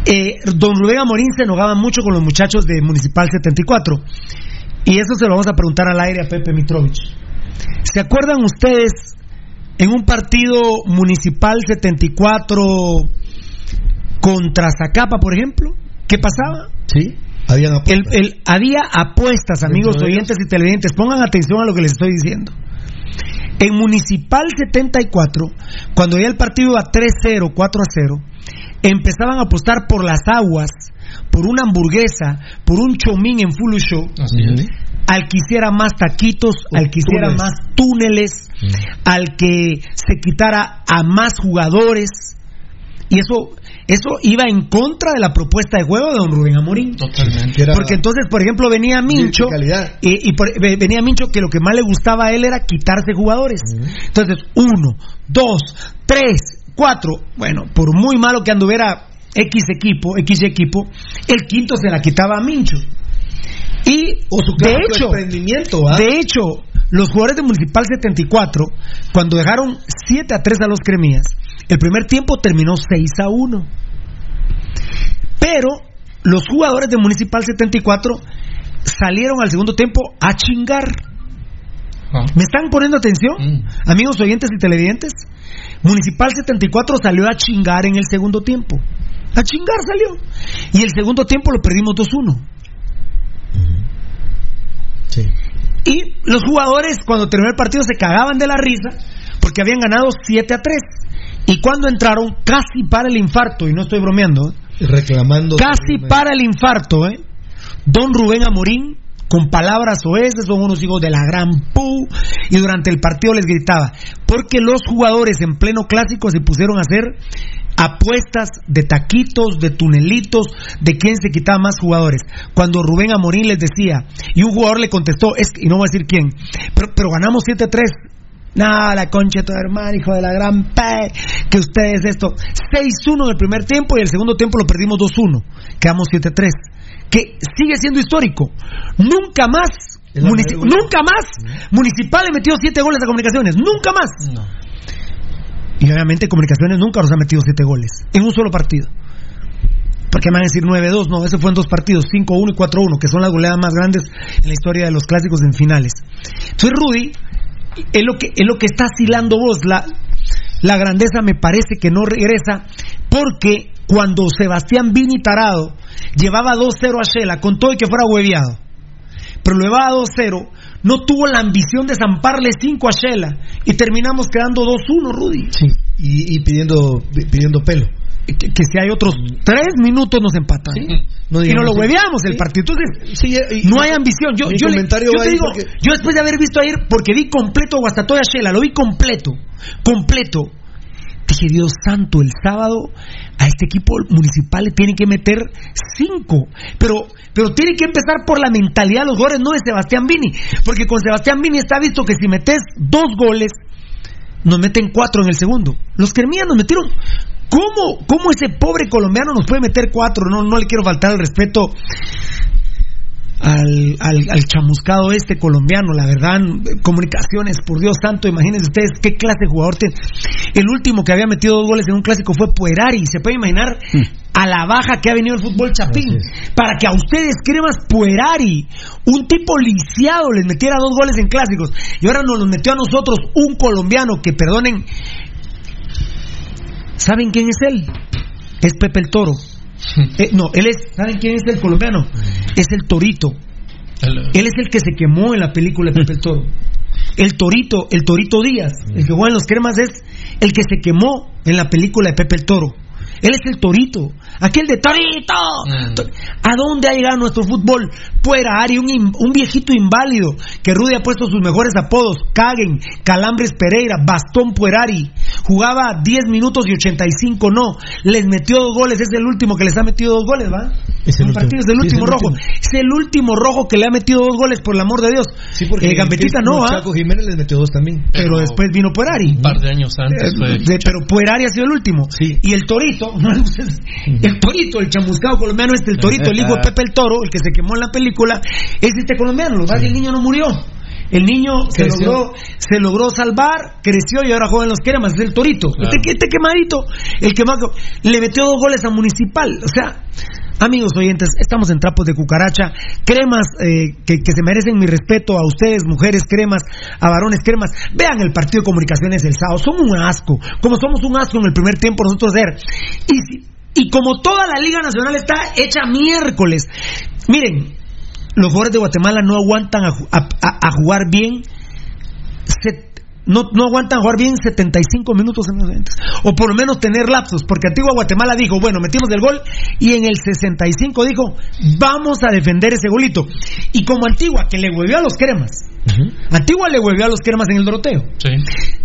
Eh, don Rubén Amorín se enojaba mucho con los muchachos de Municipal 74. Y eso se lo vamos a preguntar al aire a Pepe Mitrovich. ¿Se acuerdan ustedes en un partido Municipal 74 contra Zacapa, por ejemplo? ¿Qué pasaba? Sí, habían El, el- había apuestas, amigos oyentes y televidentes. Pongan atención a lo que les estoy diciendo. En Municipal 74, cuando ya el partido iba 3-0, 4-0, empezaban a apostar por las aguas, por una hamburguesa, por un chomín en full show, Así es. Al que hiciera más taquitos, al que hiciera túneles. más túneles, al que se quitara a más jugadores. Y eso, eso iba en contra de la propuesta de juego de don Rubén Amorín. Totalmente. Porque entonces, por ejemplo, venía Mincho Verticalidad. y, y por- venía Mincho que lo que más le gustaba a él era quitarse jugadores. Entonces, uno, dos, tres, cuatro. Bueno, por muy malo que anduviera X equipo, X equipo, el quinto se la quitaba a Mincho. Y O su de hecho, emprendimiento, ¿ah? de hecho, los jugadores de Municipal 74, cuando dejaron 7 a 3 a los Cremías, el primer tiempo terminó 6 a 1. Pero los jugadores de Municipal 74 salieron al segundo tiempo a chingar. Ah. ¿Me están poniendo atención? Mm. Amigos oyentes y televidentes. Municipal 74 salió a chingar en el segundo tiempo. A chingar salió. Y el segundo tiempo lo perdimos 2-1. Sí. Y los jugadores, cuando terminó el partido, se cagaban de la risa porque habían ganado 7 a 3. Y cuando entraron, casi para el infarto, y no estoy bromeando, ¿eh? Reclamando. casi para el infarto, ¿eh? Don Rubén Amorín, con palabras oeces, son unos hijos de la gran pu, y durante el partido les gritaba, porque los jugadores en pleno clásico se pusieron a hacer apuestas de taquitos, de tunelitos, de quién se quitaba más jugadores. Cuando Rubén Amorín les decía, y un jugador le contestó, es, que- y no voy a decir quién, pero, pero ganamos 7 a 3. Nada, la concha de tu hermano, hijo de la gran P, que ustedes esto. 6-1 en el primer tiempo y el segundo tiempo lo perdimos 2-1. Quedamos 7-3. Que sigue siendo histórico. Nunca más, nunca más, Municipal le metió 7 goles a Comunicaciones. Nunca más. No. Y obviamente Comunicaciones nunca nos ha metido 7 goles. En un solo partido. Porque me van a decir 9-2, no, eso fue en dos partidos, 5-1 y 4-1, que son las goleadas más grandes en la historia de los clásicos en finales. Entonces Rudy, es lo que, es lo que está asilando vos, la, la grandeza me parece que no regresa, porque cuando Sebastián Vini Tarado llevaba 2-0 a Shela, con todo y que fuera hueviado, pero lo llevaba 2-0, no tuvo la ambición de zamparle 5 a Shela, y terminamos quedando 2-1, Rudy. Sí. Y, y pidiendo, pidiendo pelo. Que, que si hay otros 3 minutos nos empatan. No y no lo sí. hueveamos el Sí. partido. Entonces, Sí, y- no hay ambición. Yo, yo, le- yo te digo, porque- yo después de haber visto ayer, porque vi completo Guastatoya Shela, lo vi completo, completo. Dije, Dios santo, el sábado a este equipo municipal le tienen que meter cinco. Pero, pero tiene que empezar por la mentalidad de los goles, no de Sebastián Vini. Porque con Sebastián Vini está visto que si metes dos goles, nos meten cuatro en el segundo. Los Cremías nos metieron. ¿Cómo, ¿Cómo ese pobre colombiano nos puede meter cuatro? No, no le quiero faltar el respeto al, al, al chamuscado este colombiano, la verdad, comunicaciones, por Dios santo, imagínense ustedes qué clase de jugador tiene. El último que había metido dos goles en un clásico fue Puerari, se puede imaginar a la baja que ha venido el fútbol chapín, para que a ustedes cremas Puerari, un tipo lisiado, les metiera dos goles en clásicos, y ahora nos los metió a nosotros un colombiano que, perdonen, ¿saben quién es él? Es Pepe el Toro. Eh, no, él es, ¿saben quién es el colombiano? Es el Torito. Él es el que se quemó en la película de Pepe el Toro. El Torito, el Torito Díaz, el que juega en los cremas es el que se quemó en la película de Pepe el Toro. Él es el torito. Aquel de torito. ¿A dónde ha llegado nuestro fútbol? Puerari, un, in- un viejito inválido que Rudy ha puesto sus mejores apodos. Caguen, Calambres Pereira, Bastón Puerari. Jugaba 10 minutos y 85 no. Les metió dos goles. Es el último que les ha metido dos goles, ¿va? Es el Un último. partido es el Sí, es el último rojo. último. Es el último rojo que le ha metido dos goles, por el amor de Dios. Sí, porque Eh, Gambetita el no, ¿ah? Chaco Jiménez les metió dos también. Pero después vino Puerari. Un par de años antes Eh, fue. de- pero Puerari ha sido el último. Y el Torito, no, el Torito, el chamuscado colombiano este, el Torito, el hijo de Pepe el Toro, el que se quemó en la película, es este colombiano. Lo que que el niño no murió. El niño se Creció. logró, se logró salvar, creció y ahora juega en los cremas, es el Torito. Claro. Este, este quemadito, el que más le metió dos goles a Municipal. O sea, amigos oyentes, estamos en trapos de cucaracha. Cremas eh, que, se merecen mi respeto a ustedes, mujeres cremas, a varones cremas. Vean el partido de comunicaciones del sábado. Somos un asco. Como somos un asco en el primer tiempo nosotros ser. Y, y como toda la Liga Nacional está hecha miércoles. Miren, los jugadores de Guatemala no aguantan a- a jugar bien. Se- no, no aguantan jugar bien 75 minutos en los eventos. O por lo menos tener lapsos. Porque Antigua Guatemala dijo, bueno, metimos el gol. Y en el 65 dijo, vamos a defender ese golito. Y como Antigua, que le huevió a los cremas. Antigua le huevió a los cremas en el Doroteo.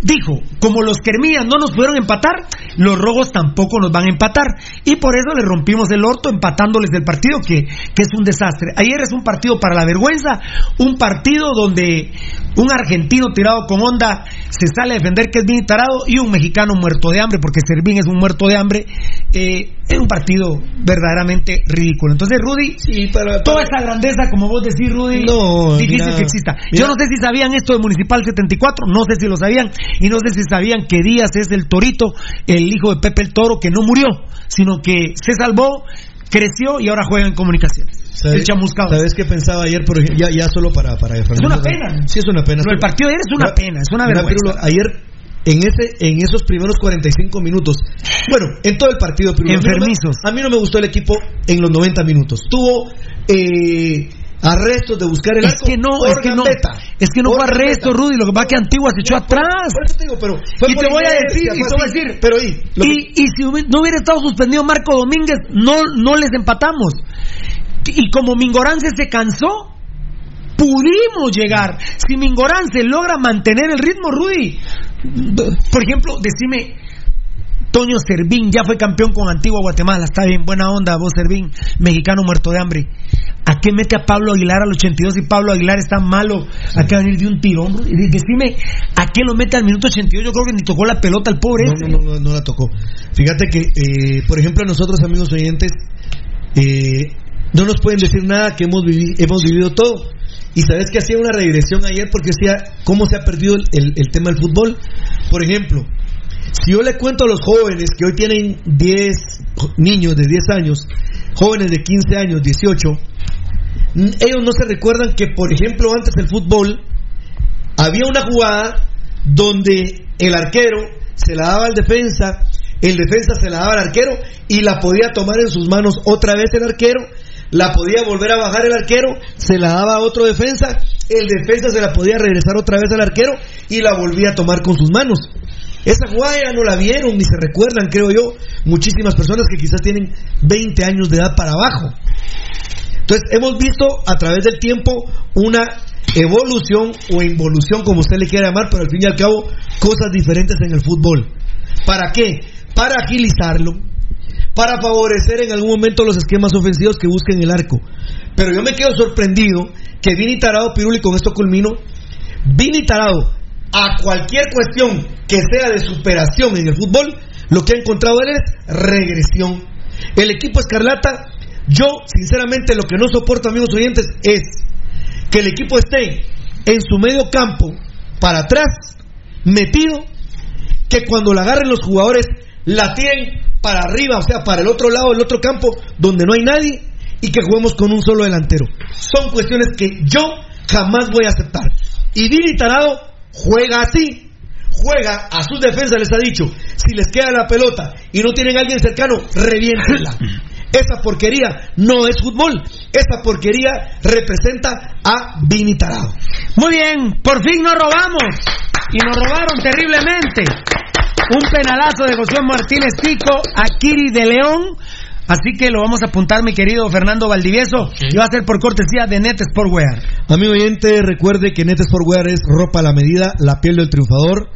Dijo, como los Kermías no nos pudieron empatar, los rojos tampoco nos van a empatar. Y por eso le rompimos el orto empatándoles el partido, que, que es un desastre. Ayer es un partido para la vergüenza, un partido donde un argentino tirado con onda se sale a defender que es bien tarado y un mexicano muerto de hambre, porque Servín es un muerto de hambre. Eh, es un partido verdaderamente ridículo. Entonces, Rudy, toda esa grandeza, como vos decís, Rudy, No, difícil mira, que exista. mira. Yo no sé si sabían esto de Municipal 74, no sé si lo sabían, y no sé si sabían que Díaz es el torito, el hijo de Pepe el Toro, que no murió, sino que se salvó, creció y ahora juega en comunicaciones. El chamuscado. ¿Sabes qué pensaba ayer, por ejemplo? Ya, ya solo para... para Es una pena. Sí, es una pena. Lo del partido de ayer es una pena, es una vergüenza. Ayer, en ese en esos primeros 45 minutos, bueno, en todo el partido, Pirulo, a mí no me- Enfermizos. A mí no me gustó el equipo en los 90 minutos. Tuvo eh, arrestos de buscar el Es arco que no, es que no, es que no fue arresto. Rudy, lo que pasa es que Antigua se echó atrás. Por eso te digo, pero y te voy a decir, y te voy a decir, Pero y, que- y, si no hubiera estado suspendido Marco Domínguez, no, no les empatamos. Y como Mingorance se cansó, pudimos llegar. Si Mingorance logra mantener el ritmo, Rudy, por ejemplo, decime, Toño Servín ya fue campeón con Antigua Guatemala, está bien, buena onda, vos Servín, mexicano muerto de hambre. ¿A qué mete a Pablo Aguilar al 82 y Pablo Aguilar está malo? ¿A qué venir de un tirón? Decime, ¿a qué lo mete al minuto 82? Yo creo que ni tocó la pelota el pobre No, no, no, no, no la tocó. Fíjate que, eh, por ejemplo, nosotros, amigos oyentes, eh, no nos pueden decir nada que hemos, vivi- hemos vivido todo. Y sabes que hacía una regresión ayer porque decía cómo se ha perdido el, el- el tema del fútbol. Por ejemplo, si yo le cuento a los jóvenes que hoy tienen 10 jo- niños de 10 años, jóvenes de 15 años, 18, n- ellos no se recuerdan que, por ejemplo, antes del fútbol había una jugada donde el arquero se la daba al defensa, el defensa se la daba al arquero y la podía tomar en sus manos otra vez el arquero, la podía volver a bajar el arquero, se la daba a otro defensa, el defensa se la podía regresar otra vez al arquero y la volvía a tomar con sus manos. Esa jugada ya no la vieron ni se recuerdan, creo yo, muchísimas personas que quizás tienen 20 años de edad para abajo. Entonces, hemos visto a través del tiempo una evolución o involución, como usted le quiera llamar, pero al fin y al cabo, cosas diferentes en el fútbol. ¿Para qué? Para agilizarlo, para favorecer en algún momento los esquemas ofensivos que busquen el arco. Pero yo me quedo sorprendido que Vini Tarado Piruli, con esto culmino, Vini Tarado, a cualquier cuestión que sea de superación en el fútbol, lo que ha encontrado él es regresión. El equipo Escarlata, yo sinceramente lo que no soporto, amigos oyentes, es que el equipo esté en su medio campo, para atrás, metido, que cuando la agarren los jugadores la tiren para arriba, o sea, para el otro lado del otro campo, donde no hay nadie, y que juguemos con un solo delantero. Son cuestiones que yo jamás voy a aceptar. Y Vini Tarado juega así. Juega a sus defensas, les ha dicho, si les queda la pelota y no tienen a alguien cercano, reviéntenla. Esa porquería no es fútbol. Esa porquería representa a Vini Tarado. Muy bien, por fin nos robamos. Y nos robaron terriblemente. Un penalazo de José Martínez Tico a Kiri de León. Así que lo vamos a apuntar, mi querido Fernando Valdivieso. Y va a ser por cortesía de Net Sportwear. Amigo oyente, recuerde que Net Sportwear es ropa a la medida, la piel del triunfador.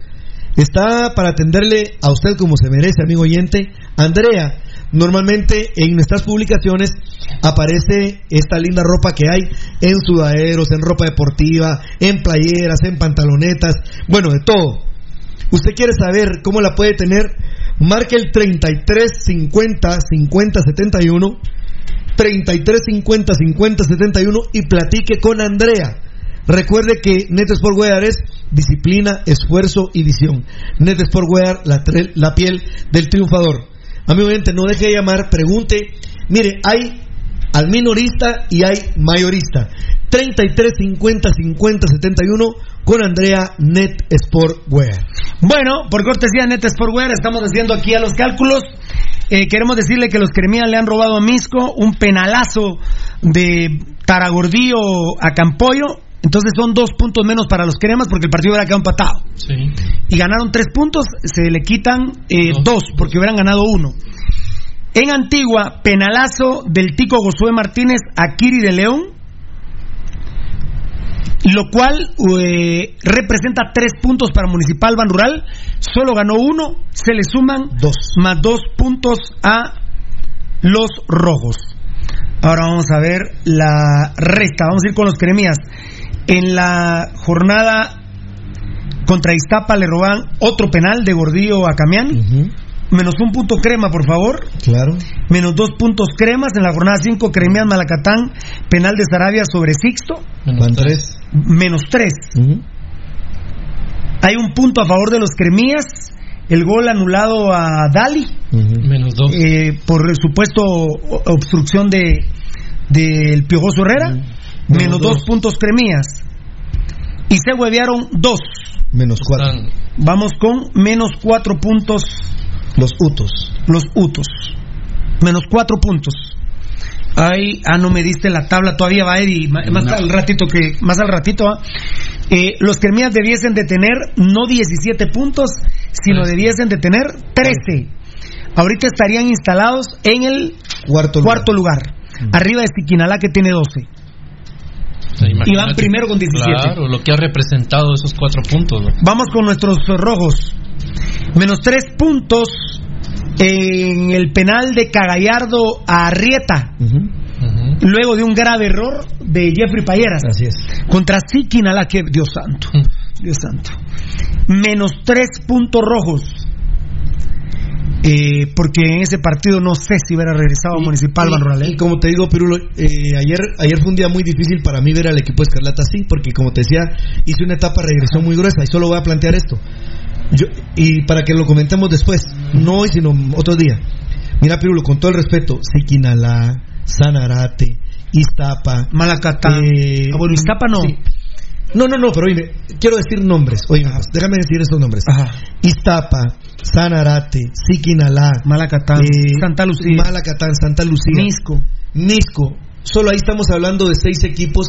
Está para atenderle a usted como se merece, amigo oyente. Andrea, normalmente en nuestras publicaciones aparece esta linda ropa que hay en sudaderos, en ropa deportiva, en playeras, en pantalonetas, bueno, de todo. Usted quiere saber cómo la puede tener, marque el 33 50 50 71 33 50 50 71 y platique con Andrea. Recuerde que Net Sport Wear es disciplina, esfuerzo y visión. Net Sport Wear, la, piel del triunfador. Amigo oyente, no deje de llamar, pregunte. Mire, hay al minorista y hay mayorista. 33 50 50 71 con Andrea Net Sport Wear. Bueno, por cortesía Net Sportwear, estamos haciendo aquí a los cálculos. Eh, queremos decirle que los cremías le han robado a Misco un penalazo de Taragordillo a Campoyo. Entonces son dos puntos menos para los cremas porque el partido hubiera quedado empatado. Sí. Y ganaron tres puntos, se le quitan eh, dos porque hubieran ganado uno. En Antigua, penalazo del Tico Josué Martínez a Kiri de León, lo cual eh, representa tres puntos para Municipal Ban Rural. Solo ganó uno, se le suman dos. más dos puntos a los rojos. Ahora vamos a ver la resta. Vamos a ir con los cremías. En la jornada contra Iztapa le roban otro penal de Gordillo a Camián. Menos un punto crema, por favor. Claro. Menos dos puntos cremas. En la jornada 5, Cremías Malacatán, penal de Sarabia sobre Sixto. Van tres. Menos tres. Hay un punto a favor de los Cremías. El gol anulado a Dali. Menos dos. eh, por supuesto obstrucción de del Piojoso Herrera. Menos dos. dos. puntos Cremías. Y se huevearon dos. Menos cuatro. Vamos con menos cuatro puntos. Los Utos. Los Utos. Menos cuatro puntos. Ay, ah, no me diste la tabla todavía, va Eddie. Más No. al ratito que, más al ratito, ¿ah? Eh, los Cremías debiesen de tener no 17 puntos, sino debiesen de tener 13. Ahorita estarían instalados en el cuarto lugar, cuarto lugar. arriba de Siquinalá que tiene 12. Y van primero con 17. Claro, lo que ha representado esos cuatro puntos. ¿no? Vamos con nuestros rojos. Menos tres puntos en el penal de Cagallardo a Arrieta. Luego de un grave error de Jeffrey Payeras. Así es. Contra Siquinalá, que Dios santo. Dios santo. Menos tres puntos rojos. Eh, porque en ese partido no sé si hubiera regresado a Municipal ¿eh? Y como te digo, Pirulo, eh, ayer, ayer fue un día muy difícil para mí ver al equipo Escarlata así, porque como te decía, hice una etapa de regresión muy gruesa y solo voy a plantear esto. Yo, y para que lo comentemos después, no hoy, sino otro día. Mira, Pirulo, con todo el respeto, Siquinalá, Sanarate, Iztapa, Malacatán. eh, Ah, bueno, Iztapa no. sí. No, no, no, pero oíme, quiero decir nombres. Oye, déjame decir estos nombres. Iztapa, Sanarate, Siquinalá, Malacatán, Santa Lucía. Malacatán, Santa Lucía. Nisco. Nisco. Solo ahí estamos hablando de seis equipos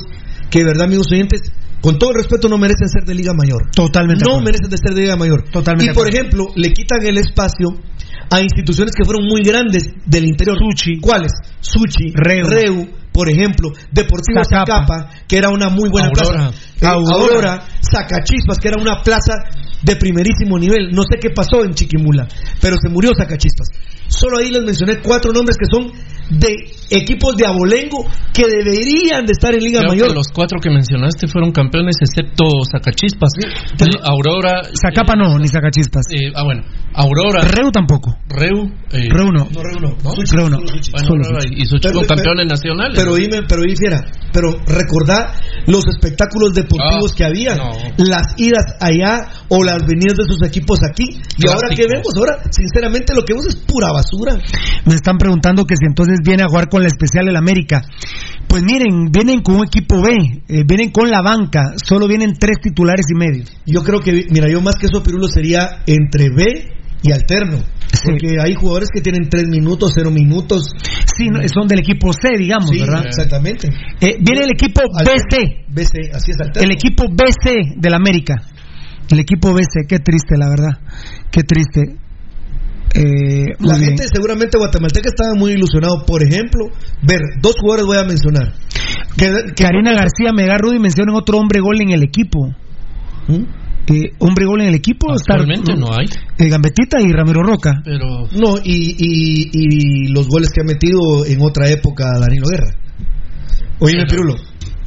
que, de verdad, amigos oyentes, con todo el respeto, no merecen ser de Liga Mayor. Totalmente. No acuerdo. merecen de ser de Liga Mayor. Totalmente Y, por acuerdo. ejemplo, le quitan el espacio a instituciones que fueron muy grandes del interior. Suchi. ¿Cuáles? Suchi, Reu. Por ejemplo, Deportivo Zacapa. Zacapa, que era una muy buena Aurora. plaza. Eh, Aurora. Aurora, Zacachispas, que era una plaza de primerísimo nivel. No sé qué pasó en Chiquimula, pero se murió Zacachispas. Solo ahí les mencioné cuatro nombres que son de equipos de abolengo que deberían de estar en Liga Creo Mayor. que los cuatro que mencionaste fueron campeones, excepto Zacachispas. Aurora. Zacapa no, ni Zacachispas. eh, ah, bueno. Aurora. Reu tampoco. Reu. eh, Reu no. No, Reu no. ¿no? Suchi, Reu no. solo Suchi. Bueno, Solo Aurora Suchi. y sus Pero- chicos pero- campeones nacionales. Pero dime, pero hiciera, pero recordá los espectáculos deportivos Ah, que había, no. las idas allá o las venidas de sus equipos aquí. Y ahora que vemos, ahora sinceramente lo que vemos es pura basura. Me están preguntando que si entonces viene a jugar con la especial el América. Pues miren, vienen con un equipo B, eh, vienen con la banca, solo vienen tres titulares y medio. Yo creo que, mira, yo más que eso, Pirulo, sería entre B y alterno. Porque hay jugadores que tienen tres minutos, cero minutos. Sí, no, son del equipo C, digamos, Sí, ¿verdad? exactamente. Eh, viene el equipo. BC, BC, así es alterno. el equipo BC del América. El equipo BC, qué triste, la verdad. Qué triste. Eh, La bien. gente seguramente guatemalteca estaba muy ilusionado. Por ejemplo, ver, dos jugadores voy a mencionar. Karina García Megarrudy menciona otro hombre gol en el equipo. Eh, hombre gol en el equipo. Actualmente no hay. eh, Gambetita y Ramiro Roca. Pero No, y, y, y los goles que ha metido en otra época Danilo Guerra. Oye, Pirulo.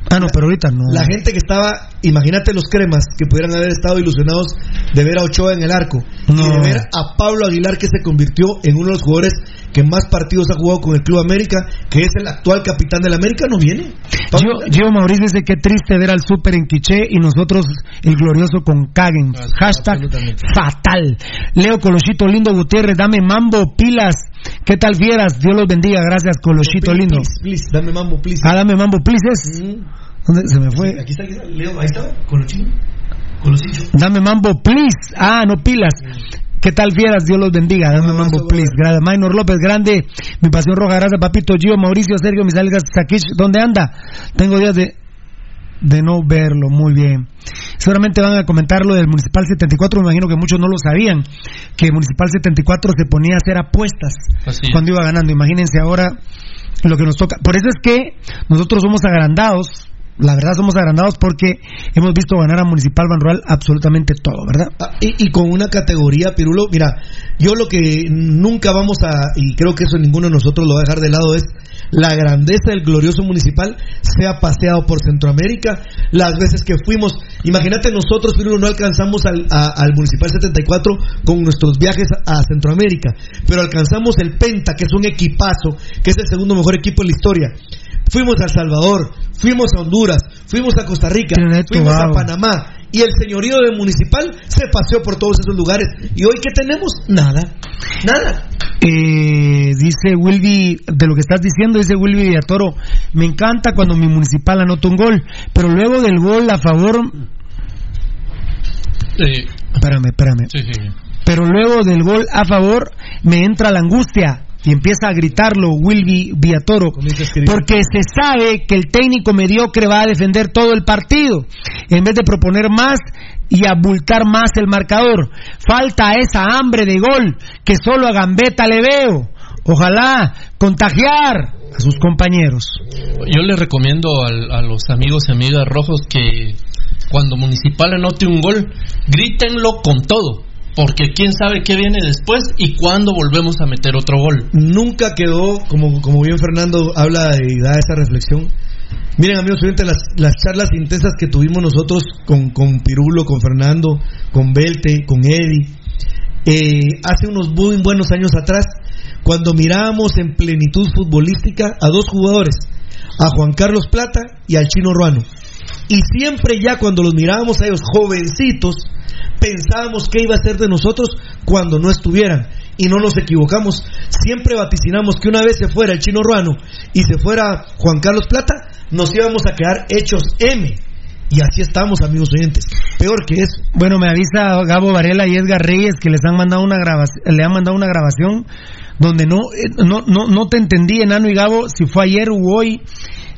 Ah, no, pero ahorita no. La gente que estaba, imagínate los cremas que pudieran haber estado ilusionados de ver a Ochoa en el arco y de ver a Pablo Aguilar que se convirtió en uno de los jugadores que más partidos ha jugado con el Club América, que es el actual capitán del América, no viene. Yo, yo, Mauricio dice que triste ver al Super en Quiché y nosotros el glorioso con Kagen. Hashtag fatal. Leo Colochito Lindo Gutiérrez, dame mambo, pilas. ¿Qué tal fieras? Dios los bendiga. Gracias, Colochito Please, Lindo. please, please, dame mambo, please. Ah, dame mambo, please. ¿Dónde se me fue? Aquí está, aquí está. Leo, ahí está, hinchos. Dame mambo, please. Ah, no pilas. ¿Qué tal fieras? Dios los bendiga. Dame mambo, please. Gracias. Maynor López, grande. Mi pasión roja. Gracias, papito. Gio, Mauricio, Sergio, Misalgas, Sakich. ¿Dónde anda? Tengo días de de no verlo, muy bien. Seguramente van a comentar lo del Municipal 74, me imagino que muchos no lo sabían, que Municipal 74 se ponía a hacer apuestas Así cuando iba ganando. Imagínense ahora lo que nos toca. Por eso es que nosotros somos agrandados, la verdad somos agrandados porque hemos visto ganar a Municipal Banrural absolutamente todo, ¿verdad? Ah, y, y con una categoría, Pirulo, mira, yo lo que nunca vamos a, y creo que eso ninguno de nosotros lo va a dejar de lado, es la grandeza del glorioso municipal, se ha paseado por Centroamérica, las veces que fuimos, imagínate nosotros, Pirulo, no alcanzamos al, a- al municipal 74 con nuestros viajes a Centroamérica, pero alcanzamos el Penta, que es un equipazo, que es el segundo mejor equipo en la historia. Fuimos a El Salvador, fuimos a Honduras, fuimos a Costa Rica, fuimos a. Panamá y el señorío de municipal se paseó por todos esos lugares. ¿Y hoy qué tenemos? Nada. Nada. Eh, dice Wilby, de lo que estás diciendo, dice Wilby Villatoro, me encanta cuando mi municipal anota un gol, pero luego del gol a favor, eh, espérame, espérame, sí, sí. pero luego del gol a favor me entra la angustia y empieza a gritarlo Wilby Villatoro, porque se sabe que el técnico mediocre va a defender todo el partido, en vez de proponer más y abultar más el marcador. Falta esa hambre de gol que solo a Gambetta le veo. Ojalá contagiar a sus compañeros. Yo le recomiendo al- a los amigos y amigas rojos que cuando Municipal anote un gol, grítenlo con todo. Porque quién sabe qué viene después y cuándo volvemos a meter otro gol. Nunca quedó, como, como bien Fernando habla y da esa reflexión. Miren, amigos oyentes, las, las charlas intensas que tuvimos nosotros con, con Pirulo, con Fernando, con Belte, con Eddie, eh, hace unos muy buenos años atrás, cuando mirábamos en plenitud futbolística a dos jugadores, a Juan Carlos Plata y al Chino Ruano. Y siempre ya cuando los mirábamos a ellos jovencitos, pensábamos qué iba a ser de nosotros cuando no estuvieran. Y no nos equivocamos. Siempre vaticinamos que una vez se fuera el chino Ruano y se fuera Juan Carlos Plata, nos íbamos a quedar hechos M. Y así estamos, amigos oyentes. Peor que eso. Bueno, me avisa Gabo Varela y Edgar Reyes que les han mandado una le han mandado una grabación donde no, eh, no, no, no te entendí, Enano y Gabo, si fue ayer u hoy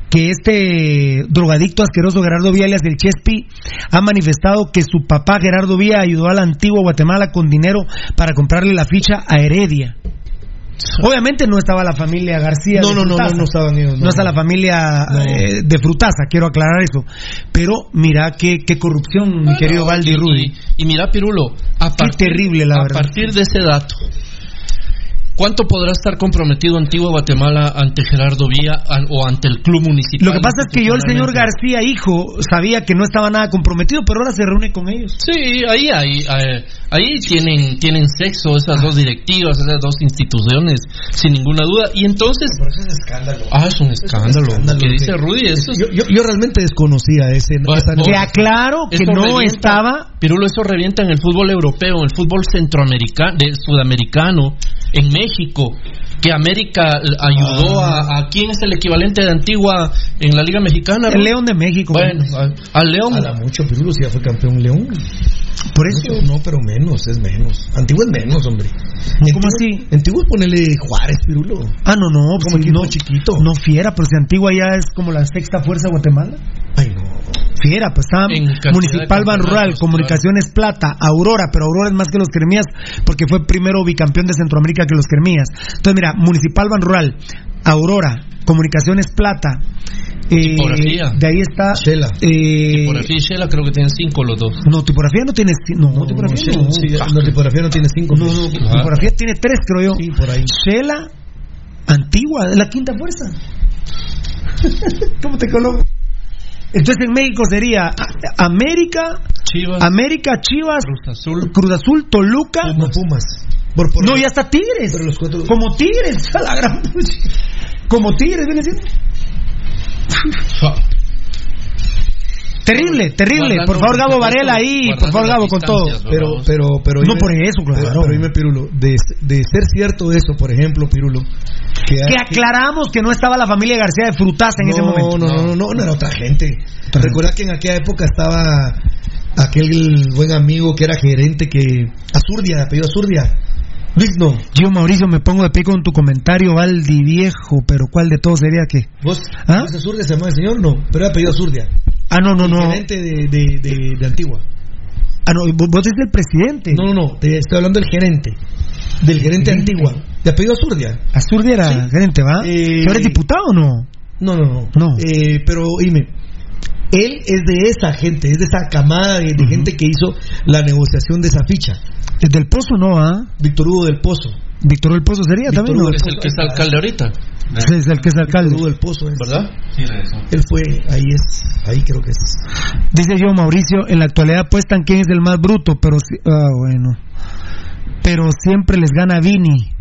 que este drogadicto asqueroso Gerardo Vía, alias el Chespi, ha manifestado que su papá Gerardo Vía ayudó a la antigua Guatemala con dinero para comprarle la ficha a Heredia. Obviamente no estaba la familia García. No, de no, no, no, no estaban ellos, no. No está la familia No. eh, de Frutaza, quiero aclarar eso. Pero mira qué, qué corrupción, mi querido Valdi Rudy. Y mira, Pirulo, a partir, terrible, la a verdad. partir de ese dato, ¿cuánto podrá estar comprometido Antigua Guatemala ante Gerardo Vía an- o ante el club municipal? Lo que pasa es que yo, el señor García, hijo, sabía que no estaba nada comprometido, pero ahora se reúne con ellos. Sí, ahí, ahí, ahí, ahí tienen, tienen sexo esas dos directivas, esas dos instituciones, sin ninguna duda. Y entonces. es un escándalo. Ah, es un escándalo. Lo que dice Rudy, eso es. Yo, yo, yo realmente desconocía ese. esa- Que aclaro que Eso no revienta- estaba. Pirulo, eso revienta en el fútbol europeo, en el fútbol centroamericano, de sudamericano, en México, que América ayudó Ah. a, a quién es el equivalente de Antigua en la Liga Mexicana. El? León de México. Bueno, a- al León. A la mucho, Pirulo, si ya fue campeón León. Por eso. No, pero menos, es menos. Antiguo es menos, hombre. ¿Cómo así? Antiguo es ponerle Juárez, Pirulo. Ah, no, no. Como pues, equipo no, chiquito. No fiera, pero si Antigua ya es como la sexta fuerza de Guatemala. Ay, no. Fiera, pues estaba Municipal Ban Rural, campeonatos, Comunicaciones Plata, Aurora, pero Aurora es más que los Cremías porque fue primero bicampeón de Centroamérica que los Cremías. Entonces, mira, Municipal Ban Rural, Aurora, Comunicaciones Plata. eh, Tipografía. de ahí está. Shela. eh, Tipografía y Shela creo que tienen cinco los dos. no, tipografía no tiene. No, tipografía no. Sí, no, tipografía no tiene cinco. No, no, tipografía tiene tres, creo yo. Sí, por ahí. Shela, antigua, es la quinta fuerza. ¿Cómo te coloco? Entonces en México sería América, Chivas, América, Chivas, Cruz Azul, Cruz Azul, Toluca. No, Pumas. Por, por- No, ya está Tigres. Pero los cuatro- Como Tigres, a la gran. Como Tigres, viene siendo. Terrible, terrible. Guardando- Por favor, Gabo Varela ahí. Por favor, Gabo, con todo. Pero, pero, pero. No por eso, claro. Pero, pero dime, Pirulo, de, de ser cierto eso, por ejemplo, Pirulo. Que, Que aclaramos que no estaba la familia García de Frutas en no, ese momento. No, no, no, no, no era otra gente. Recuerda que en aquella época estaba aquel buen amigo que era gerente que. Azurdia, apellido Azurdia. Luis, no. Yo, Mauricio, me pongo de pie con tu comentario, Valdi viejo, pero ¿cuál de todos sería que? ¿Vos, ¿Ah? Luis Azurdia se llamaba el señor? No, pero era apellido Azurdia. Ah, no, no, El no. gerente de, de, de, de Antigua. Ah, no, vos eres el presidente. No, no, no, te estoy hablando del gerente. Del gerente de. Antigua. De apellido Azurdia. Azurdia era Sí. gerente, ¿va? Eh, ¿Que ahora es diputado o no? No, no, no. No. Eh, pero dime, él es de esa gente, es de esa camada de, de gente que hizo la negociación de esa ficha. Desde el Pozo no, ¿ah? Víctor Hugo del Pozo. Víctor del Pozo sería Víctor también, ¿no? Es el que está alcalde ahorita, Sí, es el que es alcalde. Víctor del Pozo, es. ¿verdad? Él fue, ahí es, ahí creo que es. Dice yo, Mauricio, en la actualidad apuestan quién es el más bruto, pero... si- Ah, bueno. Pero siempre les gana Vini.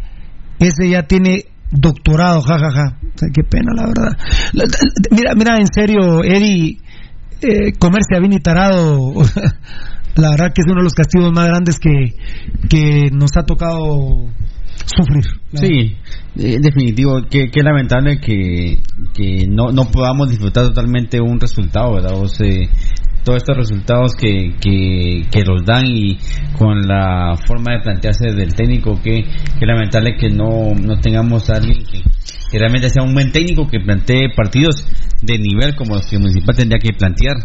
Ese ya tiene doctorado, jajaja. O sea, qué pena, la verdad. La- la- Mira, mira, en serio, Eddie, eh, comerse a Vini tarado, la verdad que es uno de los castigos más grandes que, que nos ha tocado sufrir. Sí, eh, definitivo. Qué, qué lamentable que, que no, no podamos disfrutar totalmente un resultado, ¿verdad? O sea, todos estos resultados que, que, que los dan y con la forma de plantearse del técnico, que, que lamentable que no, no tengamos a alguien que, realmente sea un buen técnico que plantee partidos de nivel como los que el Municipal tendría que plantear.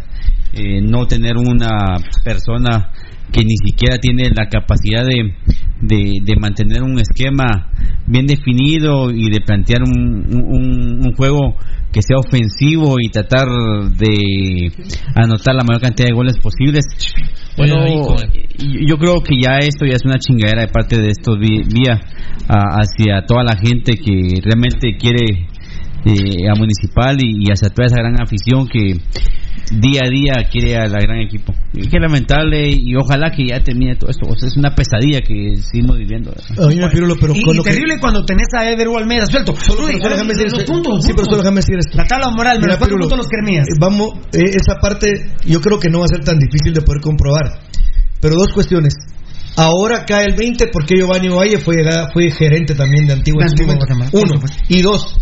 Eh, no tener una persona que ni siquiera tiene la capacidad de, de, de mantener un esquema bien definido y de plantear un, un, un juego que sea ofensivo y tratar de anotar la mayor cantidad de goles posibles. Bueno, yo creo que ya esto ya es una chingadera de parte de estos a- hacia toda la gente que realmente quiere eh, a Municipal y, y hacia toda esa gran afición que día a día quiere a la gran equipo. Y qué lamentable y ojalá que ya termine todo esto. O sea, es una pesadilla que seguimos viviendo. A mí me Pirulo, pero y, con y lo que- terrible cuando tenés a Eder Almeida suelto. Solo, déjame decir los esto. puntos, Sí, pero solo déjame decir esto. La tabla moral, Mira, menos cuatro Pirulo, puntos los cremías. eh, Vamos, eh, esa parte yo creo que no va a ser tan difícil de poder comprobar. Pero dos cuestiones. Ahora cae el 20 porque Giovanni Valle fue, fue gerente también de Antigua. De Antigua Uno. Y dos,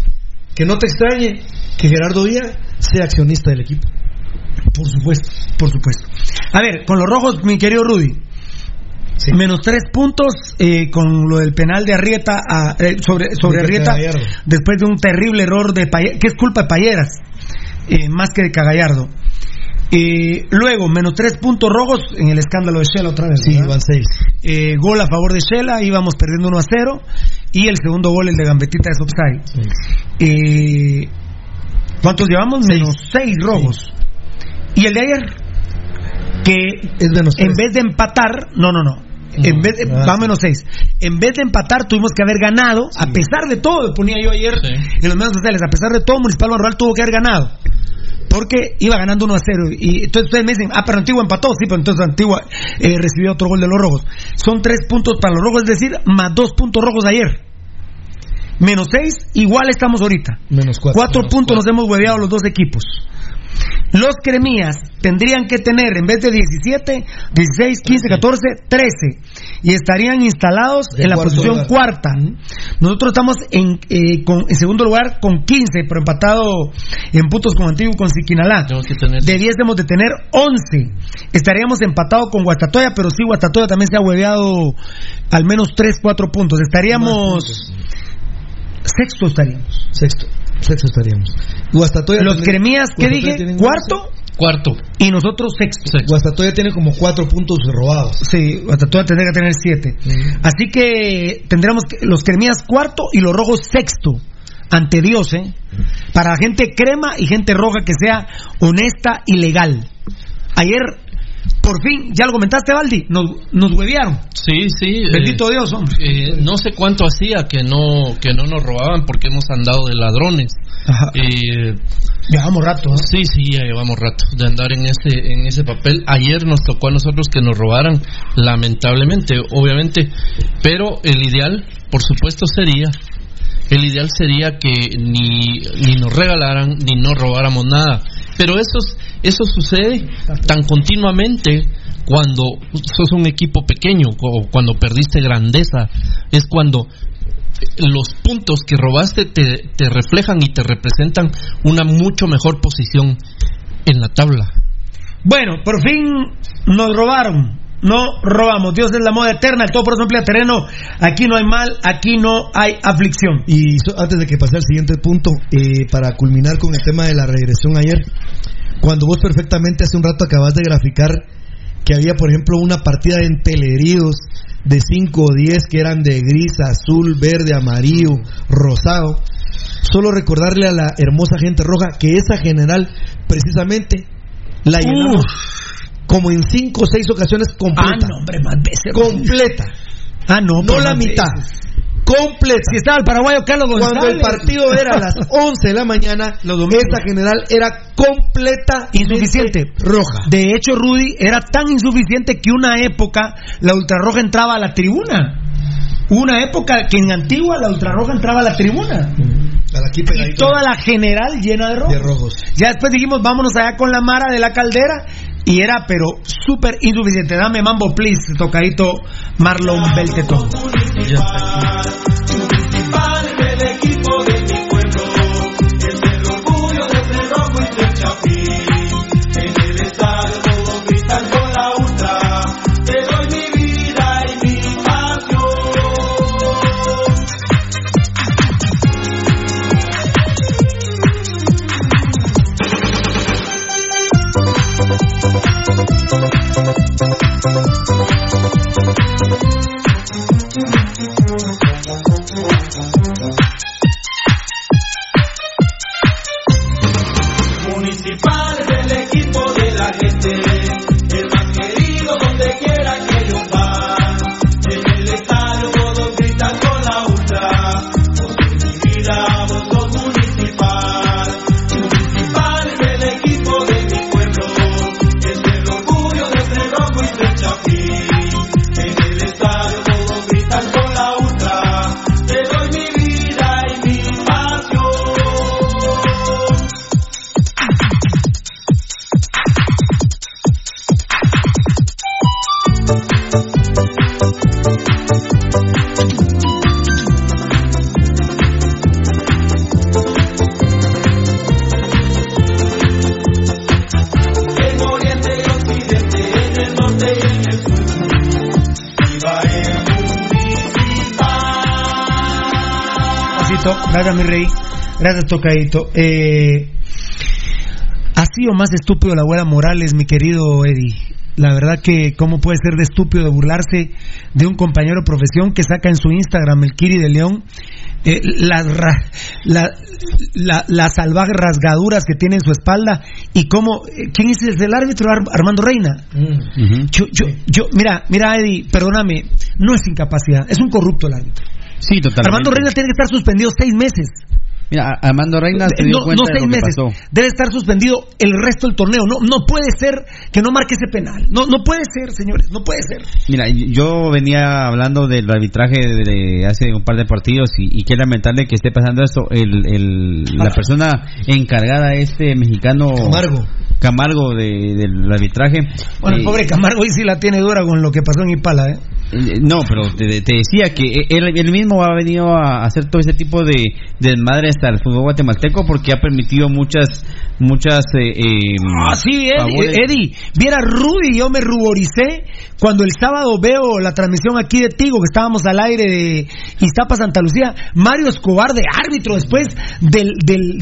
que no te extrañe que Gerardo Díaz sea accionista del equipo. Por supuesto, por supuesto. A ver, con los rojos, mi querido Rudy. Menos tres puntos eh, con lo del penal de Arrieta a- eh, sobre, sobre Arrieta después de un terrible error de Paye- que es culpa de Payeras eh, más que de Cagallardo. Eh, luego, menos tres puntos rojos en el escándalo de Shela otra vez. Sí, ¿verdad? van seis. Eh, gol a favor de Shela, íbamos perdiendo 1 a 0. Y el segundo gol, el de Gambetita, es offside. Eh, ¿Cuántos llevamos? Menos seis rojos. ¿Y el de ayer? Que Es menos en vez de empatar, no, no, no. En vez de, va menos seis. En vez de empatar, tuvimos que haber ganado, a pesar de todo, ponía yo ayer Sí. en los medios sociales, a pesar de todo, Municipal Barroal tuvo que haber ganado. Porque iba ganando 1 a 0. Y entonces ustedes me dicen, ah, pero Antigua empató. Sí, pero entonces Antigua eh, recibió otro gol de los rojos. Son tres puntos para los rojos, es decir, más dos puntos rojos de ayer. Menos seis, igual estamos ahorita. Menos cuatro. Cuatro puntos nos hemos hueveado los dos equipos. Los cremías tendrían que tener, en vez de 17, 16, 15, 14, 13. Y estarían instalados De en la posición lugar. cuarta. Nosotros estamos en, eh, con- en segundo lugar con 15, pero empatado en puntos con Antiguo y con Siquinalá. Debiésemos de tener 11. Estaríamos empatados con Guastatoya, pero sí, Guastatoya también se ha hueveado al menos 3, 4 puntos. Estaríamos... Sexto estaríamos. Sexto. Sexto estaríamos. Guastatoya Los tendría- cremías, ¿qué dije? ¿Cuarto? Cuarto. Y nosotros sexto. Guastatoya tiene como cuatro puntos robados. Sí, Guastatoya tendría que tener siete. Así que tendremos que, los cremías cuarto y los rojos sexto. Ante Dios, ¿eh? Para gente crema y gente roja que sea honesta y legal. Ayer, por fin, ya lo comentaste, Valdi, nos, nos huevearon. Sí, sí. Bendito eh, Dios, hombre. eh, no sé cuánto hacía que no que no nos robaban porque hemos andado de ladrones. Eh, llevamos rato. Sí, sí, ya llevamos rato de andar en ese en ese papel. Ayer nos tocó a nosotros que nos robaran, lamentablemente, obviamente. Pero el ideal, por supuesto, sería el ideal sería que ni, ni nos regalaran ni nos robáramos nada. Pero eso, eso sucede tan continuamente cuando sos un equipo pequeño o cuando perdiste grandeza. Es cuando los puntos que robaste te, te reflejan y te representan una mucho mejor posición en la tabla. Bueno, por fin nos robaron. No robamos. Dios es la moda eterna. El todo por eso emplea terreno. Aquí no hay mal. Aquí no hay aflicción. Y antes de que pase al siguiente punto, eh, para culminar con el tema de la regresión ayer, cuando vos perfectamente hace un rato acabas de graficar que había, por ejemplo, una partida de enteleridos de 5 o 10 que eran de gris, azul, verde, amarillo, rosado. Solo recordarle a la hermosa gente roja que esa general, precisamente, la llenamos como en 5 o 6 ocasiones completa. Ah, no, hombre, más veces. Completa. Ah, no. No pues, la mitad. veces. Completa. Si estaba el paraguayo Carlos González. Cuando el partido era a las 11 de la mañana, esa general era completa Insuficiente. roja. De hecho, Rudy era tan insuficiente que una época la ultrarroja entraba a la tribuna. Una época que en Antigua la ultrarroja entraba a la tribuna. Aquí Y toda la general llena de rojos. De rojos. Ya después dijimos, vámonos allá con la Mara de la Caldera. Y era, pero súper insuficiente. Dame mambo, please, tocadito Marlon Beltetón. Municipal gracias mi rey, gracias tocadito. Eh, ha sido más estúpido la abuela Morales, mi querido Eddie. La verdad que cómo puede ser de estúpido de burlarse de un compañero de profesión que saca en su Instagram el Kiri de León eh, las, la- la- las salvajes rasgaduras que tiene en su espalda y cómo eh, quién es el árbitro Ar- Armando Reina yo, yo, yo, mira, mira, Eddie, perdóname, no es incapacidad, es un corrupto el árbitro. Sí, totalmente. Armando Reina tiene que estar suspendido seis meses. Mira, Armando Reina se dio no, cuenta no de seis lo que meses. pasó. Debe estar suspendido el resto del torneo. No, no puede ser que no marque ese penal. No, no puede ser, señores, no puede ser. Mira, yo venía hablando del arbitraje de, hace un par de partidos y, y qué lamentable que esté pasando esto. El, el- la persona encargada, este mexicano Camargo. Camargo de- del arbitraje. Bueno, el eh, pobre Camargo ahí sí la tiene dura con lo que pasó en Ipala, ¿eh? Eh, No, pero te, te decía que él, él mismo ha venido a hacer todo ese tipo de, de desmadre hasta el fútbol guatemalteco porque ha permitido muchas, muchas. Eh, eh, Ah, sí. Eddie, viera Rudy, yo me ruboricé cuando el sábado veo la transmisión aquí de Tigo, que estábamos al aire de Iztapa, Santa Lucía, Mario Escobar de árbitro después del, del,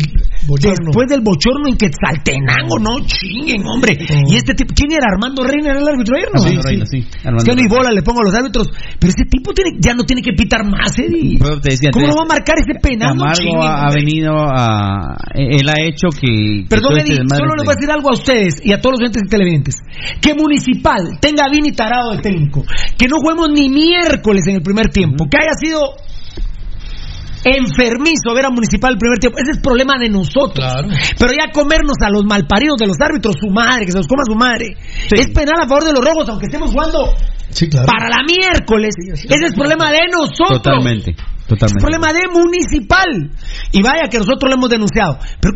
Después del bochorno en Quetzaltenango, no chinguen, hombre. Y este tipo, ¿quién era? Armando Reina era el árbitro ayer, ¿no? Armando Reina, sí. Es Armando que ni bola le pongo a los árbitros. Pero ese tipo tiene, ya no tiene que pitar más, Eddie. Pero te decía, ¿Cómo no va a marcar ese penal? No chinguen, ha, venido a. Él ha hecho que. que Perdón, todo este Eddie, solo les esté- voy a decir algo a ustedes y a todos los oyentes y televidentes. Que Municipal tenga a Vini Tarado de técnico. Que no juguemos ni miércoles en el primer tiempo. Que haya sido enfermizo ver a Municipal el primer tiempo. Ese es problema de nosotros. Pero ya comernos a los malparidos de los árbitros, su madre, que se los coma su madre. Es penal a favor de los rojos, aunque estemos jugando para la miércoles. Ese es problema de nosotros. Totalmente. Es Totalmente. problema de municipal. Y vaya que nosotros lo hemos denunciado. Pero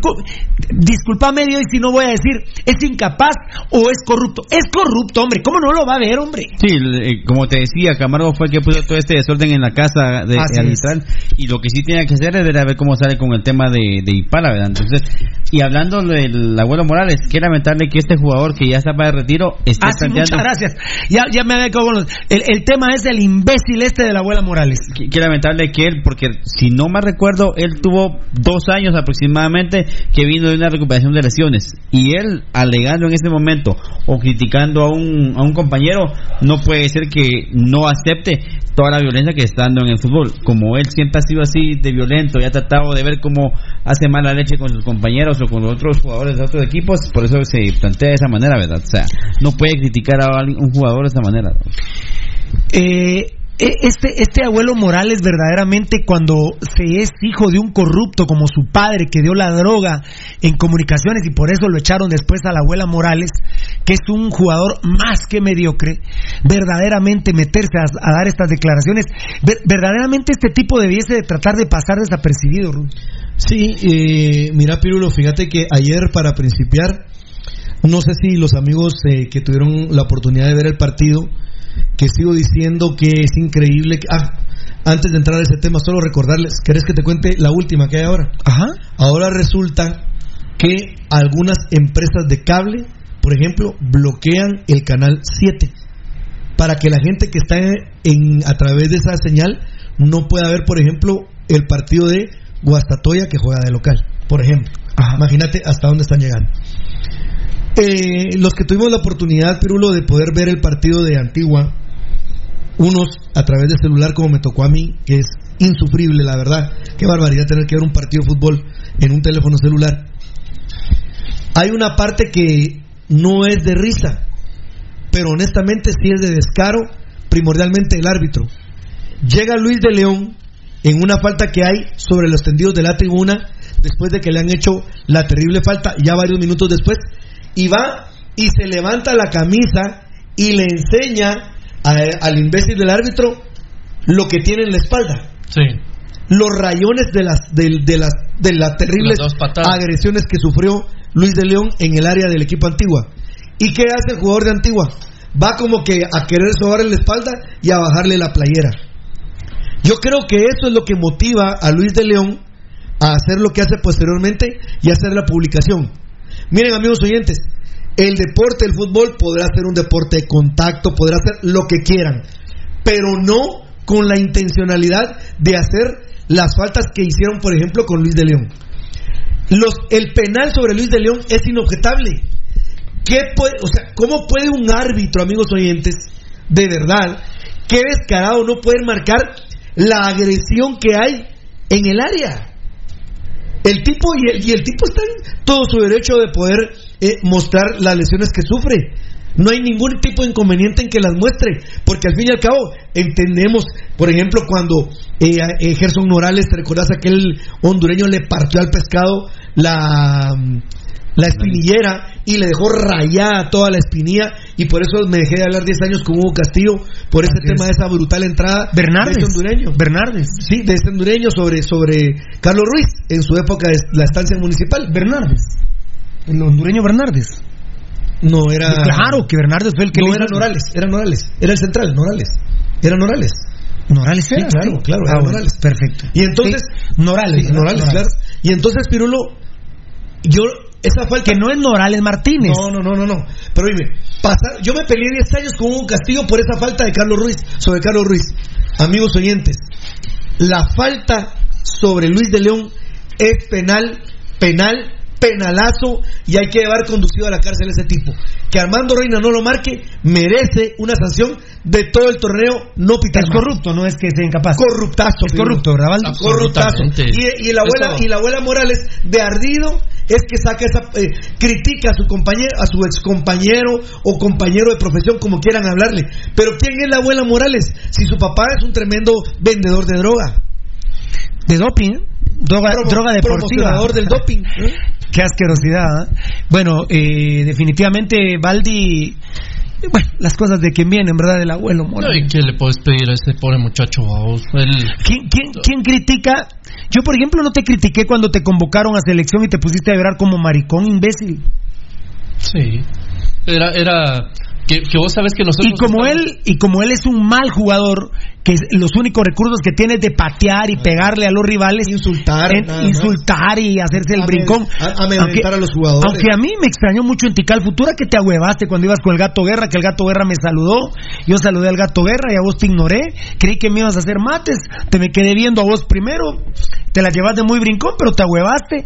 discúlpame Dios si no voy a decir es incapaz o es corrupto. Es corrupto, hombre. ¿Cómo no lo va a ver, hombre? Sí, eh, como te decía, Camargo fue el que puso todo este desorden en la casa de arbitral y lo que sí tiene que hacer es ver a ver cómo sale con el tema de, de Ipala, ¿verdad? Entonces, y hablando del abuelo Morales, qué lamentable que este jugador que ya está para el retiro esté Ah, sí, planteando... muchas gracias. Ya, ya me había los- el, el tema es el imbécil este de la abuela Morales. Qué, qué lamentable que él, porque si no me recuerdo, él tuvo dos años aproximadamente que vino de una recuperación de lesiones y él alegando en ese momento o criticando a un, a un compañero, no puede ser que no acepte toda la violencia que está dando en el fútbol. Como él siempre ha sido así de violento y ha tratado de ver cómo hace mala leche con sus compañeros o con otros jugadores de otros equipos, por eso se plantea de esa manera, ¿verdad? O sea, no puede criticar a un jugador de esa manera. Eh, este, este abuelo Morales verdaderamente cuando se es hijo de un corrupto como su padre que dio la droga en comunicaciones y por eso lo echaron después a la abuela Morales, que es un jugador más que mediocre, verdaderamente meterse a, dar estas declaraciones, ver- verdaderamente este tipo debiese de tratar de pasar desapercibido. Rudy. Sí, eh, mira Pirulo, fíjate que ayer para principiar, no sé si los amigos eh, que tuvieron la oportunidad de ver el partido, que sigo diciendo que es increíble. Que, ah, antes de entrar a ese tema, solo recordarles, ¿querés que te cuente la última que hay ahora? Ajá. Ahora resulta que algunas empresas de cable, por ejemplo, bloquean el canal 7 para que la gente que está en, a través de esa señal no pueda ver, por ejemplo, el partido de Guastatoya que juega de local, por ejemplo. Imagínate hasta dónde están llegando. Eh, los que tuvimos la oportunidad, Pirulo, de poder ver el partido de Antigua, unos a través de celular como me tocó a mí, que es insufrible, la verdad. Qué barbaridad tener que ver un partido de fútbol en un teléfono celular. Hay una parte que no es de risa, pero honestamente sí es de descaro, primordialmente el árbitro. Llega Luis de León en una falta que hay sobre los tendidos de la tribuna, después de que le han hecho la terrible falta, ya varios minutos después, y va y se levanta la camisa y le enseña a- al imbécil del árbitro lo que tiene en la espalda. Sí. Los rayones de las, de, de las, de las terribles Las agresiones que sufrió Luis de León en el área del equipo Antigua. ¿Y qué hace el jugador de Antigua? Va como que a querer sobarle la espalda y a bajarle la playera. Yo creo que eso es lo que motiva a Luis de León a hacer lo que hace posteriormente y hacer la publicación. Miren amigos oyentes, el deporte, el fútbol podrá ser un deporte de contacto, podrá ser lo que quieran, pero no con la intencionalidad de hacer las faltas que hicieron, por ejemplo, con Luis de León. Los, el penal sobre Luis de León es inobjetable. ¿Qué puede, o sea, ¿Cómo puede un árbitro, amigos oyentes, de verdad, qué descarado no poder marcar la agresión que hay en el área? El tipo y el, y el tipo está en todo su derecho de poder eh, mostrar las lesiones que sufre. No hay ningún tipo de inconveniente en que las muestre, porque al fin y al cabo entendemos, por ejemplo, cuando eh, eh, Gerson Morales, ¿te recordás aquel hondureño le partió al pescado la, la espinillera y le dejó rayada toda la espinilla y por eso me dejé de hablar 10 años con Hugo Castillo por ese tema de esa brutal entrada Bernardes. de ese hondureño. Bernardes. Sí, de ese hondureño sobre, sobre Carlos Ruiz en su época de la estancia municipal. Bernardes. El hondureño Bernardes. No, era. Claro que Bernardes fue el que No, le era Norales, era Norales. Era el central, Norales. Era Norales. Norales era, claro, sí. claro, Ah, era bueno, Norales. Perfecto. Y entonces. Sí, Norales. Norales, Norales. claro. Y entonces, Pirulo, yo. Esa falta. Que no es Norales Martínez. No, no, no, no. Pero dime, yo me peleé 10 años con Hugo Castillo por esa falta de Carlos Ruiz, sobre Carlos Ruiz. Amigos oyentes, la falta sobre Luis de León es penal penal, penalazo y hay que llevar conducido a la cárcel a ese tipo. Que Armando Reina no lo marque, merece una sanción de todo el torneo, no pitar Es más. corrupto, no es que sea incapaz. Corruptazo. Es corrupto, ¿verdad, Valdo? Corruptazo. Y, y la abuela, y la abuela Morales de ardido es que saca esa eh, critica a su compañero, a su ex compañero o compañero de profesión, como quieran hablarle. Pero ¿quién es la abuela Morales? Si su papá es un tremendo vendedor de droga. De doping, ¿eh? droga, Promo- droga deportiva. promocionador del doping. ¿eh? Qué asquerosidad. ¿eh? Bueno, eh, definitivamente Baldi. Bueno, las cosas de quien vienen, ¿verdad? Del abuelo Morales. ¿Y qué le puedes pedir a ese pobre muchacho? vos? ¿Quién, quién, quién critica? Yo, por ejemplo, no te critiqué cuando te convocaron a selección y te pusiste a llorar como maricón imbécil. sí. Era, era que, que vos sabes que nosotros. Y como él y como él es un mal jugador, que los únicos recursos que tiene es de patear y pegarle a los rivales, insultar, en- insultar y hacerse el brincón. a- amedrentar a los jugadores. Aunque a mí me extrañó mucho en Tical Futura que te ahuevaste cuando ibas con el Gato Guerra, que el Gato Guerra me saludó, yo saludé al Gato Guerra y a vos te ignoré, creí que me ibas a hacer mates, te me quedé viendo a vos primero, te la llevaste muy brincón, pero te ahuevaste.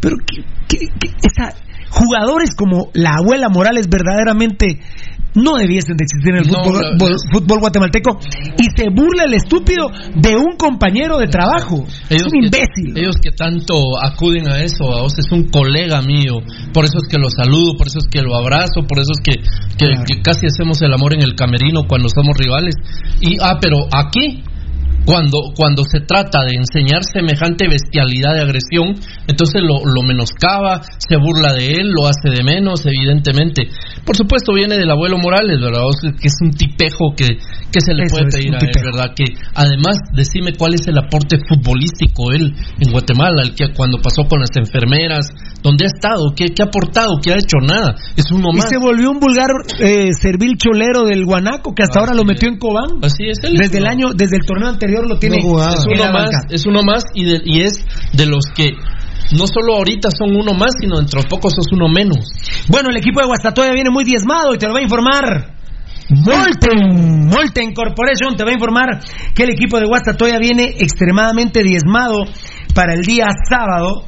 Pero que, que- que esa- jugadores como la abuela Morales verdaderamente no debiesen de existir en el fútbol, no, fútbol guatemalteco y se burla el estúpido de un compañero de trabajo. Es un que- imbécil. ellos que tanto acuden a eso, a vos es un colega mío, por eso es que lo saludo, por eso es que lo abrazo, por eso es que, que, que casi hacemos el amor en el camerino cuando somos rivales. Y ah, pero aquí cuando cuando se trata de enseñar semejante bestialidad de agresión, entonces lo, lo menoscaba, se burla de él, lo hace de menos, evidentemente. Por supuesto viene del abuelo Morales, ¿verdad? Que es un tipejo que, que se le Eso puede es, pedir a él. ¿verdad? Que además, decime cuál es el aporte futbolístico él en Guatemala, el que cuando pasó con las enfermeras, ¿dónde ha estado? ¿Qué, qué ha aportado? ¿Qué ha hecho? Nada. Es uno Y más. se volvió un vulgar eh, servil cholero del Guanaco que hasta ahora lo metió en Cobán. Así es él. Desde el año, desde el torneo anterior lo tiene es en uno más, es uno más y, de- y es de los que no solo ahorita son uno más, sino dentro de poco sos uno menos. Bueno, el equipo de Guastatoya viene muy diezmado y te lo va a informar. Molten, Molten Corporation te va a informar que el equipo de Guastatoya viene extremadamente diezmado para el día sábado.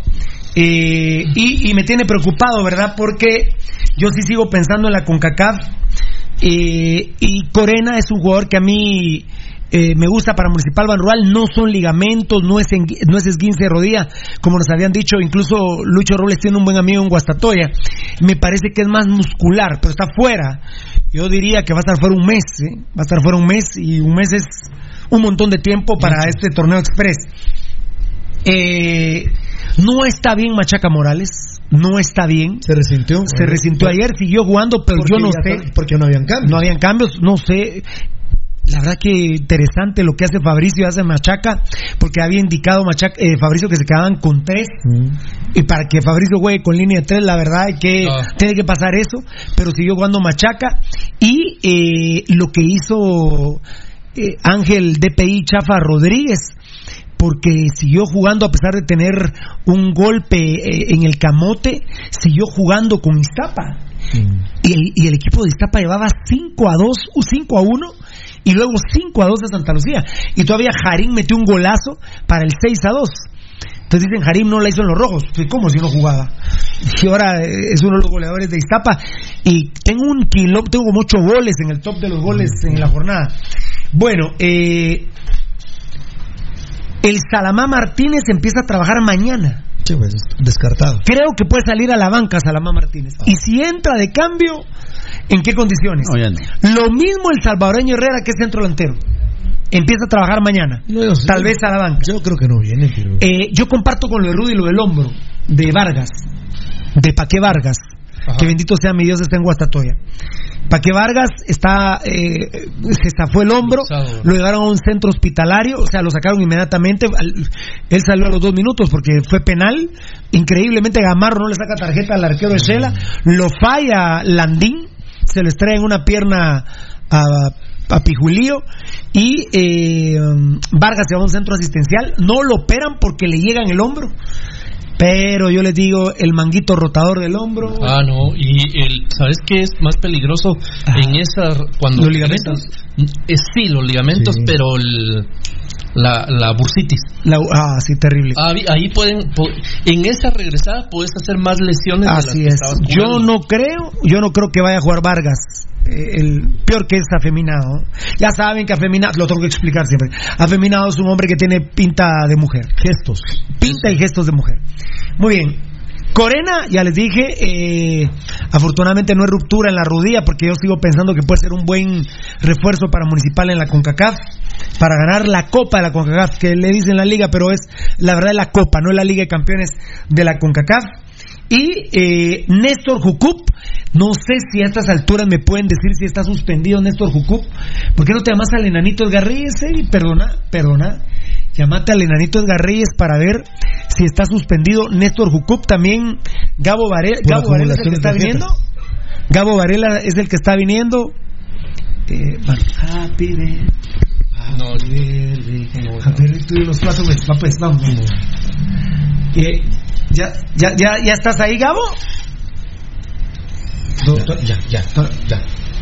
eh, y, me tiene preocupado, ¿verdad? Porque yo sí sigo pensando en la CONCACAF. eh, y Corena es un jugador que a mí eh, me gusta para Municipal Banrural, no son ligamentos, no es, engui- no es esguince de rodilla, como nos habían dicho, incluso Lucho Robles tiene un buen amigo en Guastatoya, me parece que es más muscular, pero está fuera, yo diría que va a estar fuera un mes, ¿eh? va a estar fuera un mes y un mes es un montón de tiempo para este torneo express. Eh, no está bien Machaca Morales, no está bien. Se resintió. Se resintió ayer, siguió jugando, pero yo no sé. porque no habían cambios. No habían cambios, no sé. La verdad que interesante lo que hace Fabricio, hace Machaca, porque había indicado Machaca, eh, Fabricio que se quedaban con tres. Y para que Fabricio juegue con línea de tres, la verdad es que Ah. tiene que pasar eso, pero siguió jugando Machaca. Y eh, lo que hizo eh, Ángel DPI Chafa Rodríguez, porque siguió jugando a pesar de tener un golpe eh, en el camote, siguió jugando con Iztapa. Y, el, y el equipo de Iztapa llevaba 5 a 2, u 5 a 1 y luego 5 a 2 de Santa Lucía. Y todavía Jarín metió un golazo para el 6 a 2. Entonces dicen, Jarín no la hizo en los rojos. ¿Cómo si no jugaba? Y ahora eh, es uno de los goleadores de Iztapa. Y tengo un kilo, tengo como 8 goles en el top de los goles en la jornada. Bueno, eh, el Salamá Martínez empieza a trabajar mañana. Sí, pues, descartado. Creo que puede salir a la banca Salamá Martínez. Y si entra de cambio, ¿en qué condiciones? Lo mismo el salvadoreño Herrera, que es centro delantero. Empieza a trabajar mañana. Tal vez a la banca. Yo creo que no viene, pero. Eh, yo comparto con lo de Rudy lo del hombro, de Vargas, de Paque Vargas. Que bendito sea mi Dios, está en Guastatoya. Paque Vargas está, eh, se zafó el hombro, lo llevaron a un centro hospitalario, o sea, lo sacaron inmediatamente. Él salió a los dos minutos porque fue penal. Increíblemente, Gamarro no le saca tarjeta al arquero de Shela. Lo falla Landín, se le extrae en una pierna a, a Pijulío. Y eh, Vargas se va a un centro asistencial. No lo operan porque le llega en el hombro. Pero yo les digo, el manguito rotador del hombro. Ah, no, y el, ¿sabes qué es más peligroso en esa cuando ¿Los ligamentos? Eh, sí, los ligamentos, Sí. pero el la, la bursitis. La- ah, sí, terrible. Ahí, ahí pueden, en esa regresada puedes hacer más lesiones de las Así que es. Yo no creo, yo no creo que vaya a jugar Vargas. Eh, El peor que es afeminado. Ya saben que afeminado, lo tengo que explicar siempre. Afeminado es un hombre que tiene pinta de mujer. Gestos. Pinta y gestos de mujer. Muy bien. Corena, ya les dije, eh, afortunadamente no hay ruptura en la rodilla porque yo sigo pensando que puede ser un buen refuerzo para Municipal en la CONCACAF, para ganar la Copa de la CONCACAF, que le dicen la liga, pero es la verdad la Copa, no es la Liga de Campeones de la CONCACAF. Y eh, Néstor Jucup, no sé si a estas alturas me pueden decir si está suspendido Néstor Jucup. ¿Por qué no te llamas al enanito Edgar Reyes? eh? Perdona, perdona. Llámate al enanito Edgar Reyes para ver si está suspendido Néstor Jucup. También Gabo Varela, Gabo Varela es el que está viniendo. Gabo Varela es el que está viniendo. Eh, happy. No, los cuatro, pues, va, pues, vamos. Eh, ¿ya, ya, ya, ¿Ya estás ahí, Gabo? Ya, ya, ya.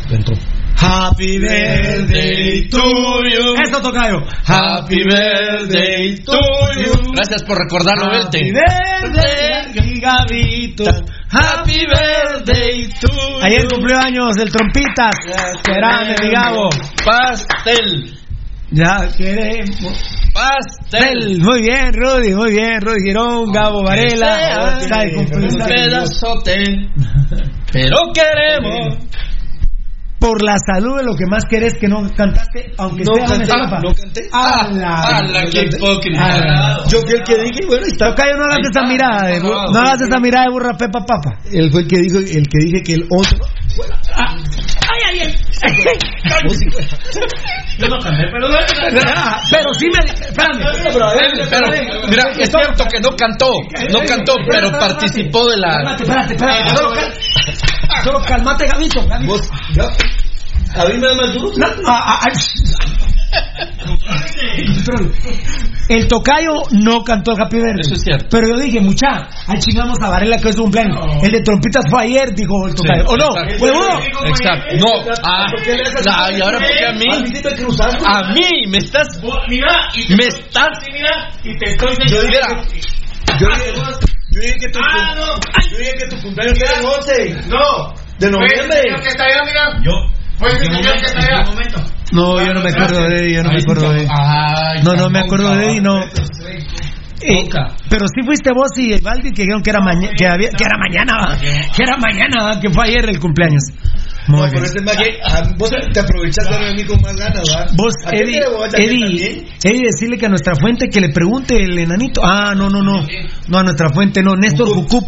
Entró. Happy birthday to you. Eso, Tocayo. Happy birthday to you. Gracias por recordarlo, Belte. Happy birthday, Gabito. Happy birthday to you. Ayer cumplió años el Trompitas. Grande, mi Gabo. Pastel. Ya queremos. Pastel. Muy bien, Rudy, muy bien, Rudy Girón, Gabo Varela. Está de Un pedazote. Pero queremos. Por la salud de lo que más querés que no cantaste, aunque No sea canté, una no canté. ¡Hala! ¡Hala, qué hipócrita! ¡Hala! Yo fui el que dije, bueno, está. Tocayo, no hagas esa mirada de, bu- no hagas esa mirada de burra pepa papa. Él fue el que dijo, el que dije que el 11. ¡Ay, ay, ay! Yo no canté, pero no Pero sí me. Espérame. Pero, mira, es cierto que no cantó, no cantó, pero participó de la. Espérate, espérate, espérate. Solo, cal- solo calmate, Gabito. Gabito. Vos, ya. A mí me da más duro. No, ah, ah, ay. El tocayo no cantó el Happy Birthday. Eso es cierto. Pero yo dije, mucha, ahí chingamos a Varela que es su cumpleaños. El de trompitas fue ayer, dijo el tocayo. ¿O no? ¿Huevudo? Exacto. No. Ah, ah, y ahora porque a mí. A mí me estás. Mira, y te- Me estás. sí, mira, y te estoy Yo dije, Mira, yo dije, yo dije que tu, Ah, no. yo dije que tu cumpleaños era el 11 No. de noviembre. que está allá, mira. Yo. Fue el señor que está allá. No, yo no me acuerdo de él, yo no me acuerdo de él. No, no me acuerdo de él, no. Eh, pero sí fuiste vos y Valdi que dijeron que era, maña- que, había- que era mañana, ¿va? que era mañana, ¿va? que fue ayer el cumpleaños. Muy No, bien. pero este es más que ah, vos te aprovechás de a mí con más ganas, ¿verdad? Vos, ¿A qué Eddie, Eddie? Eddie, decirle que a nuestra fuente que le pregunte el enanito. Ah, no, no, no. No, a nuestra fuente no. Néstor Jucup.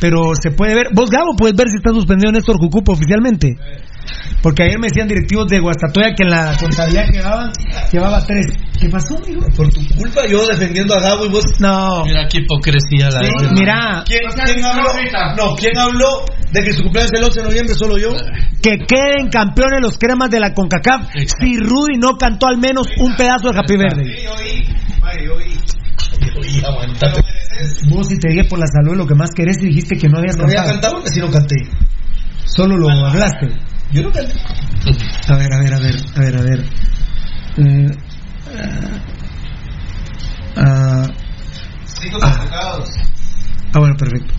Pero se puede ver. Vos, Gabo, puedes ver si está suspendido Néstor Jucup oficialmente. Porque ayer me decían directivos de Guastatoya que en la contabilidad que llevaban, llevaba tres. ¿Qué pasó, amigo? Por tu culpa, yo defendiendo a Gabo y vos. No. Mira qué hipocresía la Sí, mira, ¿Quién, quién habló? No, ¿quién habló de que su cumpleaños es el 11 de noviembre? Solo yo. que queden campeones los cremas de la CONCACAF Exacto. si Rudy no cantó al menos un pedazo de Happy Verde. Oye, aguantate. Vos si te dije por la salud lo que más querés y dijiste que no habías No había cantado. cantado, así no canté. Solo lo hablaste. Yo no canté. A ver, a ver, a ver, a ver, a ver. Mm, ah, ah, ah, bueno, perfecto.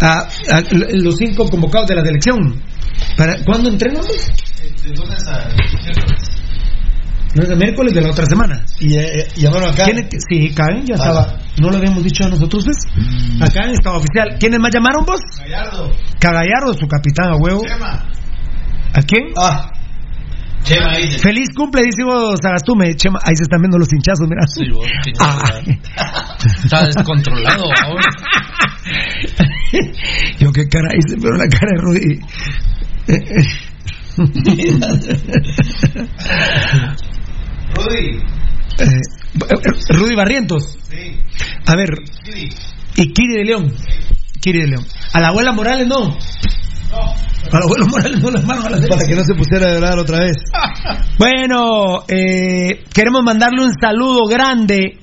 Ah, ah, los cinco convocados de la selección. ¿Para cuándo entrenamos? No es el miércoles de la otra semana. Y eh, llamaron acá. ¿Quién es que- Sí, Karen ya estaba. No lo habíamos dicho a nosotros, ¿ves? Acá estaba oficial. ¿Quiénes más llamaron vos? Gallardo. Cagallardo, su capitán a huevo. Chema. ¿A quién? Ah, Chema dice. Feliz cumple, dice vos, Sagastume. Chema, ahí se están viendo los hinchazos, mira. Sí, vos, Ah. Está descontrolado ahora. Yo qué cara hice, pero la cara de Rudy. Rudy. Eh, Rudy Barrientos. Sí. A ver, y Kiri de León. Kiri de León. A la abuela Morales no. A la abuela Morales no la mano a para que no se pusiera a llorar otra vez. Bueno, eh, queremos mandarle un saludo grande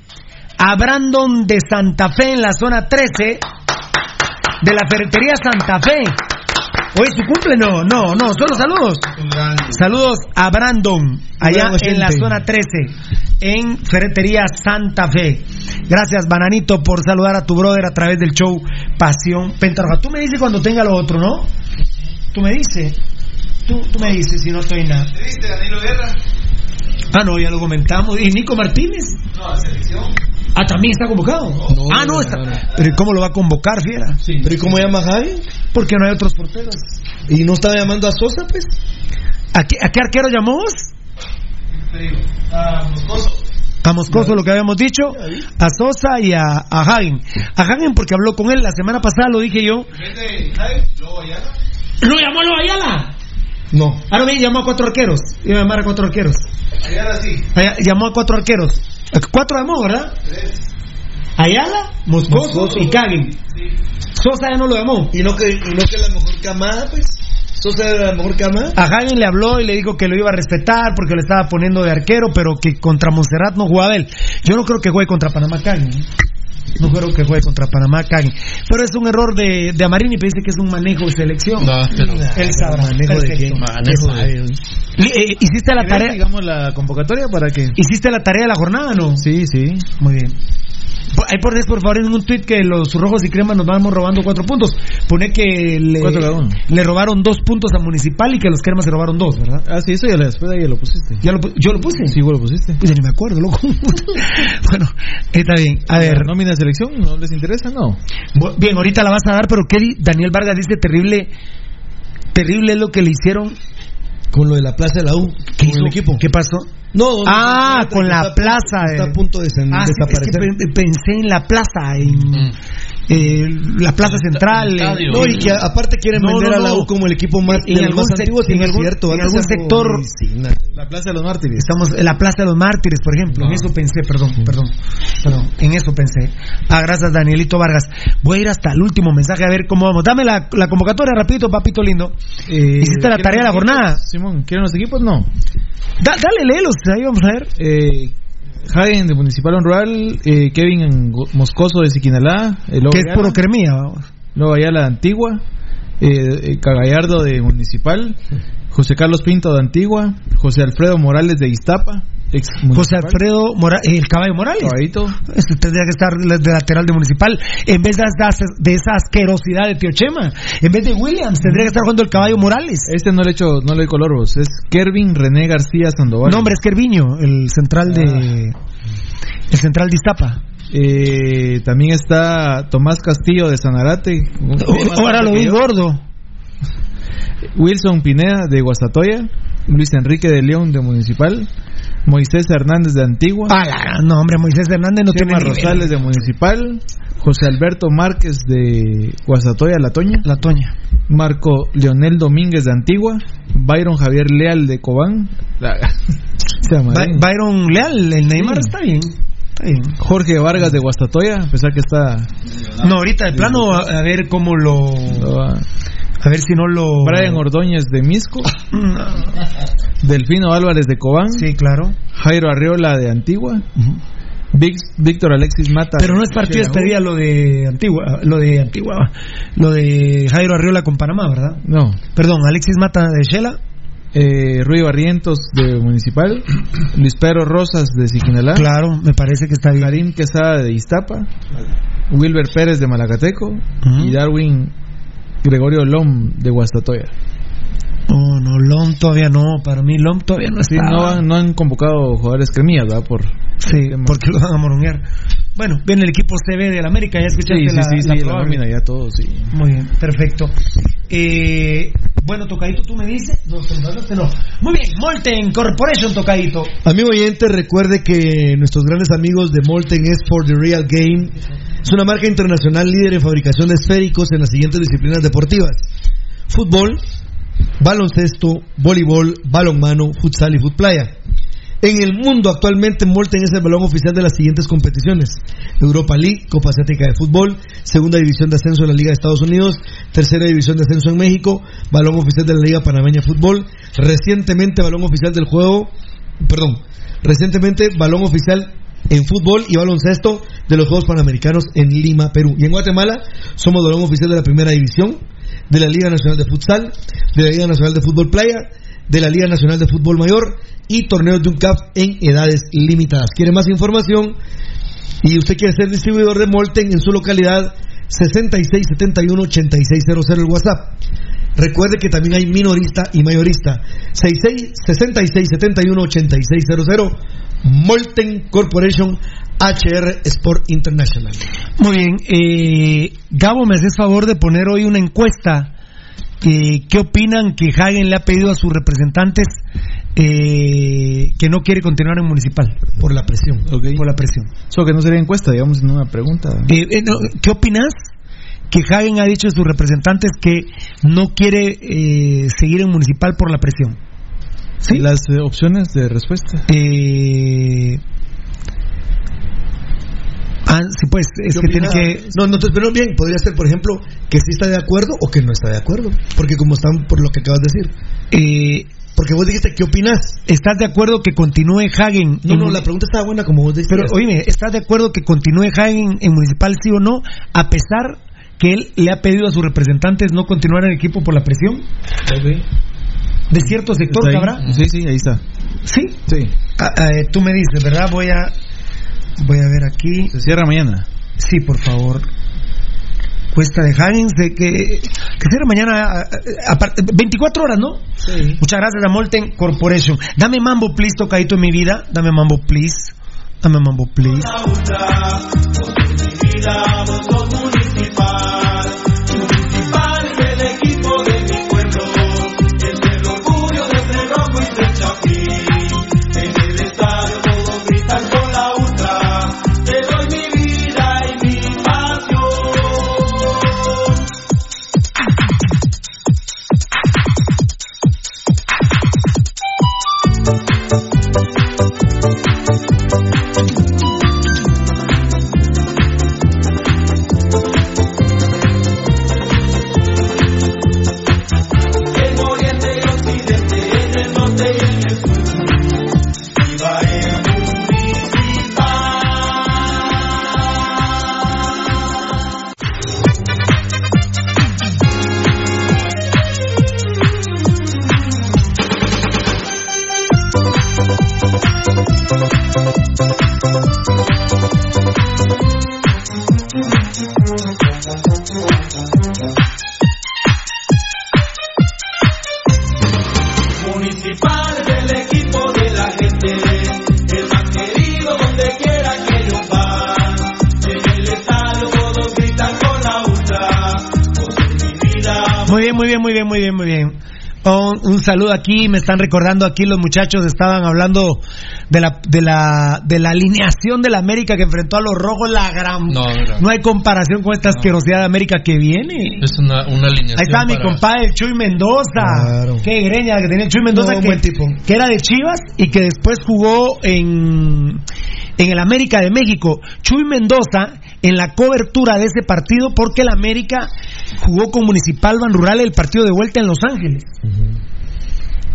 a Brandon de Santa Fe en la zona 13 de la ferretería Santa Fe. Hoy es su cumple, no, no, no, solo saludos. Saludos a Brandon, allá en la zona 13, en Ferretería Santa Fe. Gracias, Bananito, por saludar a tu brother a través del show Pasión Pentarroja. Tú me dices cuando tenga lo otro, ¿no? Tú me dices. Tú, tú me dices si no estoy nada. ¿Te viste, Danilo Guerra? Ah, no, ya lo comentamos. ¿Y Nico Martínez? No, la selección. Ah, también está convocado. ah, no, está. Pero ¿y cómo lo va a convocar, fiera? ¿Pero y cómo llama Javi? Porque no hay otros porteros. ¿Y no estaba llamando a Sosa, pues? ¿A qué, a qué arquero llamó vos? A Moscoso. A Moscoso, lo que habíamos dicho, a Sosa y a, a Hagen. A Hagen porque habló con él la semana pasada, lo dije yo. En vez de Javi, luego Ayala. ¿No llamó a Lo Ayala? No. Ahora bien, llamó a cuatro arqueros. Iba a llamar a cuatro arqueros. Ayala sí. Allá- Llamó a cuatro arqueros. Cuatro llamó, ¿verdad? Ayala, Moscoso, Moscoso. y Kagen. Sosa ya no lo llamó. ¿Y no que, y no que la mejor camada, pues? ¿Sosa era la mejor camada? A Hagen le habló y le dijo que lo iba a respetar porque lo estaba poniendo de arquero, pero que contra Montserrat no jugaba él. Yo no creo que juegue contra Panamá Kagen. ¿eh? No creo que juegue contra Panamá Kagen. Pero es un error de, de Amarini, pero dice que es un manejo de selección. No, pero- Él sabrá. ¿Manejo de quién? Manejo de- Li- eh, ¿Hiciste la tarea? digamos la convocatoria para que ¿Hiciste la tarea de la jornada no? Sí, sí. Muy bien. Ahí por por favor en un tweet que los rojos y cremas nos vamos robando cuatro puntos. Pone que le, le robaron dos puntos a Municipal y que los cremas se robaron dos, ¿verdad? Ah, sí, eso ya después de ahí lo pusiste. ¿Ya lo ¿Yo lo puse? Sí, vos lo pusiste. Pues ya ni me acuerdo, loco. bueno, está bien. A ver. ¿La nómina de selección no les interesa? No. Bien, ahorita la vas a dar, pero ¿qué Daniel Vargas dice terrible, terrible es lo que le hicieron. Con lo de la plaza de la U. ¿Qué con hizo? el equipo. ¿Qué pasó? No, Ah, con está la plaza. Está a punto de Ah, sí, es que desaparecer. pe- pensé en la plaza, en eh, la plaza central. eh, estadio. No, y que a- aparte quieren No, vender no, a la. U como el equipo más, En y en algún- cierto. en algún sector- medicina. La Plaza de los Mártires. Estamos en la Plaza de los Mártires, por ejemplo. En eso pensé, perdón, perdón, perdón. En eso pensé. Ah, gracias, Danielito Vargas. Voy a ir hasta el último mensaje a ver cómo vamos. Dame la, la convocatoria rapidito, papito lindo. Eh, ¿Hiciste la ¿quieren tarea de la jornada? Simón, ¿quieren los equipos? No. Da- dale, léelos, ahí vamos a ver. Eh, Hagen de Municipal Rural, eh, Kevin Moscoso de Siquinalá, eh, Que es puro cremía. Lobo Ayala de Antigua, eh, eh, Cagallardo de Municipal, José Carlos Pinto de Antigua, José Alfredo Morales de Iztapa, ex José Alfredo Mora- el caballo Morales. Caballito, Este tendría que estar de lateral de municipal. En vez de de esa asquerosidad de Tío Chema. En vez de Williams, tendría que estar jugando el caballo Morales. Este no le he hecho, no le doy color, vos. es Kervin René García Sandoval. No, hombre, es Kerviño, el central de. El central de Iztapa. Eh, también está Tomás Castillo de Sanarate. Ahora lo vi gordo. Wilson Pineda de Guastatoya. Luis Enrique de León de Municipal. Moisés Hernández de Antigua. Ah, no, hombre, Moisés Hernández no Chema tiene nivel. Rosales de Municipal. José Alberto Márquez de Guastatoya, La Toña. La Toña. Marco Leonel Domínguez de Antigua. Byron Javier Leal de Cobán. La- Se llama By- bien. Byron Leal, el Neymar Sí. está bien. Jorge Vargas de Guastatoya, a pesar que está. No, ahorita de plano, a, a ver cómo lo. A ver si no lo. Brian Ordóñez de Misco. Delfino Álvarez de Cobán. Sí, claro. Jairo Arriola de Antigua. Víctor Alexis Mata. Pero no es partido de despedida lo de Antigua, lo de Antigua, lo de Jairo Arriola con Panamá, ¿verdad? No. Perdón, Alexis Mata de Shela. Eh, Rui Barrientos de Municipal. Luis Pedro Rosas de Siquinalá. Claro, me parece que está bien. Karim Quesada de Iztapa. Wilber Pérez de Malacateco. Y Darwin Gregorio Lom de Guastatoya. Oh, no, Lom todavía no, para mí Lom todavía no Sí, está. no, han- no han convocado jugadores cremillas, ¿verdad? Por, Sí, porque lo van a moronguear. Bueno, viene el equipo CB del América, ya escuchaste sí, sí, la, sí, la sí, la nómina ya todo, sí. Muy bien, perfecto. Eh, bueno, Tocadito, tú me dices. No, te mandaste, no. Muy bien, Molten Corporation, Tocadito. Amigo oyente, recuerde que nuestros grandes amigos de Molten es for the Real Game. Es una marca internacional líder en fabricación de esféricos en las siguientes disciplinas deportivas: fútbol, baloncesto, voleibol, balonmano, futsal y playa. En el mundo actualmente Molten es el balón oficial de las siguientes competiciones: Europa League, Copa Asiática de Fútbol, Segunda División de Ascenso de la Liga de Estados Unidos, Tercera División de Ascenso en México, Balón Oficial de la Liga Panameña de Fútbol, recientemente Balón Oficial del Juego, perdón, recientemente Balón Oficial en fútbol y baloncesto de los Juegos Panamericanos en Lima, Perú. Y en Guatemala somos balón oficial de la Primera División, de la Liga Nacional de Futsal, de la Liga Nacional de Fútbol Playa, de la Liga Nacional de Fútbol Mayor y torneos de UNCAF en edades limitadas. ¿Quiere más información? Y usted quiere ser distribuidor de Molten en su localidad 6671-8600 el WhatsApp. Recuerde que también hay minorista y mayorista. 6671-8600 Molten Corporation HR Sport International. Muy bien. Eh, Gabo, me haces favor de poner hoy una encuesta. Eh, ¿Qué opinan que Hagen le ha pedido a sus representantes eh, que no quiere continuar en municipal? Por la presión. Por la presión. Eso que no sería encuesta, digamos, en una pregunta. Eh, eh, no, ¿Qué opinas? Que Hagen ha dicho a sus representantes que no quiere eh, seguir en municipal por la presión. ¿Sí? Las opciones de respuesta. Eh, ah, sí, pues, es ¿Qué que tiene que. No, no te espero bien. Podría ser, por ejemplo, que sí está de acuerdo o que no está de acuerdo. Porque como están por lo que acabas de decir. Eh, Porque vos dijiste, ¿qué opinas? ¿Estás de acuerdo que continúe Hagen? No, en no, la pregunta estaba buena como vos dijiste. Pero, oíme, ¿estás de acuerdo que continúe Hagen en municipal, sí o no? A pesar que él le ha pedido a sus representantes no continuar en el equipo por la presión. De cierto sector, cabrá. Sí, sí, ahí está. ¿Sí? Sí. Ah, eh, tú me dices, ¿verdad? Voy a voy a ver aquí. Se cierra mañana. Sí, por favor. Cuesta de Hagen, de que, que será mañana, aparte- 24 horas, ¿no? Sí. Muchas gracias a Molten Corporation. Dame mambo, please, tocadito en mi vida. Dame mambo, please. Dame mambo, please. Bien, muy bien, muy bien, muy bien, muy bien. Un, un saludo aquí, me están recordando aquí los muchachos estaban hablando de la de la de la alineación de la América que enfrentó a los rojos la gran No, no hay comparación con esta asquerosidad de América que viene. Es una, una alineación. Ahí está mi compadre el Chuy Mendoza. Claro. Qué greña que tenía el Chuy Mendoza No, que, buen tipo. que era de Chivas y que después jugó en en el América de México. Chuy Mendoza en la cobertura de ese partido porque el América jugó con Municipal Ban Rural el partido de vuelta en Los Ángeles.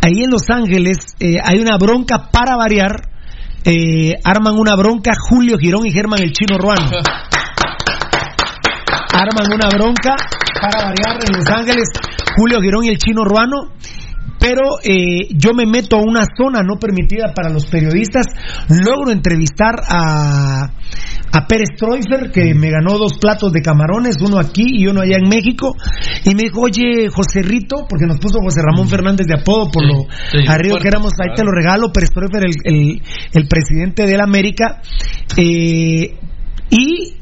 Ahí en Los Ángeles eh, hay una bronca para variar. eh, arman una bronca Julio Girón y Germán el Chino Ruano. arman una bronca para variar en Los Ángeles Julio Girón y el Chino Ruano. Pero eh, yo me meto a una zona no permitida para los periodistas. Logro entrevistar a, a Pérez Troifer, que me ganó dos platos de camarones, uno aquí y uno allá en México. Y me dijo, oye, José Rito, porque nos puso José Ramón Fernández de apodo por lo sí, arriba que éramos, ahí te lo regalo. Pérez Troifer, el, el, el presidente de la América. Eh, y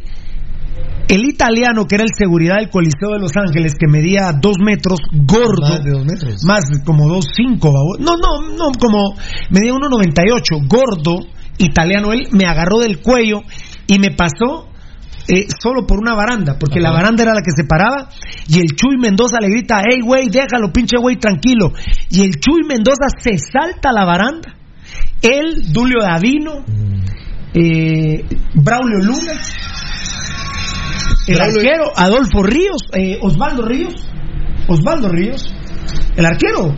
el italiano, que era el seguridad del Coliseo de Los Ángeles, que medía dos metros, gordo. Más de dos metros. Más como dos cinco, no, no, no, como medía 1.98, gordo, italiano. Él me agarró del cuello y me pasó eh, solo por una baranda, porque la baranda era la que se paraba. Y el Chuy Mendoza le grita: Hey, güey, déjalo, pinche güey, tranquilo. Y el Chuy Mendoza se salta a la baranda. Él, Dulio Davino, eh, Braulio Luna, el arquero Adolfo Ríos, eh, Osvaldo Ríos, Osvaldo Ríos, el arquero.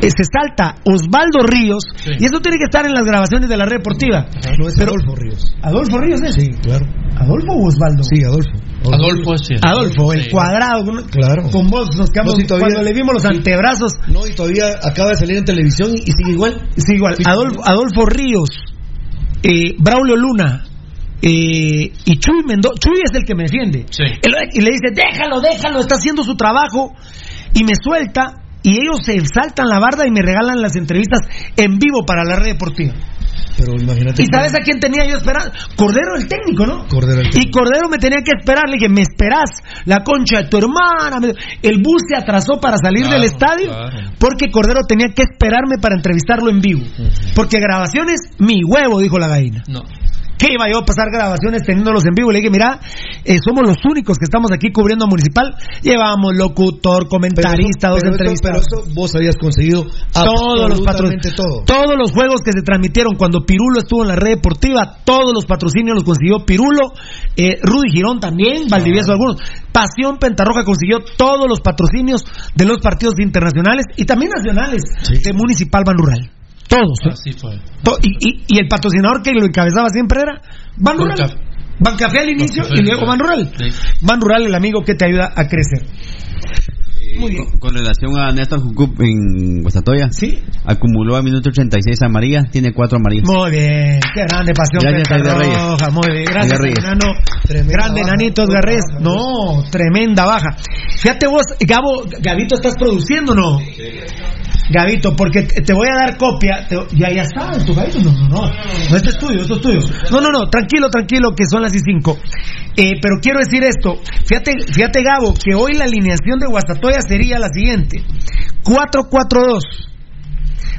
eh, se salta Osvaldo Ríos y eso tiene que estar en las grabaciones de la red deportiva. No es Pero- Adolfo Ríos. Adolfo Ríos es. Sí, claro. ¿Adolfo o Osvaldo? Sí, Adolfo. Adolfo es cierto. Adolfo, el Sí. cuadrado. con- Claro. Con vos nos quedamos No, si todavía- cuando le vimos los antebrazos. No, y todavía acaba de salir en televisión y, sigue igual. Sí, igual. Adolfo, Adolfo Ríos, eh, Braulio Luna eh, y Chuy Mendoza. Chuy es el que me defiende. Sí. Él- y le dice, déjalo, déjalo, está haciendo su trabajo. Y me suelta. Y ellos se saltan la barda y me regalan las entrevistas en vivo para la red deportiva. Pero imagínate. ¿Y sabes a quién tenía yo esperando? Cordero el técnico, ¿no? Cordero el Y Cordero me tenía que esperar. Le dije, ¿me esperás? La concha de tu hermana. El bus se atrasó para salir Claro, del estadio claro. porque Cordero tenía que esperarme para entrevistarlo en vivo. Porque grabaciones, mi huevo, dijo la gallina. No. ¿Qué iba yo a pasar grabaciones teniéndolos en vivo? Le dije, mira, eh, somos los únicos que estamos aquí cubriendo a Municipal. Llevamos locutor, comentarista, dos pero esto- entrevistas. pero esto vos habías conseguido todos los patrocinios. todo. Todos los juegos que se transmitieron cuando Pirulo estuvo en la red deportiva, todos los patrocinios los consiguió Pirulo, eh, Rudy Girón también, Valdivieso algunos. Pasión Pentarroja consiguió todos los patrocinios de los partidos internacionales y también nacionales de Municipal Ban Rural. Todos. ¿eh? Así fue. To- y, y- y el patrocinador que lo encabezaba siempre era Ban Rural. Bancaf- Bancafé al inicio Bancafé, y luego Ban Rural. Sí. Ban Rural, el amigo que te ayuda a crecer. Muy bien. Con relación a Néstor Jucup en Guastatoya, Sí. acumuló a minuto 86 a María, tiene cuatro amarillas. Muy bien, qué grande pasión Gracias, Reyes. Roja, muy bien, gracias enano, Tremenda grande Reyes. baja, No, tremenda baja. Fíjate vos, Gabo, Gabito, ¿estás produciendo o no? Gabito, porque te te voy a dar copia, te- ya, ya está, en tu Gabito, no, no, no, no, este es tuyo, esto es tuyo. No, no, no, tranquilo, tranquilo, que son las y cinco. Eh, pero quiero decir esto, fíjate, fíjate Gabo, que hoy la alineación de Guastatoya sería la siguiente, 4-4-2,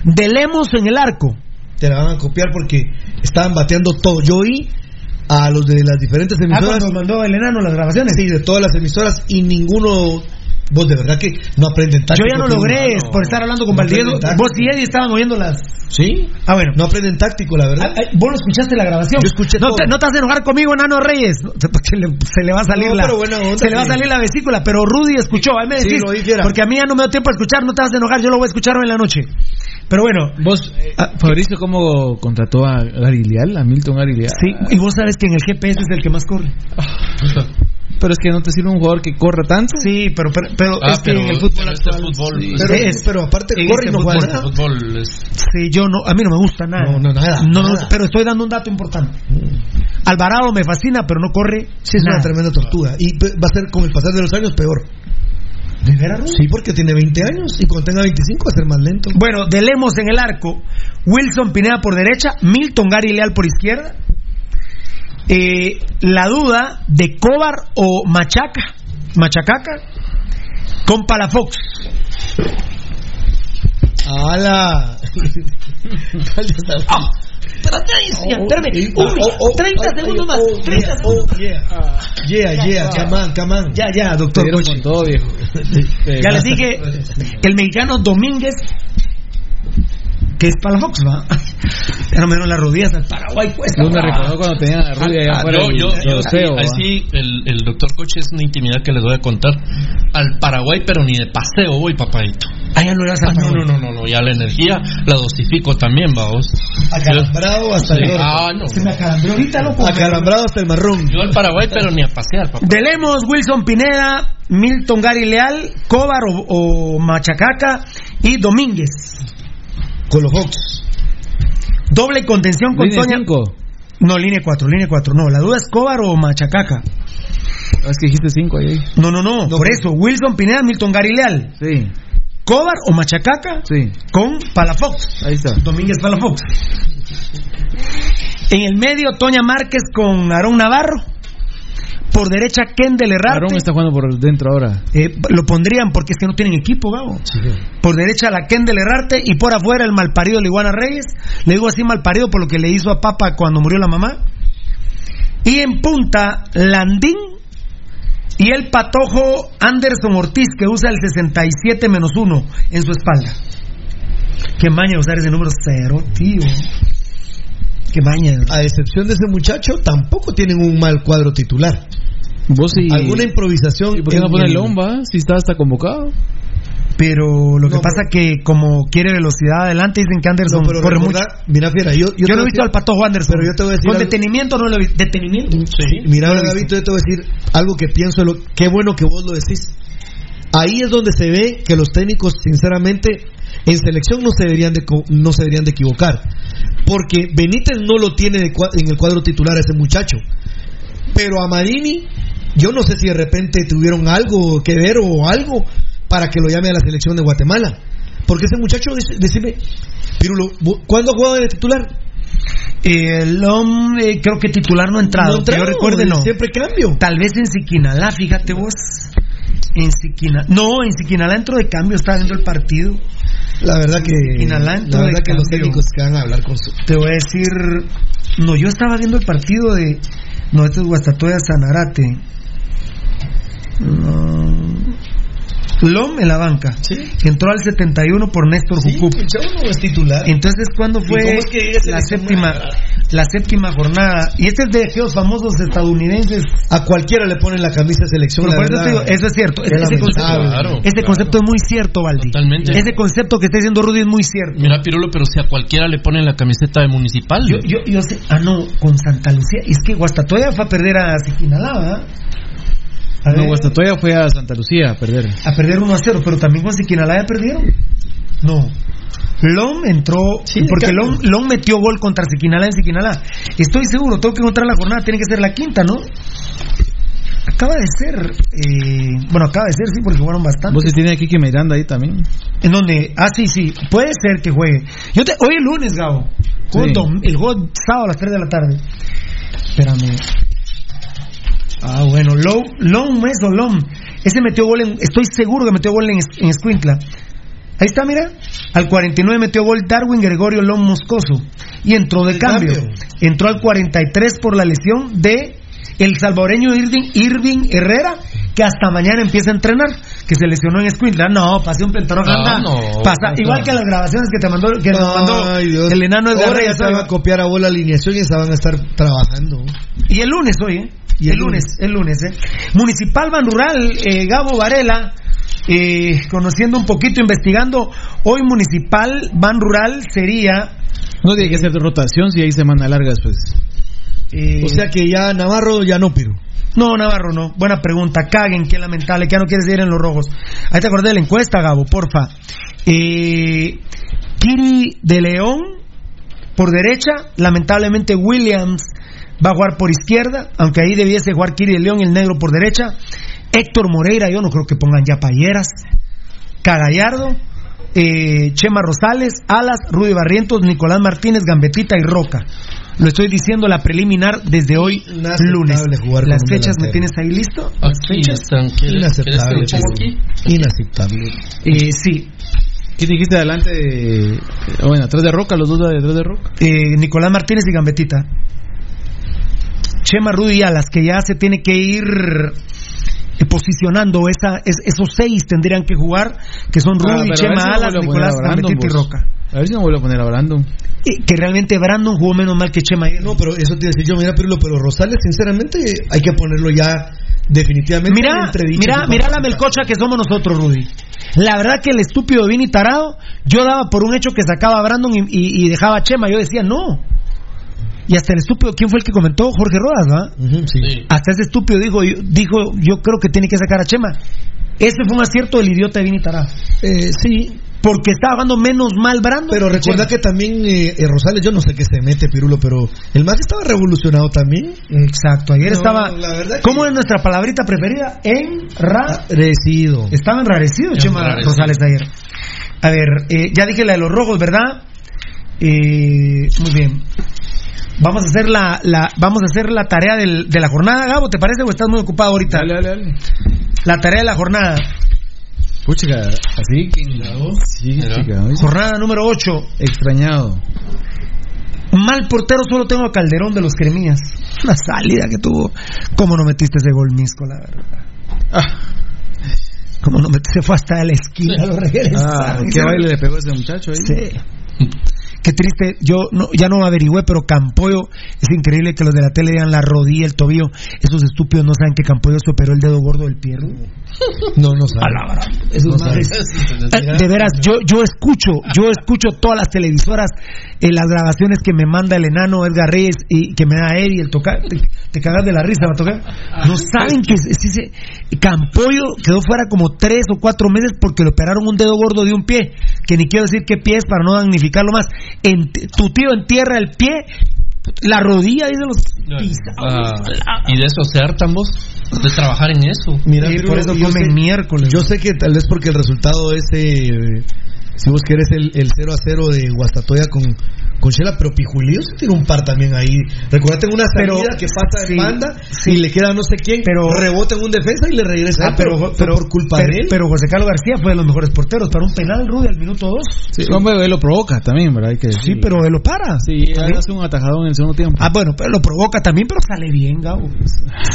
de Lemos en el arco, Te la van a copiar porque estaban bateando todo. Yo oí a los de las diferentes Ah, emisoras. cuando mandó el enano las grabaciones. Sí, de todas las emisoras y ninguno. Vos de verdad que no aprenden Yo táctico. ya no logré No, por estar hablando con no. Vos y Eddie estaban oyendo las. Sí. Ah, bueno. No aprenden táctico, la verdad. Ah, ah, Vos no escuchaste la grabación. Yo escuché no, todo. te, no te vas a enojar conmigo, Enano Reyes. Porque le- se le va a salir No, la. se le va a sí. salir la vesícula. Pero Rudy escuchó. Ahí me Sí, decís. fiera. porque a mí ya no me da tiempo a escuchar. No te vas a enojar. Yo lo voy a escuchar hoy en la noche. Pero bueno. ¿Vos, Ah, Fabricio, cómo contrató a Gary Leal, a Milton Gary Leal? Sí, y vos sabes que en el GPS es el que más corre. Pero es que no te sirve un jugador que corra tanto. Sí, pero, pero, pero Ah, es que en el fútbol pero este actual- fútbol. Sí. Pero, Es- pero aparte corre y este no juega fútbol, nada. fútbol es- Sí, yo no, a mí no me gusta nada. No, no, nada, No nada. pero estoy dando un dato importante. Alvarado me fascina, pero no corre. Sí, es nada. una tremenda tortuga. Y va a ser con el pasar de los años peor. ¿De veras? Sí, porque tiene 20 años y cuando tenga 25 va a ser más lento. Bueno, de Lemos en el arco, Wilson Pineda por derecha, Milton Gary Leal por izquierda. Eh, la duda de Cobar o Machaca, Machacaca, con Palafox. ¡Hala! Ah, sí, espérame, uno, 30 segundos más, 30 Oh, segundos. yeah. Yeah, yeah, come on, come on. Ya, ya, doctor. todo, viejo. Ya les dije, el mexicano Domínguez, que es Palafox, ¿va? Ya no me dieron las rodillas al Paraguay, pues. Yo me recordó cuando tenían a Rudy allá Ah, afuera. yo, del- yo, yo, Oseo, ahí ¿va? sí, el, el doctor Coche es una intimidad que les voy a contar. Al Paraguay, pero ni de paseo voy, papadito. Ah, ya no a Ah, no, no, no, no, no, ya la energía la dosifico también, vamos. Acalambrado hasta el Sí, orto. Ah, no. Se me acalambró ahorita, loco. Acalambrado hasta el marrón. Yo al Paraguay, pero ni a pasear, papá. De Lemos, Wilson Pineda, Milton Gary Leal, Cobar o, o Machacaca y Domínguez. Con los Hawks. Doble contención con Línea Toña. cinco. No, línea 4, línea 4. No, la duda es Cobar o Machacaca. Es que dijiste 5 ahí. No, no, no, por eso. Wilson Pineda, Milton Gary Leal. Sí, Cobar o Machacaca sí. con Palafox. Ahí está. Domínguez Palafox. En el medio, Toña Márquez con Aarón Navarro. Por derecha, Kendall Herrarte. Aarón está jugando por dentro ahora. Eh, lo pondrían porque es que no tienen equipo, Gabo. Por derecha la Kendall Herrarte y por afuera el malparido Liguana Reyes. Le digo así malparido por lo que le hizo a Papa cuando murió la mamá. Y en punta, Landín y el patojo Anderson Ortiz que usa el 67 menos 1 en su espalda. Qué maña usar ese número cero, tío. Qué maña. A excepción de ese muchacho, tampoco tienen un mal cuadro titular. Vos sí. Alguna improvisación. ¿Y por qué no pone el- Lomba? Si está hasta convocado. Pero lo que pasa que como quiere velocidad adelante, dicen que Anderson pero corre mucho. Mira, Fiera, yo, Yo, yo no he visto al Patojo Anderson. Pero yo te voy a decir Con algo- detenimiento no lo he visto. ¿Detenimiento? Mira, No lo he Gabito, yo te voy a decir algo que pienso, lo, qué bueno que vos lo decís. Ahí es donde se ve que los técnicos, sinceramente, en selección no se deberían de, no se deberían de equivocar. Porque Benítez no lo tiene en el cuadro titular a ese muchacho. Pero a Marini, yo no sé si de repente tuvieron algo que ver o algo para que lo llame a la selección de Guatemala. Porque ese muchacho, dec- decime, Pirulo, ¿vo- ¿cuándo ha jugado de titular? El hombre, creo que titular no ha entrado. No que yo recuerde, no. Siempre cambio. Tal vez en Siquinalá, fíjate vos. En Siquinalá. No, en Siquinalá entró de cambio, estaba viendo el partido. La verdad que, Siquinalá la verdad de que los técnicos que van a hablar con su... Te voy a decir. No, yo estaba viendo el partido de. No, este es Guastatoya Sanarate. No. Lom en la banca. Entró al 71 por Néstor Jucup. no es titular. Entonces, ¿cuándo ¿Y fue cómo es que la séptima, la séptima jornada? Y este es de aquellos famosos estadounidenses. A cualquiera le ponen la camisa de selección. Pero la por eso te verdad. digo, eso es cierto. Es Ese, concepto. Claro, ese claro. concepto es muy cierto, Valdi. Totalmente. Ese concepto que está diciendo Rudy es muy cierto. Mira, Pirulo, pero si a cualquiera le ponen la camiseta de municipal. Yo, yo, yo sé, ah, no, con Santa Lucía. Es que Guastatoya fue a perder a Siquinalá, ¿verdad? A No, Guastatoya fue a Santa Lucía a perder. a perder 1 a 0, pero también con Siquinalá ya perdieron. No. Lom entró, Sí, porque. Lom, Lom metió gol contra Siquinalá en Siquinalá. Estoy seguro, tengo que encontrar la jornada, tiene que ser la quinta, ¿no? Acaba de ser, eh, bueno, acaba de ser, sí, porque jugaron bastante. Vos sí tiene aquí que Miranda ahí también. En donde, ah, sí, sí, puede ser que juegue. Yo te, hoy es lunes, Gabo. Juego Sí. dom- el juego sábado a las 3 de la tarde. Espérame. Ah, bueno, Lom, Lom es Lom. Ese metió gol en, estoy seguro que metió gol en, en Escuintla. Ahí está, mira. Al 49 metió gol Darwin Gregorio Lom Moscoso. Y entró de cambio. cambio. Entró al 43 por la lesión de el salvadoreño Irving, Irving Herrera, que hasta mañana empieza a entrenar, que se lesionó en Escuintla. No, pasé un pentarón No, anda. no, Pasa, no. igual que las grabaciones que te mandó, que nos mandó el enano de Ahora ya se van a copiar a vos la alineación y se van a estar trabajando. Y el lunes hoy, ¿eh? Y el, el lunes, el lunes, ¿eh? Municipal Ban Rural, eh, Gabo Varela, eh, conociendo un poquito, investigando, hoy Municipal Ban Rural sería... No tiene que hacer rotación si hay semana larga después. eh, O sea que ya Navarro ya no, Piro. No, Navarro, no. Buena pregunta. Caguen, qué lamentable, que ya no quieres ir en los rojos. Ahí te acordé de la encuesta, Gabo, porfa. Eh, Kiri de León, por derecha. Lamentablemente Williams va a jugar por izquierda, aunque ahí debiese jugar Kiri de León, el negro por derecha. Héctor Moreira, yo no creo que pongan ya payeras. Cagallardo, eh, Chema Rosales, Alas, Rudy Barrientos, Nicolás Martínez, Gambetita y Roca. Lo estoy diciendo la preliminar desde hoy, Inaceptable lunes. Las fechas, ¿me tienes ahí listo? Las Aquí fechas. están. ¿Quieres, ¿quieres que Inaceptable. Inaceptable. Eh, sí, ¿Qué dijiste adelante? de- Bueno, atrás de Roca, los dos de atrás de Roca. eh, Nicolás Martínez y Gambetita. Chema Rudy y Alas, que ya se tiene que ir eh, posicionando. Esa, es- esos seis tendrían que jugar, que son Ah, Rudy, a Chema, si Alas, a Nicolás, a Brandon, Gambetita y vos. Roca. A ver si no vuelve a poner a Brandon. Y que realmente Brandon jugó menos mal que Chema. No, pero eso te iba a decir yo, mira, Pirulo, pero Rosales, sinceramente, hay que ponerlo ya definitivamente Mira, mira, mira la melcocha que somos nosotros, Rudy. La verdad que el estúpido Vini Tarado, yo daba por un hecho que sacaba a Brandon y, y- y dejaba a Chema. Yo decía, no. Y hasta el estúpido, ¿quién fue el que comentó? Jorge Rodas. Ujú, sí. Sí. Hasta ese estúpido dijo, yo, dijo, yo creo que tiene que sacar a Chema. Ese fue un acierto del idiota de Vini Tarado. Eh, sí, Porque estaba jugando menos mal Brandon. pero recuerda que también eh, eh, Rosales, yo no sé qué se mete, Pirulo, pero el más estaba revolucionado también. Exacto, ayer No, estaba... la verdad que- ¿Cómo es nuestra palabrita preferida? Enra... Recido. Estaba enrarecido Chema Enrarecido. Rosales ayer. A ver, eh, ya dije la de los rojos, ¿verdad? Eh, muy bien. Vamos a hacer la, la- vamos a hacer la tarea del- de la jornada, Gabo, ¿te parece o estás muy ocupado ahorita? Dale, dale, dale. La tarea de la jornada. Puchica, así que. Sí, chica. Jornada número 8. Extrañado. Mal portero solo tengo a Calderón de los Cremías. Una salida que tuvo. ¿Cómo no metiste ese gol, Misco, la verdad? Ah, ¿Cómo no metiste? Se fue hasta la esquina, lo regresaron. ah, qué baile le pegó a ese muchacho ahí. Sí. Qué triste, yo no, ya no averigüé, pero Campoyo, es increíble que los de la tele digan la rodilla, el tobillo. Esos estúpidos no saben que Campoyo se operó el dedo gordo del pie. No, no saben. Esos No saben. De veras, yo, yo escucho, yo escucho todas las televisoras, eh, las grabaciones que me manda el enano Edgar Reyes y que me da Eri, el tocar, te, te cagas de la risa, va a tocar. No saben que si se, Campollo quedó fuera como tres o cuatro meses porque le operaron un dedo gordo de un pie, que ni quiero decir qué pie es para no damnificarlo más. En- tu tío entierra el pie, la rodilla dice los Ah, y de eso se hartan vos, de trabajar en eso. Mira, Sí, por eso yo comen sé- miércoles. Yo sé que tal vez porque el resultado es, eh, si vos querés, el, el 0 a 0 de Guastatoya con, con Shela, pero Pijulío se tiró un par también ahí. Recuérdate en una Pero- salida que pasa sí, en banda sí. y le queda no sé quién, Pero- rebota en un defensa y le regresa. Ah, pero, pero, por culpa pero, de él. pero José Carlos García fue de los mejores porteros para un penal, Rudy, al minuto dos. Sí, hombre, él lo provoca también, ¿verdad? Hay que Sí, pero él lo para. Sí, él hace un atajadón en el segundo tiempo. Ah, bueno, pero lo provoca también, pero sale bien, Gabo.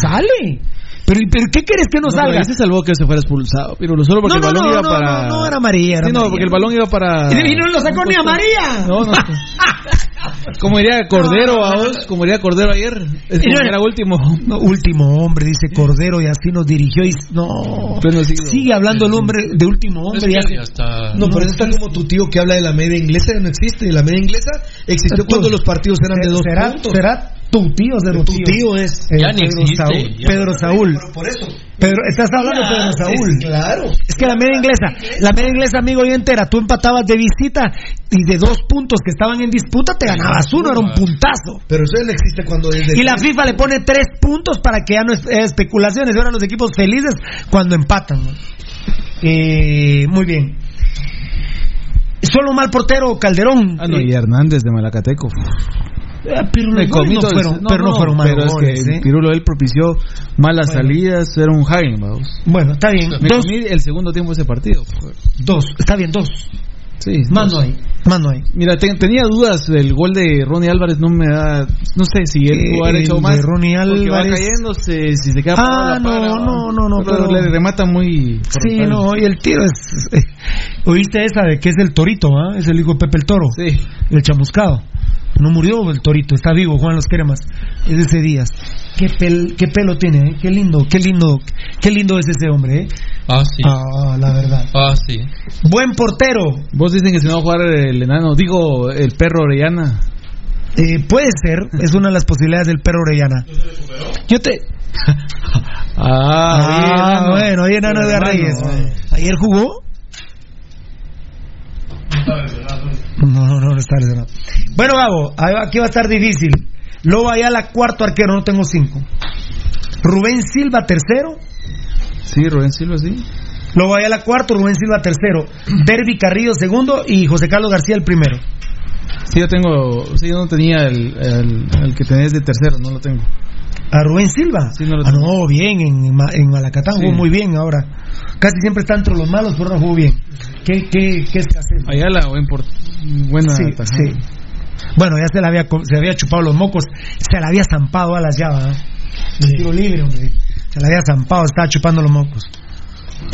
Sale. Pero, pero ¿qué quieres que no, No, pero salga? ahí se salvó que se fuera expulsado, pero solo porque No, el no, balón no, iba no, para. no, no, era amarilla, era Sí, no, amarilla. porque el balón iba para. Y no lo sacó ni a María. No, no. Como diría Cordero a vos, como diría Cordero ayer, es no como era- último. No, último hombre, dice Cordero, y así nos dirigió. Y, no, siglo. sigue hablando el hombre de último Es hombre. que hasta- No, pero está como tu tío que habla de la media inglesa, no existe. La media inglesa existió cuando los partidos eran de dos ¿Será, puntos. será tu tío, será Tu tío es. Eh, Ya ni Pedro existe, Saúl. ya. Pedro Saúl. Por eso. Pedro, estás hablando de Pedro Saúl. Es- claro. Es que la media inglesa, la media inglesa, amigo y entera, tú empatabas de visita y de dos puntos que estaban en disputa te ganabas uno, era un puntazo. Pero eso no existe cuando es de Y la FIFA le pone tres puntos para que ya no es eh, especulaciones, ahora los equipos felices cuando empatan. Eh, muy bien. Solo mal portero Calderón. Ah, no, Eh, y Hernández de Malacateco. Eh, pero los goles no fueron, pero no, fueron malos Pero es goles, que ¿eh? Pirulo él propició malas salidas, era un vamos. Bueno, está bien. Me Dos, comí el segundo tiempo de ese partido. dos, está bien, dos. Sí, Más no hay, más no hay. Mira, te- tenía dudas del gol de Ronnie Álvarez, no me da, no sé si él Eh, pudo haber hecho más. de Ronnie porque va Álvarez. cayéndose, si se queda Ah, no, para, no, no, no, pero, pero- le remata muy Sí, no, y el tiro es. eh, ¿Oíste esa de que es el torito, ah? Es el hijo de Pepe el Toro. Sí. El chamuscado. No murió el torito, está vivo, Juan Los Cremas. Es de ese días. Qué, pel- qué pelo tiene, ¿eh? Qué lindo, qué lindo, qué lindo es ese hombre, ¿eh? Ah, sí. Ah, la verdad. Ah, sí. Buen portero. Vos dicen que si no va a jugar el enano, digo, el perro Orellana. Eh, puede ser, es una de las posibilidades del perro Orellana. Yo te. Ah, Ah, bueno, ahí enano de. Reyes. ¿Ayer jugó? No, no, no está lesionado. Bueno, Gabo, aquí va a estar difícil. Lobo Ayala, cuarto arquero, no tengo cinco. Rubén Silva, tercero. Sí, Rubén Silva, sí. Lobo Ayala, cuarto. Rubén Silva, tercero. Derby Carrillo, segundo. Y José Carlos García, el primero. Sí, yo tengo, sí, yo no tenía el, el, el que tenés de tercero, no lo tengo. A Rubén Silva. Sí, no lo ah, no, bien, en, Ma- en Malacatán Sí. jugó muy bien ahora. Casi siempre está entre los malos, pero no jugó bien. ¿Qué, qué, qué escasez? Ayala, buen por, buena Sí, sí. Bueno, ya se le había, se había chupado los mocos, se le había zampado a las llaves. El tiro libre, hombre. Se le había zampado, estaba chupando los mocos.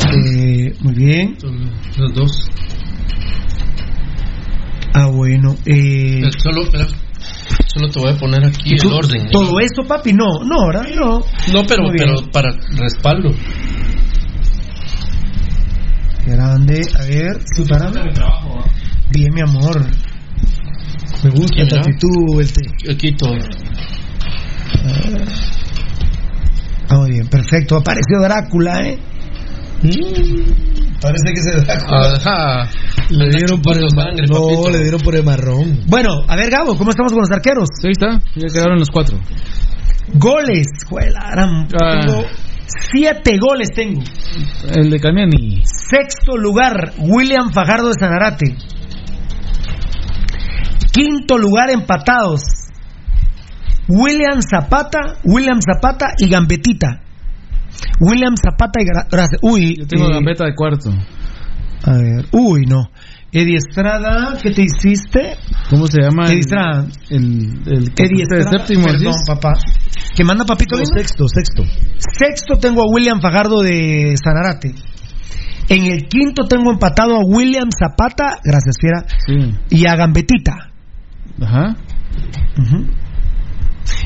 Eh, muy bien. Los dos. Ah, bueno. Eh, Eh, Solo, espera. Solo te voy a poner aquí el ¿tú- orden. ¿eh? Todo eso, papi, no, no, ¿verdad? No. No, pero, pero para respaldo. Grande, a ver, ¿sí para? Bien, mi amor. Me gusta ¿Quién tu actitud, el te- Aquí todo. Ah, muy bien, perfecto. Apareció Drácula, ¿eh? Parece que se da. Ajá. Le dieron por el sangre, No, le dieron por el marrón. Bueno, a ver, Gabo, ¿cómo estamos con los arqueros? Sí, ahí está, ya quedaron los cuatro. Goles, Ah. tengo siete goles tengo. El de Camiani. Sexto lugar, William Fajardo de Sanarate. Quinto lugar, empatados. William Zapata, William Zapata y Gambetita. William Zapata y Gra- Gracias. Uy, Yo tengo eh, gambeta de cuarto. A ver, uy, no. Eddie Estrada, ¿qué te hiciste? ¿Cómo se llama? Eddie el- Estrada. El, el que Eddie Estrada. séptimo, Perdón, ¿sí? papá. ¿Qué manda papito? No, sexto, sexto. Sexto tengo a William Fajardo de Sanarate. En el quinto tengo empatado a William Zapata, gracias fiera, Sí. y a Gambetita. Ajá. Ujú.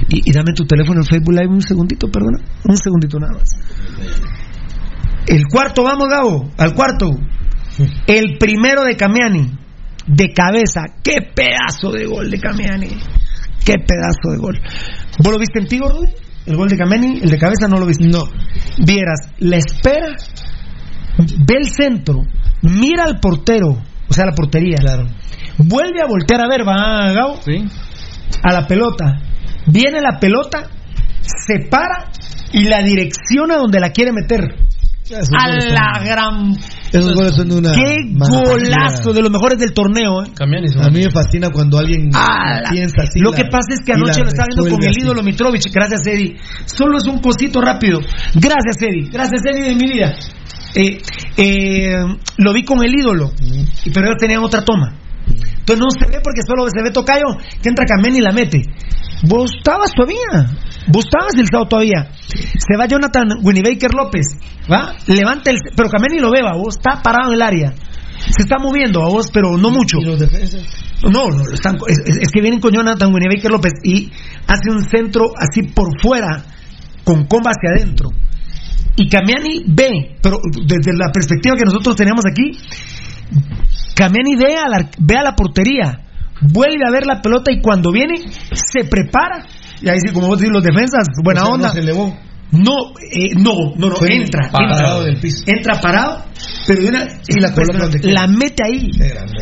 Y, y dame tu teléfono en Facebook Live un segundito, perdona. Un segundito nada más. El cuarto, vamos, Gabo, al cuarto. El primero de Camiani, de cabeza. ¡Qué pedazo de gol de Camiani! ¡Qué pedazo de gol! ¿Vos lo viste en ti, Gordo? El gol de Camiani, el de cabeza no lo viste. No. Vieras, la espera, ve el centro, mira al portero, o sea, la portería. Claro. Vuelve a voltear a ver, va, Gabo. Sí. A la pelota. Viene la pelota, se para y la direcciona donde la quiere meter. A la gran. Esos goles son de una. ¡Qué golazo! De los mejores del torneo, ¿eh? A mí me fascina cuando alguien la- piensa así. Lo la- que pasa es que anoche lo estaba viendo con el así. ídolo Mitrovic. Gracias, Eddie. Solo es un cosito rápido. Gracias, Eddie. Gracias, Eddie, de mi vida. Eh, eh, lo vi con el ídolo, y- pero ellos tenían otra toma. Entonces no se ve porque solo se ve Tocayo que entra Camén y la mete. Vos estabas todavía. Vos estabas el sábado todavía. Se va Jonathan Winnebaker López. ¿Va? Levanta el. Pero Camén y lo ve, va. Vos está parado en el área. Se está moviendo a vos, pero no mucho. ¿Y los defensas? No, no, están, es, que vienen con Jonathan Winnebaker López y hace un centro así por fuera, con comba hacia adentro. Y Camiani ve, pero desde la perspectiva que nosotros teníamos aquí, Camiani ve a la, ve a la portería, vuelve a ver la pelota y cuando viene, se prepara. Y ahí sí, como vos decís, los defensas, buena O sea, no onda. se elevó. No, eh, no, no, no, Fue entra, parado entra, del piso. entra parado, pero de una, Y la quiere. la mete ahí,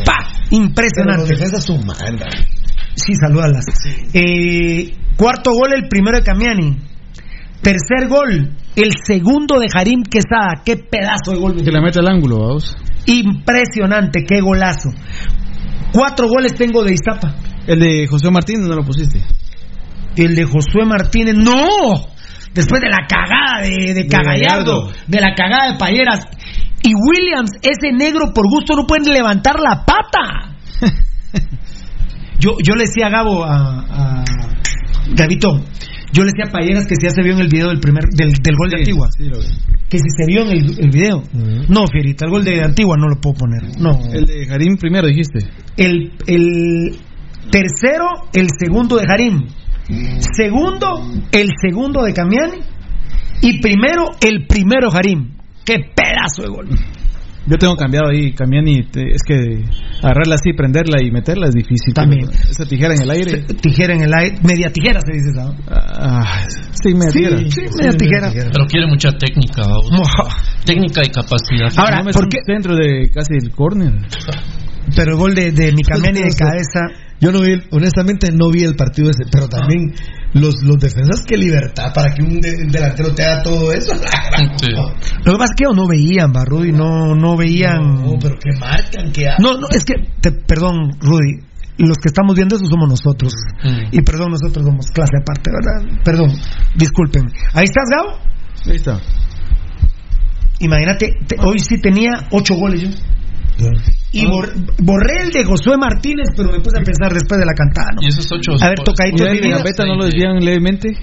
pa, Pero impresionante. los defensas son mandan. Sí, salúdalas. Eh, cuarto gol, el primero de Camiani. Tercer gol, el segundo de Harim Quesada. Qué pedazo de gol. Que la mete al ángulo, vamos. Impresionante, qué golazo. Cuatro goles tengo de Iztapa. El de José Martínez no lo pusiste. El de Josué Martínez, no. Después de la cagada de, de Cagallardo, Gallardo. de la cagada de Payeras. Y Williams, ese negro por gusto no puede levantar la pata. yo, yo le decía a Gabo, a, a Gabito, yo le decía a Payeras que si ya se vio en el video del primer del, del gol de Antigua. Sí, lo vi. Que si se vio en el, el video. No, Fierita, el gol de Antigua no lo puedo poner. No. El de Jarín primero dijiste. El, el tercero, el segundo de Harim. Segundo, el segundo de Camiani. Y primero, el primero Harim. ¡Qué pedazo de gol! Yo tengo cambiado ahí, Camiani, te- es que agarrarla así, prenderla y meterla es difícil. También. Esa tijera en el aire. Tijera en el aire. Media tijera se dice, ¿sabes? Ah, sí, media Sí, tijera. sí, media tijera. Pero quiere mucha técnica, técnica y capacidad. Ahora, No me ¿por qué? Dentro de casi el córner. Pero el gol de, de mi Camiani de cabeza. Yo no vi, el- honestamente no vi el partido ese, pero también los, los defensas, qué libertad para que un, de- un delantero te haga todo eso. Lo que pasa es que no veían, va, Rudy. No, no veían. No, pero que marcan, que hacen. No, no, es que, te- perdón, Rudy, los que estamos viendo eso somos nosotros. Y perdón, nosotros somos clase aparte, ¿verdad? Perdón, disculpen. Ahí estás, Gabo. Ahí está. Imagínate, te- hoy sí tenía ocho goles yo. Y bor- borré el de Josué Martínez, pero me puse a pensar después de la cantada. ¿no? Y esos ocho. A ver, tocadito ¿Y el de. Gambetta no lo desvían levemente?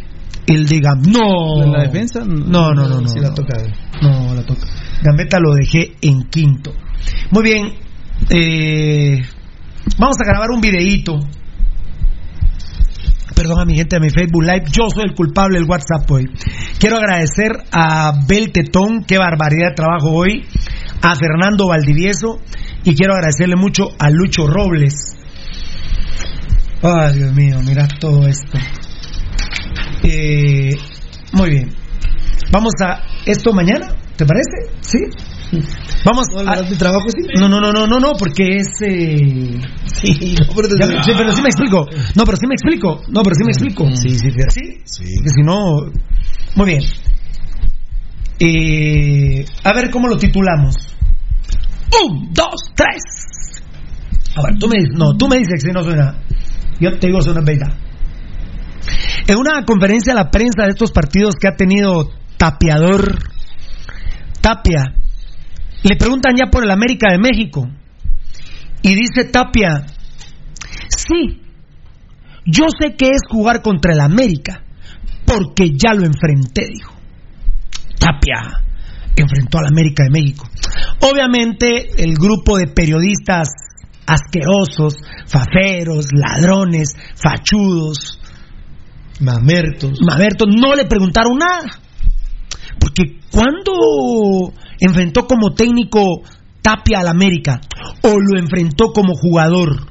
El de Gam. No. ¿En la defensa? No, no, no, no. Sí la toca. No, la toca. Gambetta lo dejé en quinto. Muy bien. eh, vamos a grabar un videíto. Perdón a mi gente de mi Facebook Live. Yo soy el culpable del WhatsApp hoy. Quiero agradecer a Bel Tetón. Qué barbaridad de trabajo hoy. A Fernando Valdivieso. Y quiero agradecerle mucho a Lucho Robles. Ay, Dios mío, mira todo esto. Eh, muy bien. Vamos a esto mañana, ¿te parece? ¿Sí? Vamos a mi trabajo sí. No, no, no, no, no, no, porque es eh, Sí, no, pero ya- sí, pero sí me explico. No, pero sí me explico. No, pero sí me explico. Sí, sí, fíjate. ¿Sí? Porque si no Muy bien. Eh, a ver cómo lo titulamos. Un, dos, tres. A ver, tú me dices, no, tú me dices que si no suena. Yo te digo, suena verdad. En una conferencia a la prensa de estos partidos que ha tenido Tapiador, Tapia, le preguntan ya por el América de México. Y dice Tapia, sí, yo sé que es jugar contra el América, porque ya lo enfrenté, dijo. Tapia enfrentó al América de México. Obviamente el grupo de periodistas asquerosos, faferos, ladrones, fachudos, mamertos. Mamertos, no le preguntaron nada. Porque cuando enfrentó como técnico Tapia al América o lo enfrentó como jugador.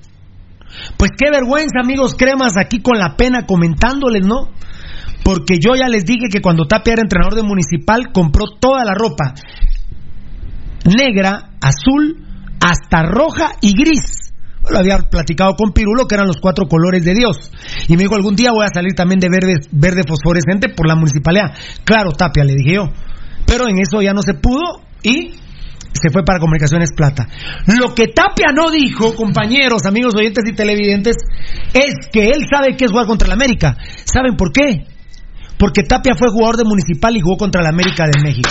Pues qué vergüenza, amigos cremas, aquí con la pena comentándoles, ¿no? Porque yo ya les dije que cuando Tapia era entrenador de Municipal compró toda la ropa negra, azul, hasta roja y gris. Lo había platicado con Pirulo, que eran los cuatro colores de Dios. Y me dijo, algún día voy a salir también de verde, verde fosforescente por la municipalidad. Claro, Tapia, le dije yo. Pero en eso ya no se pudo y se fue para Comunicaciones Plata. Lo que Tapia no dijo, compañeros, amigos oyentes y televidentes, es que él sabe que es jugar contra el América. ¿Saben por qué? Porque Tapia fue jugador de Municipal y jugó contra el América de México.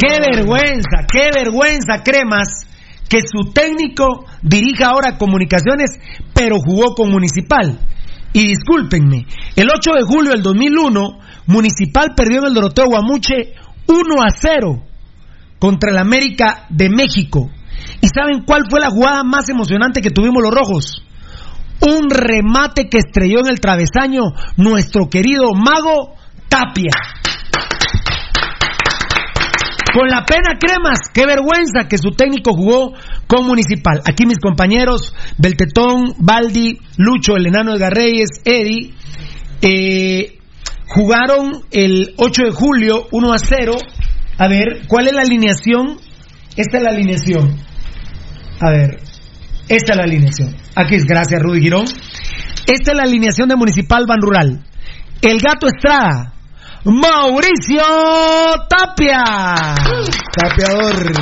Qué vergüenza, qué vergüenza, cremas, que su técnico dirija ahora comunicaciones, pero jugó con Municipal. Y discúlpenme, el 8 de julio del 2001, Municipal perdió en el Doroteo Guamuche 1 a 0 contra el América de México. ¿Y saben cuál fue la jugada más emocionante que tuvimos los rojos? Un remate que estrelló en el travesaño nuestro querido mago Tapia. Con la pena cremas, qué vergüenza que su técnico jugó con Municipal. Aquí mis compañeros, Beltetón, Baldi, Lucho, el enano de Garreyes, Eddie, eh, jugaron el 8 de julio 1 a 0. A ver, ¿cuál es la alineación? Esta es la alineación. A ver, esta es la alineación. Aquí es, gracias Rudy Girón. Esta es la alineación de Municipal Ban Rural. El Gato Estrada, Mauricio Tapia. Tapiador.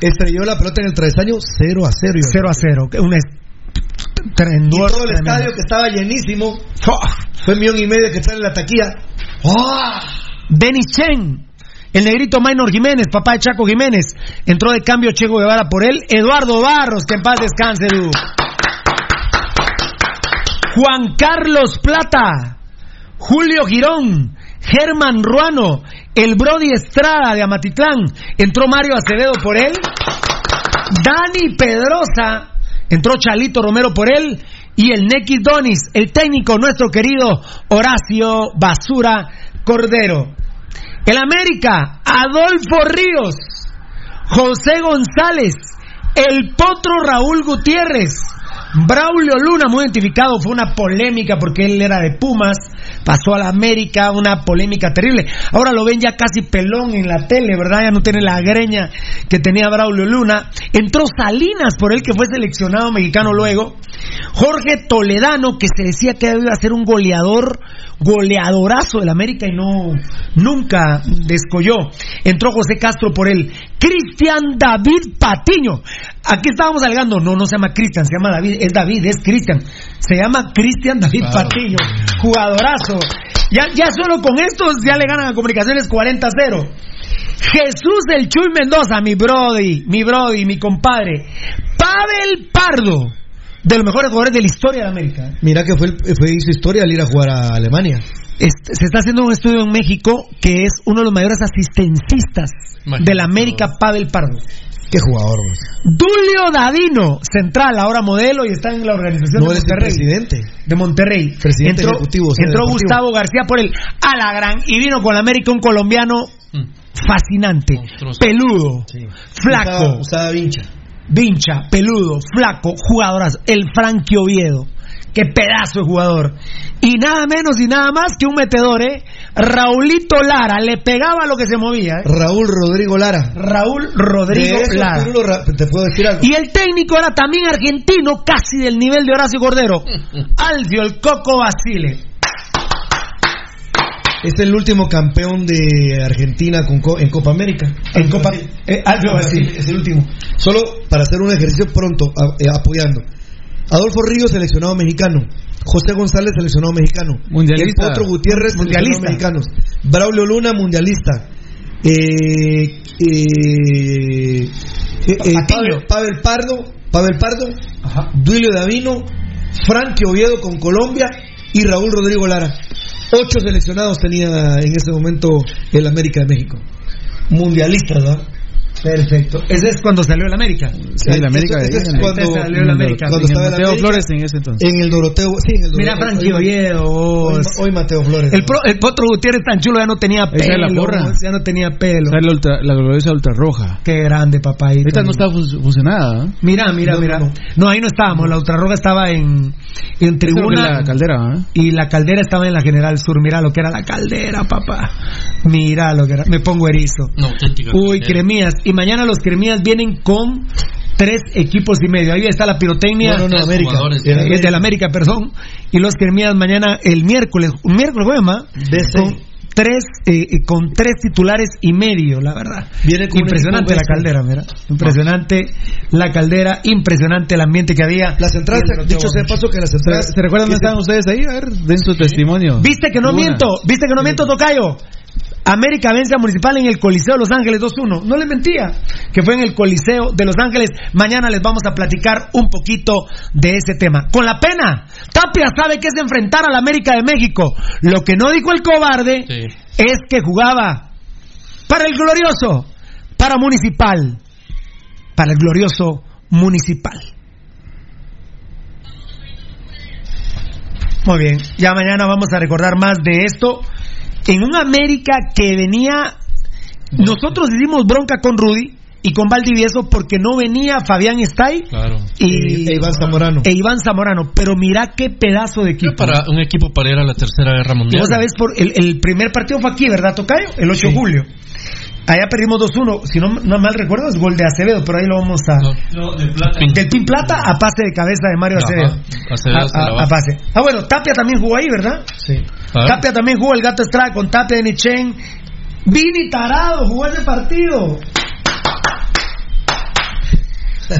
Estrelló la pelota en el travesaño 0 a 0. 0 a 0. Un y todo el estadio que estaba llenísimo. Fue un millón y medio que está en la taquilla. Denis Chen. El negrito Maynor Jiménez, papá de Chaco Jiménez. Entró de cambio Checo Guevara por él. Eduardo Barros, que en paz descanse. Juan Carlos Plata. Julio Girón, Germán Ruano, el Brody Estrada de Amatitlán, entró Mario Acevedo por él, Dani Pedrosa, entró Chalito Romero por él, y el Neki Donis, el técnico nuestro querido Horacio Basura Cordero. El América, Adolfo Ríos, José González, el Potro Raúl Gutiérrez, Braulio Luna, muy identificado, fue una polémica porque él era de Pumas, pasó a la América, una polémica terrible. Ahora lo ven ya casi pelón en la tele, ¿verdad? Ya no tiene la greña que tenía Braulio Luna. Entró Salinas, por él que fue seleccionado mexicano luego. Jorge Toledano, que se decía que iba a ser un goleador, goleadorazo del América y no, nunca descolló. Entró José Castro por él. Cristian David Patiño. Aquí estábamos alegando, no, no se llama Cristian, se llama David, es David, es Cristian. Se llama Cristian David Claro. Patiño, jugadorazo. Ya, ya solo con estos ya le ganan a comunicaciones 40-0. Jesús del Chuy Mendoza, mi brody, mi brody, mi compadre. Pavel Pardo, de los mejores jugadores de la historia de América. Mira que fue, fue hizo historia al ir a jugar a Alemania. Este, se está haciendo un estudio en México que es uno de los mayores asistencistas de la América, Pavel Pardo. Qué jugador, güey. Dulio Dadino, central, ahora modelo y está en la organización No, de Monterrey. presidente. De Monterrey. Presidente entró ejecutivo, entró deportivo. Gustavo García por el a la gran y vino con la América un colombiano fascinante, peludo, flaco, Usaba, usaba vincha. vincha, peludo, flaco, jugadorazo, el Frankie Oviedo. Qué pedazo de jugador. Y nada menos y nada más que un metedor, ¿eh? Raulito Lara, le pegaba lo que se movía. ¿eh? Raúl Rodrigo Lara. Raúl Rodrigo eso, Lara. Ra- te puedo decir algo. Y el técnico era también argentino, casi del nivel de Horacio Cordero. Alfio el Coco Basile. Es el último campeón de Argentina con co- en Copa América. En Copa eh, Alfio Basile, es el último. Solo para hacer un ejercicio pronto, a- eh, apoyando. Adolfo Ríos, seleccionado mexicano. José González, seleccionado mexicano. Mundialista. El Potro Gutiérrez, Mundialista. mexicanos. Braulio Luna, mundialista. Eh, eh, eh, Pavel, Pavel Pardo, Pavel Pardo, Duilio Davino, Frankie Oviedo con Colombia y Raúl Rodrigo Lara. Ocho seleccionados tenía en ese momento el América de México. Mundialistas, ¿verdad? Perfecto. Ese es cuando salió el América. Sí, el América. Ese es cuando, salió el América. cuando estaba el Mateo América, Flores en ese entonces. En el Doroteo, sí, en el Doroteo. Mira, Frankie Hoy- Oviedo. Hoy, Mateo Flores. El, pro- el Potro Gutiérrez tan chulo ya no tenía Esa es pelo. la porra. Ya no tenía pelo. Está la, ultra, la gloriosa ultrarroja. Qué grande, papá. Ahorita no está funcionada. ¿eh? Mira, mira, No, mira. no, No, no. ahí no estábamos. La ultrarroja estaba en, en Esa es tribuna. la caldera. ¿eh? Y la caldera estaba en la General Sur. Mira lo que era la caldera, papá. Mira lo que era. Me pongo erizo. Una auténtica Uy, cremías. Y mañana los cremías vienen con tres equipos y medio. Ahí está la pirotecnia. No, no, América. Era Es de la América, perdón. Y los cremías mañana, el miércoles, un miércoles, jueves. Con tres, eh, eh, con tres titulares y medio, la verdad. Viene impresionante la caldera, mira. Impresionante la caldera, impresionante el ambiente que había. La central, Y el dicho sea paso que la central. ¿Se, recuerdan dónde estaban ustedes ahí? A ver, den su testimonio. ¿Viste que no Una. miento? ¿Viste que no miento, Tocayo? América vence a Municipal en el Coliseo de Los Ángeles 2-1. No les mentía, que fue en el Coliseo de Los Ángeles. Mañana les vamos a platicar un poquito de ese tema. Con la pena, Tapia sabe que es enfrentar al América de México. Lo que no dijo el cobarde Sí. es que jugaba para el glorioso, para Municipal, para el glorioso Municipal. Muy bien, ya mañana vamos a recordar más de esto. En un América que venía, nosotros hicimos bronca con Rudy y con Valdivieso porque no venía Fabián Stay Claro. y E Iván Zamorano. e Iván Zamorano. Pero mira qué pedazo de equipo. Para un equipo para ir a la tercera guerra Y mundial. vos sabés, por el, el primer partido fue aquí, ¿verdad, Tocayo? El 8 de julio. Allá perdimos 2-1. Si no, no mal recuerdo, es gol de Acevedo, pero ahí lo vamos a. No, de plata. Del Pin Plata a pase de cabeza de Mario Ajá, Acevedo. Acevedo A- pase. Ah, bueno, Tapia también jugó ahí, ¿verdad? Sí. Tapia también jugó el Gato Estrada con Tapia de Nichen. Vini Tarado jugó ese partido.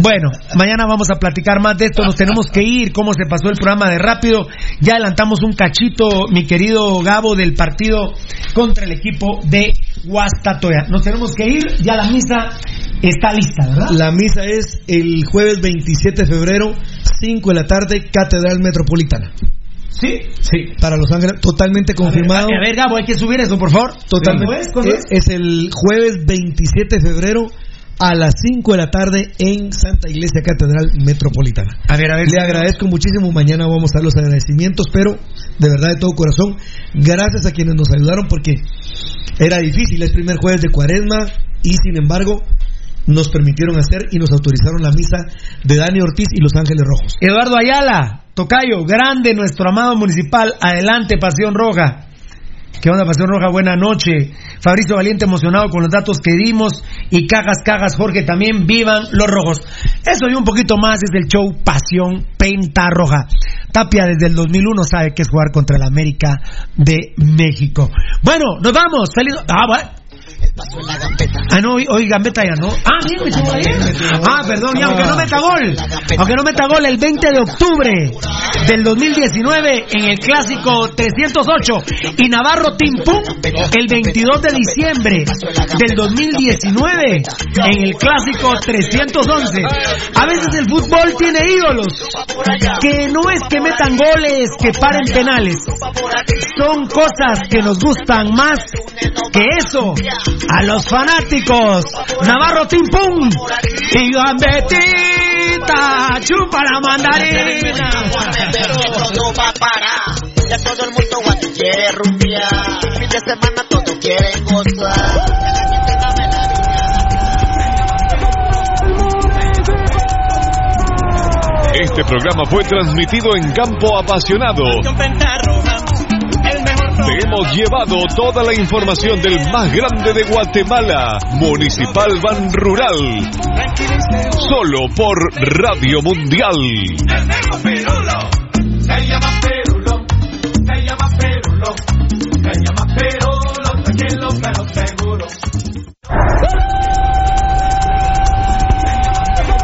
Bueno, mañana vamos a platicar más de esto. Nos tenemos que ir. ¿Cómo se pasó el programa de rápido? Ya adelantamos un cachito, mi querido Gabo, del partido contra el equipo de Guastatoya. Nos tenemos que ir. Ya la misa está lista, ¿verdad? La misa es el jueves 27 de febrero, 5 de la tarde, Catedral Metropolitana. ¿Sí? Sí. Para Los Ángeles, totalmente confirmado. A ver, Gabo, hay que subir eso, por favor. Totalmente. ¿Cuándo es? ¿Cuándo es, es el jueves 27 de febrero a las 5 de la tarde en Santa Iglesia Catedral Metropolitana. A ver, a ver. Le agradezco muchísimo. Mañana vamos a dar los agradecimientos, pero de verdad de todo corazón, gracias a quienes nos ayudaron porque era difícil. Es primer jueves de cuaresma y sin embargo nos permitieron hacer y nos autorizaron la misa de Dani Ortiz y Los Ángeles Rojos. Eduardo Ayala, Tocayo, grande nuestro amado municipal. Adelante, Pasión Roja. ¿Qué onda, Pasión Roja? Buena noche. Fabricio Valiente emocionado con los datos que dimos. Y cagas, cagas, Jorge también. Vivan los rojos. Eso y un poquito más es el show Pasión Penta Roja. Tapia desde el 2001 sabe que es jugar contra el América de México. Bueno, nos vamos. Feliz. Ah, bueno. Ah, no, hoy, hoy Gambetta ya no. Ah, bien, me ayer. Ah, perdón, aunque no meta gol, aunque no meta gol, el 20 de octubre del 2019 en el clásico 308 y Navarro Timpum el 22 de diciembre del 2019 en el clásico 311. A veces el fútbol tiene ídolos que no es que metan goles, que paren penales. Son cosas que nos gustan más que eso a los fanáticos. Navarro Timpum y Gambetita chupa la mandarina. Ya todo el mundo guacho quiere rumbear. Fin de semana todos quieren gozar. Este programa fue transmitido en Campo Apasionado. Te hemos llevado toda la información del más grande de Guatemala, Municipal Ban Rural. Solo por Radio Mundial. Se llama Perulo, se llama Perulo, se llama Perulo.